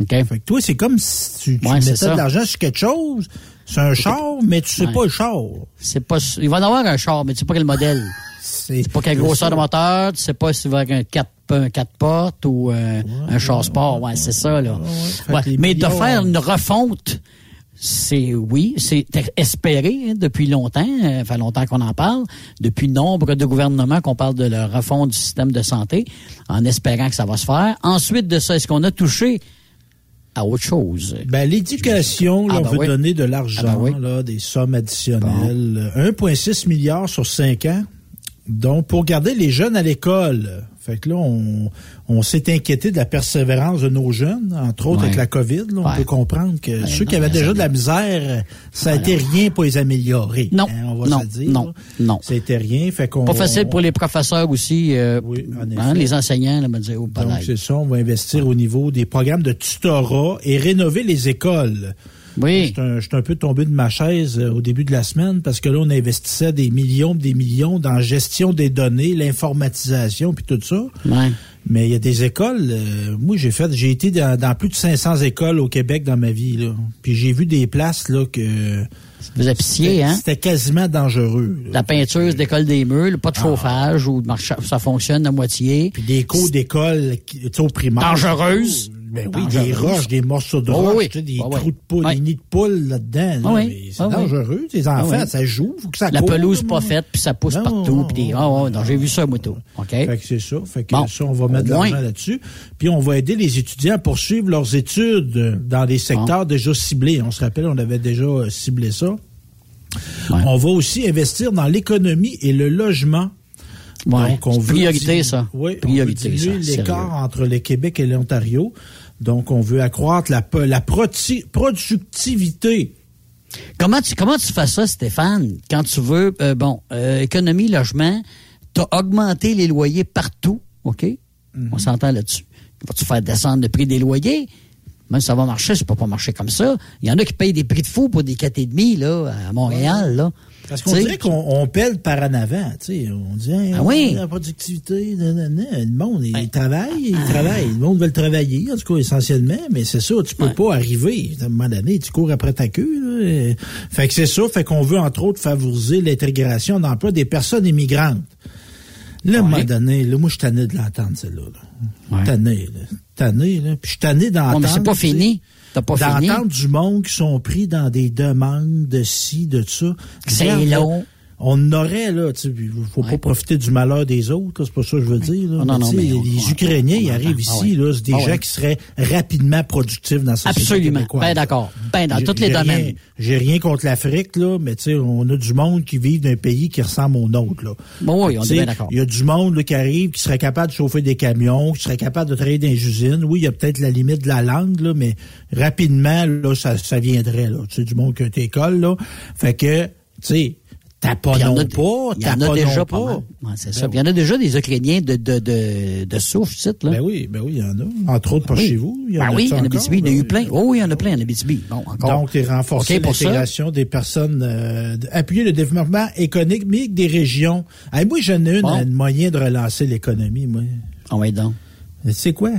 OK. Fait que toi, c'est comme si tu, tu mettais de l'argent sur quelque chose. C'est un char, mais tu sais pas le char. C'est pas, il va en avoir un char, mais tu sais pas quel modèle. C'est pas quelle grosseur de moteur, tu sais pas si va avoir un 4 un 4 portes ou euh, un char sport. Ouais, c'est ça, là. Mais de faire une refonte, c'est oui, c'est espéré hein, depuis longtemps, euh, fait longtemps qu'on en parle, depuis nombre de gouvernements qu'on parle de la refonte du système de santé, en espérant que ça va se faire. Ensuite de ça, est-ce qu'on a touché à autre chose? Ben, l'éducation, ah, on ben veut donner de l'argent, ah, ben là, des sommes additionnelles. 1,6 milliard sur 5 ans. Donc, pour garder les jeunes à l'école, fait que là, on, on s'est inquiété de la persévérance de nos jeunes, entre autres avec la COVID. Là, on peut comprendre que ceux qui avaient déjà de la misère, ça n'a été rien pour les améliorer. Non, hein, on va non, se dire. Non, non. Ça été rien. Fait qu'on, Pas facile pour les professeurs aussi, euh, hein, les enseignants. Là, me dire, oh, Donc, c'est ça, on va investir au niveau des programmes de tutorat et rénover les écoles. Oui. Je suis un, peu tombé de ma chaise euh, au début de la semaine parce que là, on investissait des millions, des millions dans la gestion des données, l'informatisation, puis tout ça. Ouais. Mais il y a des écoles. Euh, moi, j'ai fait, j'ai été dans, plus de 500 écoles au Québec dans ma vie. Là. Puis j'ai vu des places là que. Vous appuiez, hein? C'était quasiment dangereux. La peinture d'école des murs, pas de ah. chauffage ou ça fonctionne à moitié. Puis des cours d'école au primaire. Dangereuse. Oui, des roches, des morceaux de roches, des trous de poule, des nids de poule là-dedans. c'est dangereux. Les enfants, ça joue, faut que ça La pelouse pas faite, puis ça pousse partout. Puis oh, j'ai vu ça, moto. OK? Fait que c'est ça. Fait que ça, on va mettre de l'argent là-dessus. Puis on va aider les étudiants à poursuivre leurs études dans des secteurs déjà ciblés. On se rappelle, on avait déjà euh, ciblé ça. On va aussi investir dans l'économie et le logement Donc, on priorité, ça. Oui, priorité, on l'écart entre le Québec et l'Ontario. Donc, on veut accroître la, la productivité. Comment tu, comment tu fais ça, Stéphane, quand tu veux, euh, bon, euh, économie, logement, tu as augmenté les loyers partout, OK? On mhm. s'entend là-dessus. Vas-tu faire descendre le prix des loyers? Même si ça va marcher, ça peut pas marcher comme ça. Il y en a qui payent des prix de fou pour des 4,5 là, à Montréal. Là. Parce qu'on dirait qu'on pèle par en avant. sais, On dit ah, oui. la productivité, le monde, il travaille, il travaille. Le monde veut travailler, en tout cas, essentiellement, mais c'est ça, tu peux pas arriver. À un moment donné, tu cours après ta queue. Là, Fait que c'est ça, fait qu'on veut, entre autres, favoriser l'intégration d'emploi des personnes immigrantes. Là, à un moment donné, là, moi, je suis tanné de l'entendre, celle-là. Là. Tanné, là. Tanné, là. Puis je suis tanné d'entendre... mais c'est pas fini. D'entendre du monde qui sont pris dans des demandes de ci, de ça. C'est long on aurait, là, tu faut pas profiter du malheur des autres, c'est pas ça que je veux dire. Là. Non, non, mais les Ukrainiens, ils arrivent ah ici, là, c'est des ah gens qui seraient rapidement productifs dans cette société Absolument. Ben d'accord. Ben dans tous les domaines. J'ai rien contre l'Afrique, là, mais tu sais, on a du monde qui vit d'un pays qui ressemble au nôtre, là. Bon, oui, on est bien d'accord. Il y a du monde là, qui arrive, qui serait capable de chauffer des camions, qui serait capable de travailler dans les usines. Oui, il y a peut-être la limite de la langue, là, mais rapidement, là, ça, ça viendrait, là. Tu sais, du monde qui a école, là. Fait que, tu sais, T'as pas non pas, en a déjà pas. c'est ça. Ben il y en a déjà des Ukrainiens de, de, de, de souffle, site, là. Ben oui, ben oui, il y en a. Entre autres, pas chez vous. Il y en ben a oui, il y en a. Il y en a eu plein. Oh oui, il y en a plein en Abitibi. Bon, encore. Donc, tu renforcer l'intégration des personnes, euh, appuyer le développement économique des régions. moi, j'en ai une, un moyen de relancer l'économie, moi. Ah oui, donc. Sais quoi?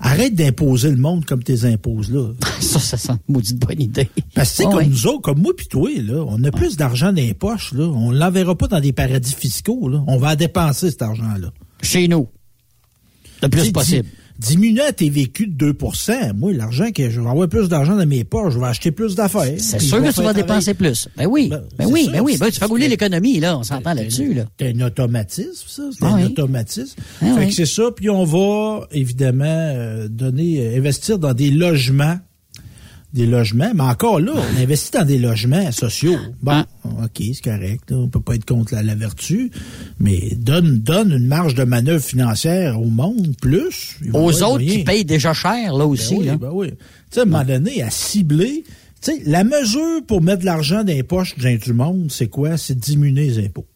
Arrête d'imposer le monde comme tes imposes là. (laughs) ça, ça sent une maudite bonne idée. Parce que c'est comme nous autres, comme moi puis toi, là, on a plus d'argent dans les poches, là. On l'enverra pas dans des paradis fiscaux, là. On va dépenser cet argent-là. Chez nous. Le plus possible diminuer à tes vécus de 2% Moi, l'argent que je vais avoir plus d'argent dans mes poches, je vais acheter plus d'affaires. C'est sûr que tu vas dépenser plus. Ben oui. Ben, ben oui, ben oui. Ben, tu fais rouler l'économie, là. On s'entend là-dessus, là. C'est un automatisme, ça. C'est ah un automatisme. Ah fait que c'est ça. Puis on va, évidemment, euh, donner, euh, investir dans des logements des logements, mais encore là, on investit dans des logements sociaux. Bon, ah. OK, c'est correct, là, on peut pas être contre la, vertu, mais donne, donne une marge de manœuvre financière au monde, plus. Aux autres qui payent déjà cher, là aussi. Ben oui, Ben oui. Tu sais, à un moment donné, à cibler, tu sais, la mesure pour mettre de l'argent dans les poches du monde, c'est quoi? C'est diminuer les impôts.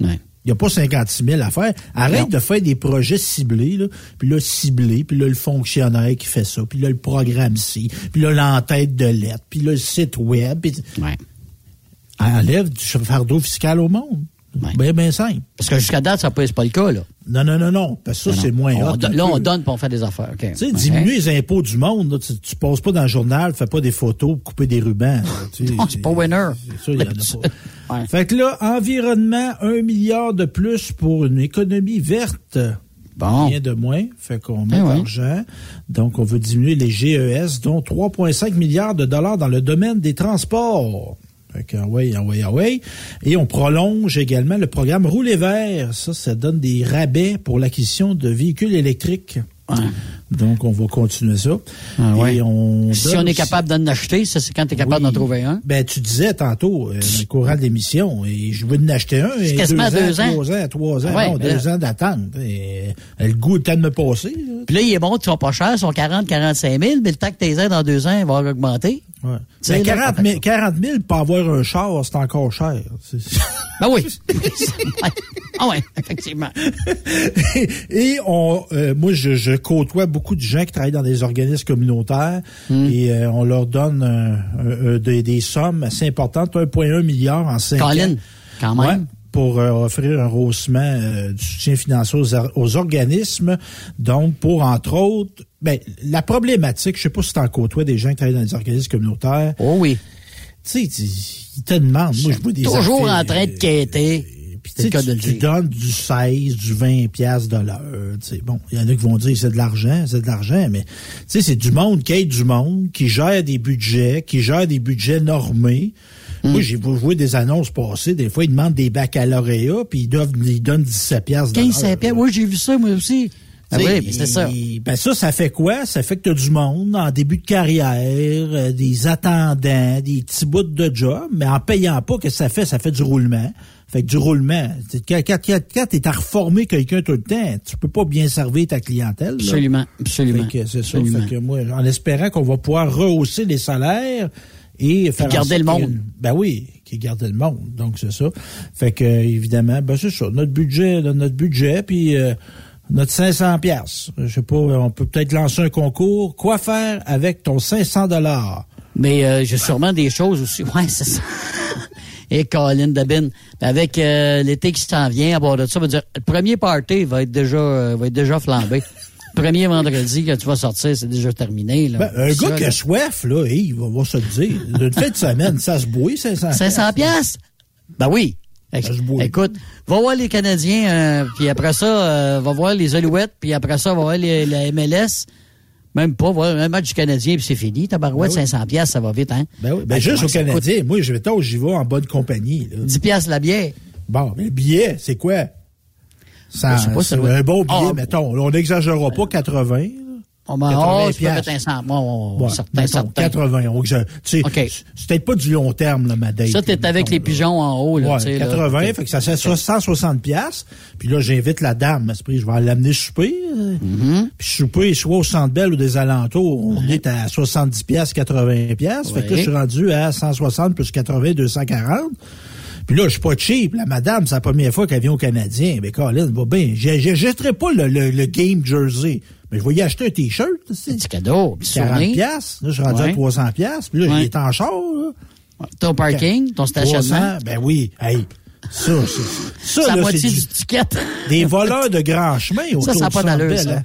Ouais. Il n'y a pas 56 000 à faire. Arrête de faire des projets ciblés, là, puis là, ciblé, puis là, le fonctionnaire qui fait ça, puis là, le programme ci, puis là, l'entête de lettres, puis là, le site web. Puis... Ouais. Enlève du fardeau fiscal au monde. Bien, bien simple. Parce que jusqu'à date, ça n'est pas le cas, là. Non, non, non, non. Parce que ça, c'est moins on. Là, on donne pour faire des affaires. Tu sais, diminuer les impôts du monde, là, tu, tu passes pas dans le journal, fais pas des photos, couper des rubans. Tu (laughs) non, c'est pas winner. C'est ça, il y en a pas. Fait que là, environnement, un milliard de plus pour une économie verte. Bon. Rien de moins. Fait qu'on met Eh ouais. l'argent. Donc, on veut diminuer les GES, dont 3,5 milliards de dollars dans le domaine des transports. Fait que, ouais, ah ouais. Et on prolonge également le programme Rouler vert. Ça, ça donne des rabais pour l'acquisition de véhicules électriques. Donc, on va continuer ça. Ah ouais. Et on Si on est capable d'en acheter, ça, c'est quand tu es capable d'en trouver un. ben, tu disais tantôt, euh, dans le courant de l'émission, et je veux en acheter un. Et deux ans. Trois ans, trois ans. Ah ouais, non, ben deux ans d'attente. Et, euh, le goût est temps de me passer. là. Puis là, il est bon, ils sont pas chers, ils sont 40, 45 000, mais le temps que tes dans deux ans, il va augmenter. Ouais. Ben, là, 40, 000, 40 000 pour avoir un char, c'est encore cher. Ben oui. (laughs) ah ouais, effectivement. (laughs) et on, euh, moi, je, je côtoie beaucoup de gens qui travaillent dans des organismes communautaires Hmm. et euh, on leur donne euh, euh, des, des sommes assez importantes, 1,1 milliard en 5 Colin, ans. quand même. Ouais, pour offrir un rehaussement du soutien financier aux, or- aux organismes. Donc, pour, entre autres, ben, la problématique, je sais pas si tu en côtoies des gens qui travaillent dans des organismes communautaires. Oh oui. Tu sais, ils te demandent, moi, je vois des Toujours affaires, en train de quêter. Puis tu donnes du 16, du 20 piastres de l'heure. Bon, il y en a qui vont dire c'est de l'argent, c'est de l'argent, mais tu sais, c'est du monde qui aide du monde, qui gère des budgets, qui gère des budgets normés. Hmm. Moi, j'ai vu des annonces passer. Des fois, ils demandent des baccalauréats, puis ils, doivent, ils donnent 17 piastres de 15 l'heure. pieds. Oui, j'ai vu ça, moi aussi. Ah oui, c'est ça. Ben ça, ça fait quoi? Ça fait que tu as du monde en début de carrière, euh, des attendants, des petits bouts de job, mais en payant pas, qu'est-ce que ça fait? Ça fait du roulement. Fait que du roulement. Quand, quand, quand, quand tu es à reformer quelqu'un tout le temps, tu peux pas bien servir ta clientèle. là. Absolument, absolument. Fait que c'est ça. Fait que moi, en espérant qu'on va pouvoir rehausser les salaires et faire garder le monde. Ben oui, qui garder le monde. Donc c'est ça. Fait que évidemment, ben c'est ça. Notre budget, notre budget, puis euh, notre 500 pièces. Je sais pas, on peut peut-être lancer un concours. Quoi faire avec ton 500 dollars? Mais euh, j'ai sûrement des choses aussi. Ouais, c'est ça. Et Colin Dabin, avec euh, l'été qui s'en vient, à bord de ça, va dire, le premier party va être déjà, euh, va être déjà flambé. (laughs) Premier vendredi que tu vas sortir, c'est déjà terminé. Là. Ben, un Ça, gars qui a soif, là, il va, va se le dire. D'une fin de semaine, ça se bouille, 500 500 pièces. Ben oui. Ex- Écoute, va voir les Canadiens, euh, puis après ça, euh, va voir les Alouettes, puis après ça, va voir les, la MLS. Même pas, voir un match du Canadien, puis c'est fini. Tabarouette, Ben oui. 500 pièces, ça va vite, hein? Ben oui, ben Ben, juste au coûte? Canadien. Moi, je vais tôt, j'y vais en bonne compagnie. Là. 10 pièces la bière. Bon, mais le billet, c'est quoi? Ça, Je sais pas, ça doit- un bon billet, Ah, mettons. On n'exagérera pas 80. Là. On ben, 80 oh, peux mettre un 100. Moi, on, Ouais, certain, mettons, certain. 80. on exa- tu sais, C'est peut-être pas du long terme, là, ma date. Ça, t'es là, avec mettons, les là. pigeons en haut, là, Ouais, tu sais, là. 80, Ok. fait que ça fait 160 pièces. Puis là, j'invite la dame, à ce prix, je vais l'amener souper. euh, Mm-hmm. Puis souper, soit au Centre Bell ou des alentours, on est à 70 pièces, 80 pièces. Fait que là, je suis rendu à 160 plus 80, 240. Puis là, je suis pas cheap. La madame, c'est la première fois qu'elle vient au Canadien. Mais Colin, va bien. Jetterai pas le, le, le game jersey. Mais je vais y acheter un T-shirt. C'est Petit cadeau. petit 40 souvenir. pièces. Là, je suis rendu Ouais. à 300 pièces. Puis là, Ouais. il est en char. Là. Ton parking, ton stationnement? 300, ben oui. Hey, ça, c'est ça, (laughs) C'est la là, moitié du du- ticket. des voleurs de grand chemin autour Ça, ça du pas d'allure, ça.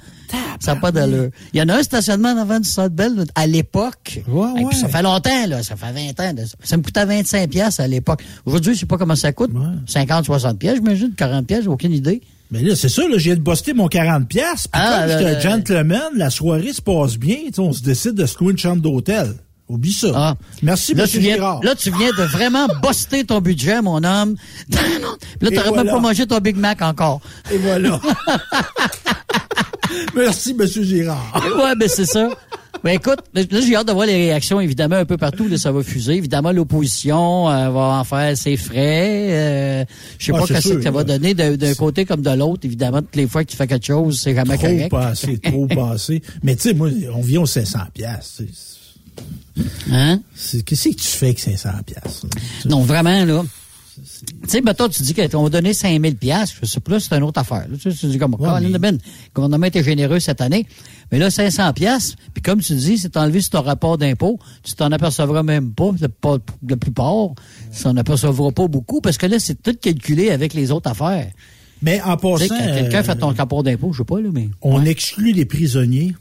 Ça n'a pas d'allure. Il y en a un stationnement en avant du Centre Bell à l'époque. Et puis Ça fait longtemps, là. Ça fait 20 ans. de ça. Ça me coûtait 25 pièces à l'époque. Aujourd'hui, je sais pas comment ça coûte. 50, 60 pièces, j'imagine. 40 pièces, j'ai aucune idée. Mais là, c'est ça, là, je viens de mon 40 pièces. Puis Ah, là, j'étais là, un gentleman, la soirée se passe bien. On se décide de se louer une chambre d'hôtel. Oublie ça. Merci, Ah. là, M. tu viens, Girard. là, tu viens de vraiment (laughs) buster ton budget, mon homme. (laughs) Puis là, t'aurais même voilà. pas mangé ton Big Mac encore. Et voilà. (laughs) (laughs) Merci, M. Girard. (laughs) ouais, ben c'est ça. Ben écoute, là j'ai hâte de voir les réactions, évidemment, un peu partout, là, ça va fuser. Évidemment, l'opposition euh, va en faire ses frais. Euh, je sais Ah, pas qu'est-ce sûr, que ça va donner d'un côté comme de l'autre. Évidemment, toutes les fois que tu fais quelque chose, c'est jamais Trop correct. passé, trop (laughs) passé. Mais tu sais, moi, on vient aux 500 pièces. Hein? Qu'est-ce que tu fais avec 500 pièces? Non, vraiment, là. Tu sais, mettons, tu dis qu'on va donner 5 000 je sais plus, c'est une autre affaire. Tu, sais, tu dis comme, ouais, mais... ben, le gouvernement était généreux cette année. Mais là, 500 pièces puis comme tu dis, c'est enlevé sur ton rapport d'impôt, tu t'en apercevras même pas, pas la plupart, tu t'en apercevras pas beaucoup, parce que là, c'est tout calculé avec les autres affaires. Mais en passant... Quand quelqu'un fait ton rapport d'impôt, je sais pas, là, mais... On exclut les prisonniers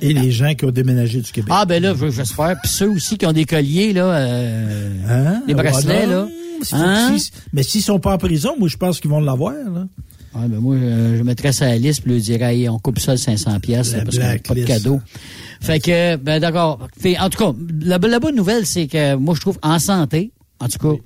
et les gens qui ont déménagé du Québec. Ah, ben là, j'espère. Puis ceux aussi qui ont des colliers, là, euh, hein? les bracelets, là. Hein? mais s'ils sont pas en prison, moi, je pense qu'ils vont l'avoir, là. Ah, ben moi, euh, je mettrais ça à la liste, puis je dirais, on coupe ça de 500 pièces parce qu'on pas de cadeau. Fait que, ben d'accord. En tout cas, la, la bonne nouvelle, c'est que moi, je trouve, en santé, en tout cas,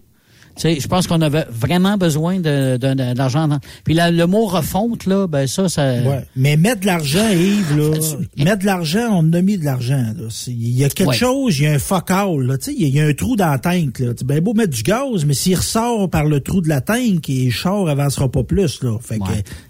je pense qu'on avait vraiment besoin d'argent. Puis le mot refonte, là, ben ça, ça. Ouais. Mais mettre de l'argent, Yves, là. (laughs) mettre de l'argent, on a mis de l'argent. Il y a quelque chose, il y a un focal, là. Il y, a un trou dans la tank. Là. Ben beau mettre du gaz, mais s'il ressort par le trou de la tank, et le char avancera pas plus. Là. Fait que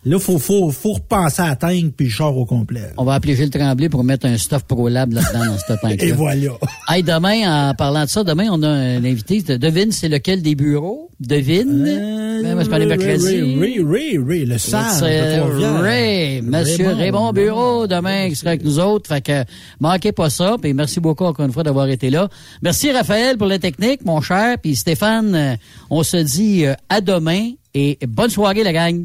là, faut, faut, faut repenser à la tank puis le char au complet. On va appeler Gilles Tremblay pour mettre un stuff ProLab là-dedans dans cette (laughs) tank-là. Et voilà. Hey, demain, en parlant de ça, demain, on a un invité. Devine, c'est lequel des bureaux? Devine. Euh, ben, moi, je parlais mercredi. Ray, Ray, Ray, le sage. Ray, Monsieur Raymond Bureau, demain, qui sera avec nous autres. Fait que, manquez pas ça. Puis merci beaucoup encore une fois d'avoir été là. Merci Raphaël pour la technique, mon cher. Puis Stéphane, euh, on se dit euh, à demain et bonne soirée, la gang.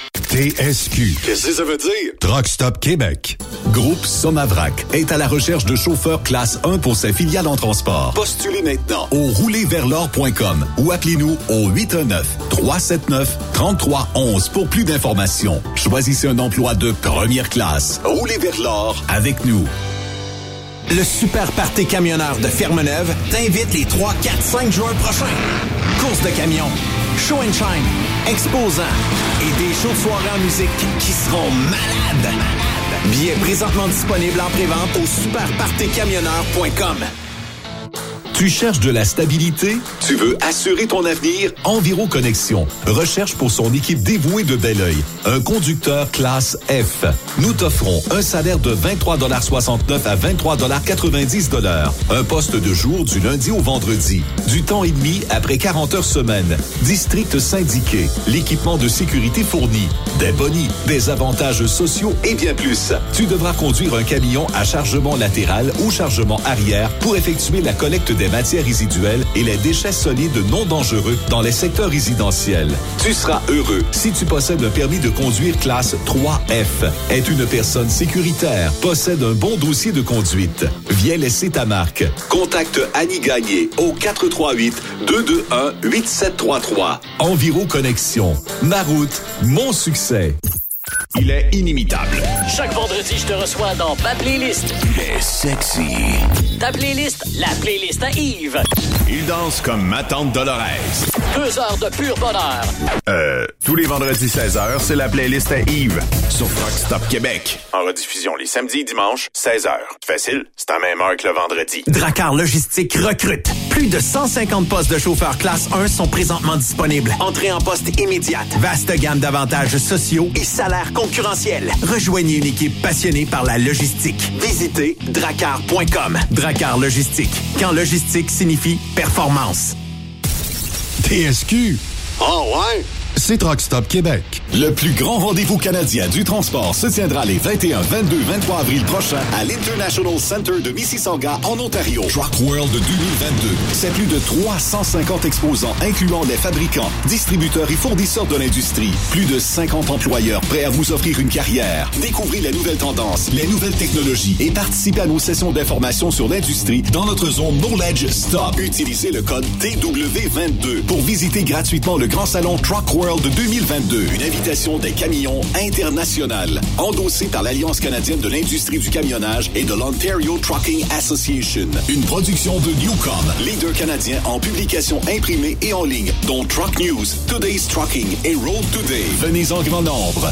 TSQ. Qu'est-ce que ça veut dire? Truck Stop Québec. Groupe Somavrac est à la recherche de chauffeurs classe 1 pour ses filiales en transport. Postulez maintenant au roulerversl'or.com ou appelez-nous au 819-379-3311 pour plus d'informations. Choisissez un emploi de première classe. Roulez vers l'or avec nous. Le Super Party Camionneur de Fermeneuve t'invite les 3, 4, 5 jours prochains. Course de camion, show and shine, exposants et des shows de soirée en musique qui seront malades. Billets présentement disponibles en prévente au superpartycamionneur.com. Tu cherches de la stabilité? Tu veux assurer ton avenir? Enviro Connexion recherche pour son équipe dévouée de bel oeil un conducteur classe F. Nous t'offrons un salaire de 23,69 à 23,90 Un poste de jour du lundi au vendredi. Du temps et demi après 40 heures semaine. District syndiqué. L'équipement de sécurité fourni. Des bonnies, des avantages sociaux et bien plus. Tu devras conduire un camion à chargement latéral ou chargement arrière pour effectuer la collecte des matières résiduelles et les déchets solides non dangereux dans les secteurs résidentiels. Tu seras heureux si tu possèdes un permis de conduire classe 3F, est une personne sécuritaire, possède un bon dossier de conduite. Viens laisser ta marque. Contacte Annie Gagné au 438-221-8733. Enviro Connexion. Ma route, mon succès. Il est inimitable. Chaque vendredi, je te reçois dans ma playlist. Il est sexy. Ta playlist, la playlist à Yves. Il danse comme ma tante Dolores. Deux heures de pur bonheur. Euh, tous les vendredis 16h, c'est la playlist à Yves sur Rock Stop Québec. En rediffusion les samedis et dimanches, 16h. Facile, c'est à même heure que le vendredi. Dracar Logistique recrute. Plus de 150 postes de chauffeurs classe 1 sont présentement disponibles. Entrée en poste immédiate. Vaste gamme d'avantages sociaux et salaires Rejoignez une équipe passionnée par la logistique. Visitez dracar.com. Dracar Logistique. Quand logistique signifie performance. TSQ. Oh ouais? C'est Truck Stop Québec. Le plus grand rendez-vous canadien du transport se tiendra les 21, 22, 23 avril prochains à l'International Center de Mississauga en Ontario. Truck World 2022. C'est plus de 350 exposants incluant les fabricants, distributeurs et fournisseurs de l'industrie. Plus de 50 employeurs prêts à vous offrir une carrière. Découvrez les nouvelles tendances, les nouvelles technologies et participez à nos sessions d'information sur l'industrie dans notre zone Knowledge Stop. Utilisez le code TW22 pour visiter gratuitement le grand salon Truck World 2022. Une des camions internationales, endossée par l'Alliance canadienne de l'industrie du camionnage et de l'Ontario Trucking Association. Une production de Newcom, leader canadien en publication imprimée et en ligne, dont Truck News, Today's Trucking et Road Today. Venez en grand nombre.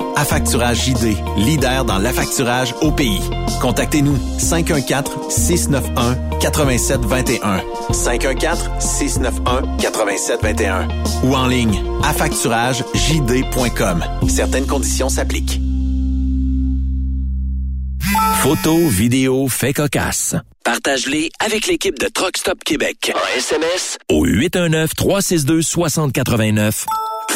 Affacturage JD, leader dans l'affacturage au pays. Contactez-nous 514-691-8721. 514-691-8721. Ou en ligne, affacturagejd.com. Certaines conditions s'appliquent. Photos, vidéos, faits cocasse. Partage-les avec l'équipe de Truck Stop Québec. En SMS Au 819-362-6089.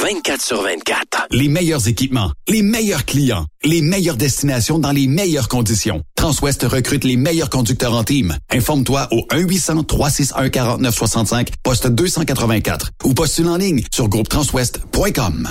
24 sur 24. Les meilleurs équipements, les meilleurs clients, les meilleures destinations dans les meilleures conditions. Transwest recrute les meilleurs conducteurs en team. Informe-toi au 1-800-361-4965, poste 284 ou postule en ligne sur groupetranswest.com.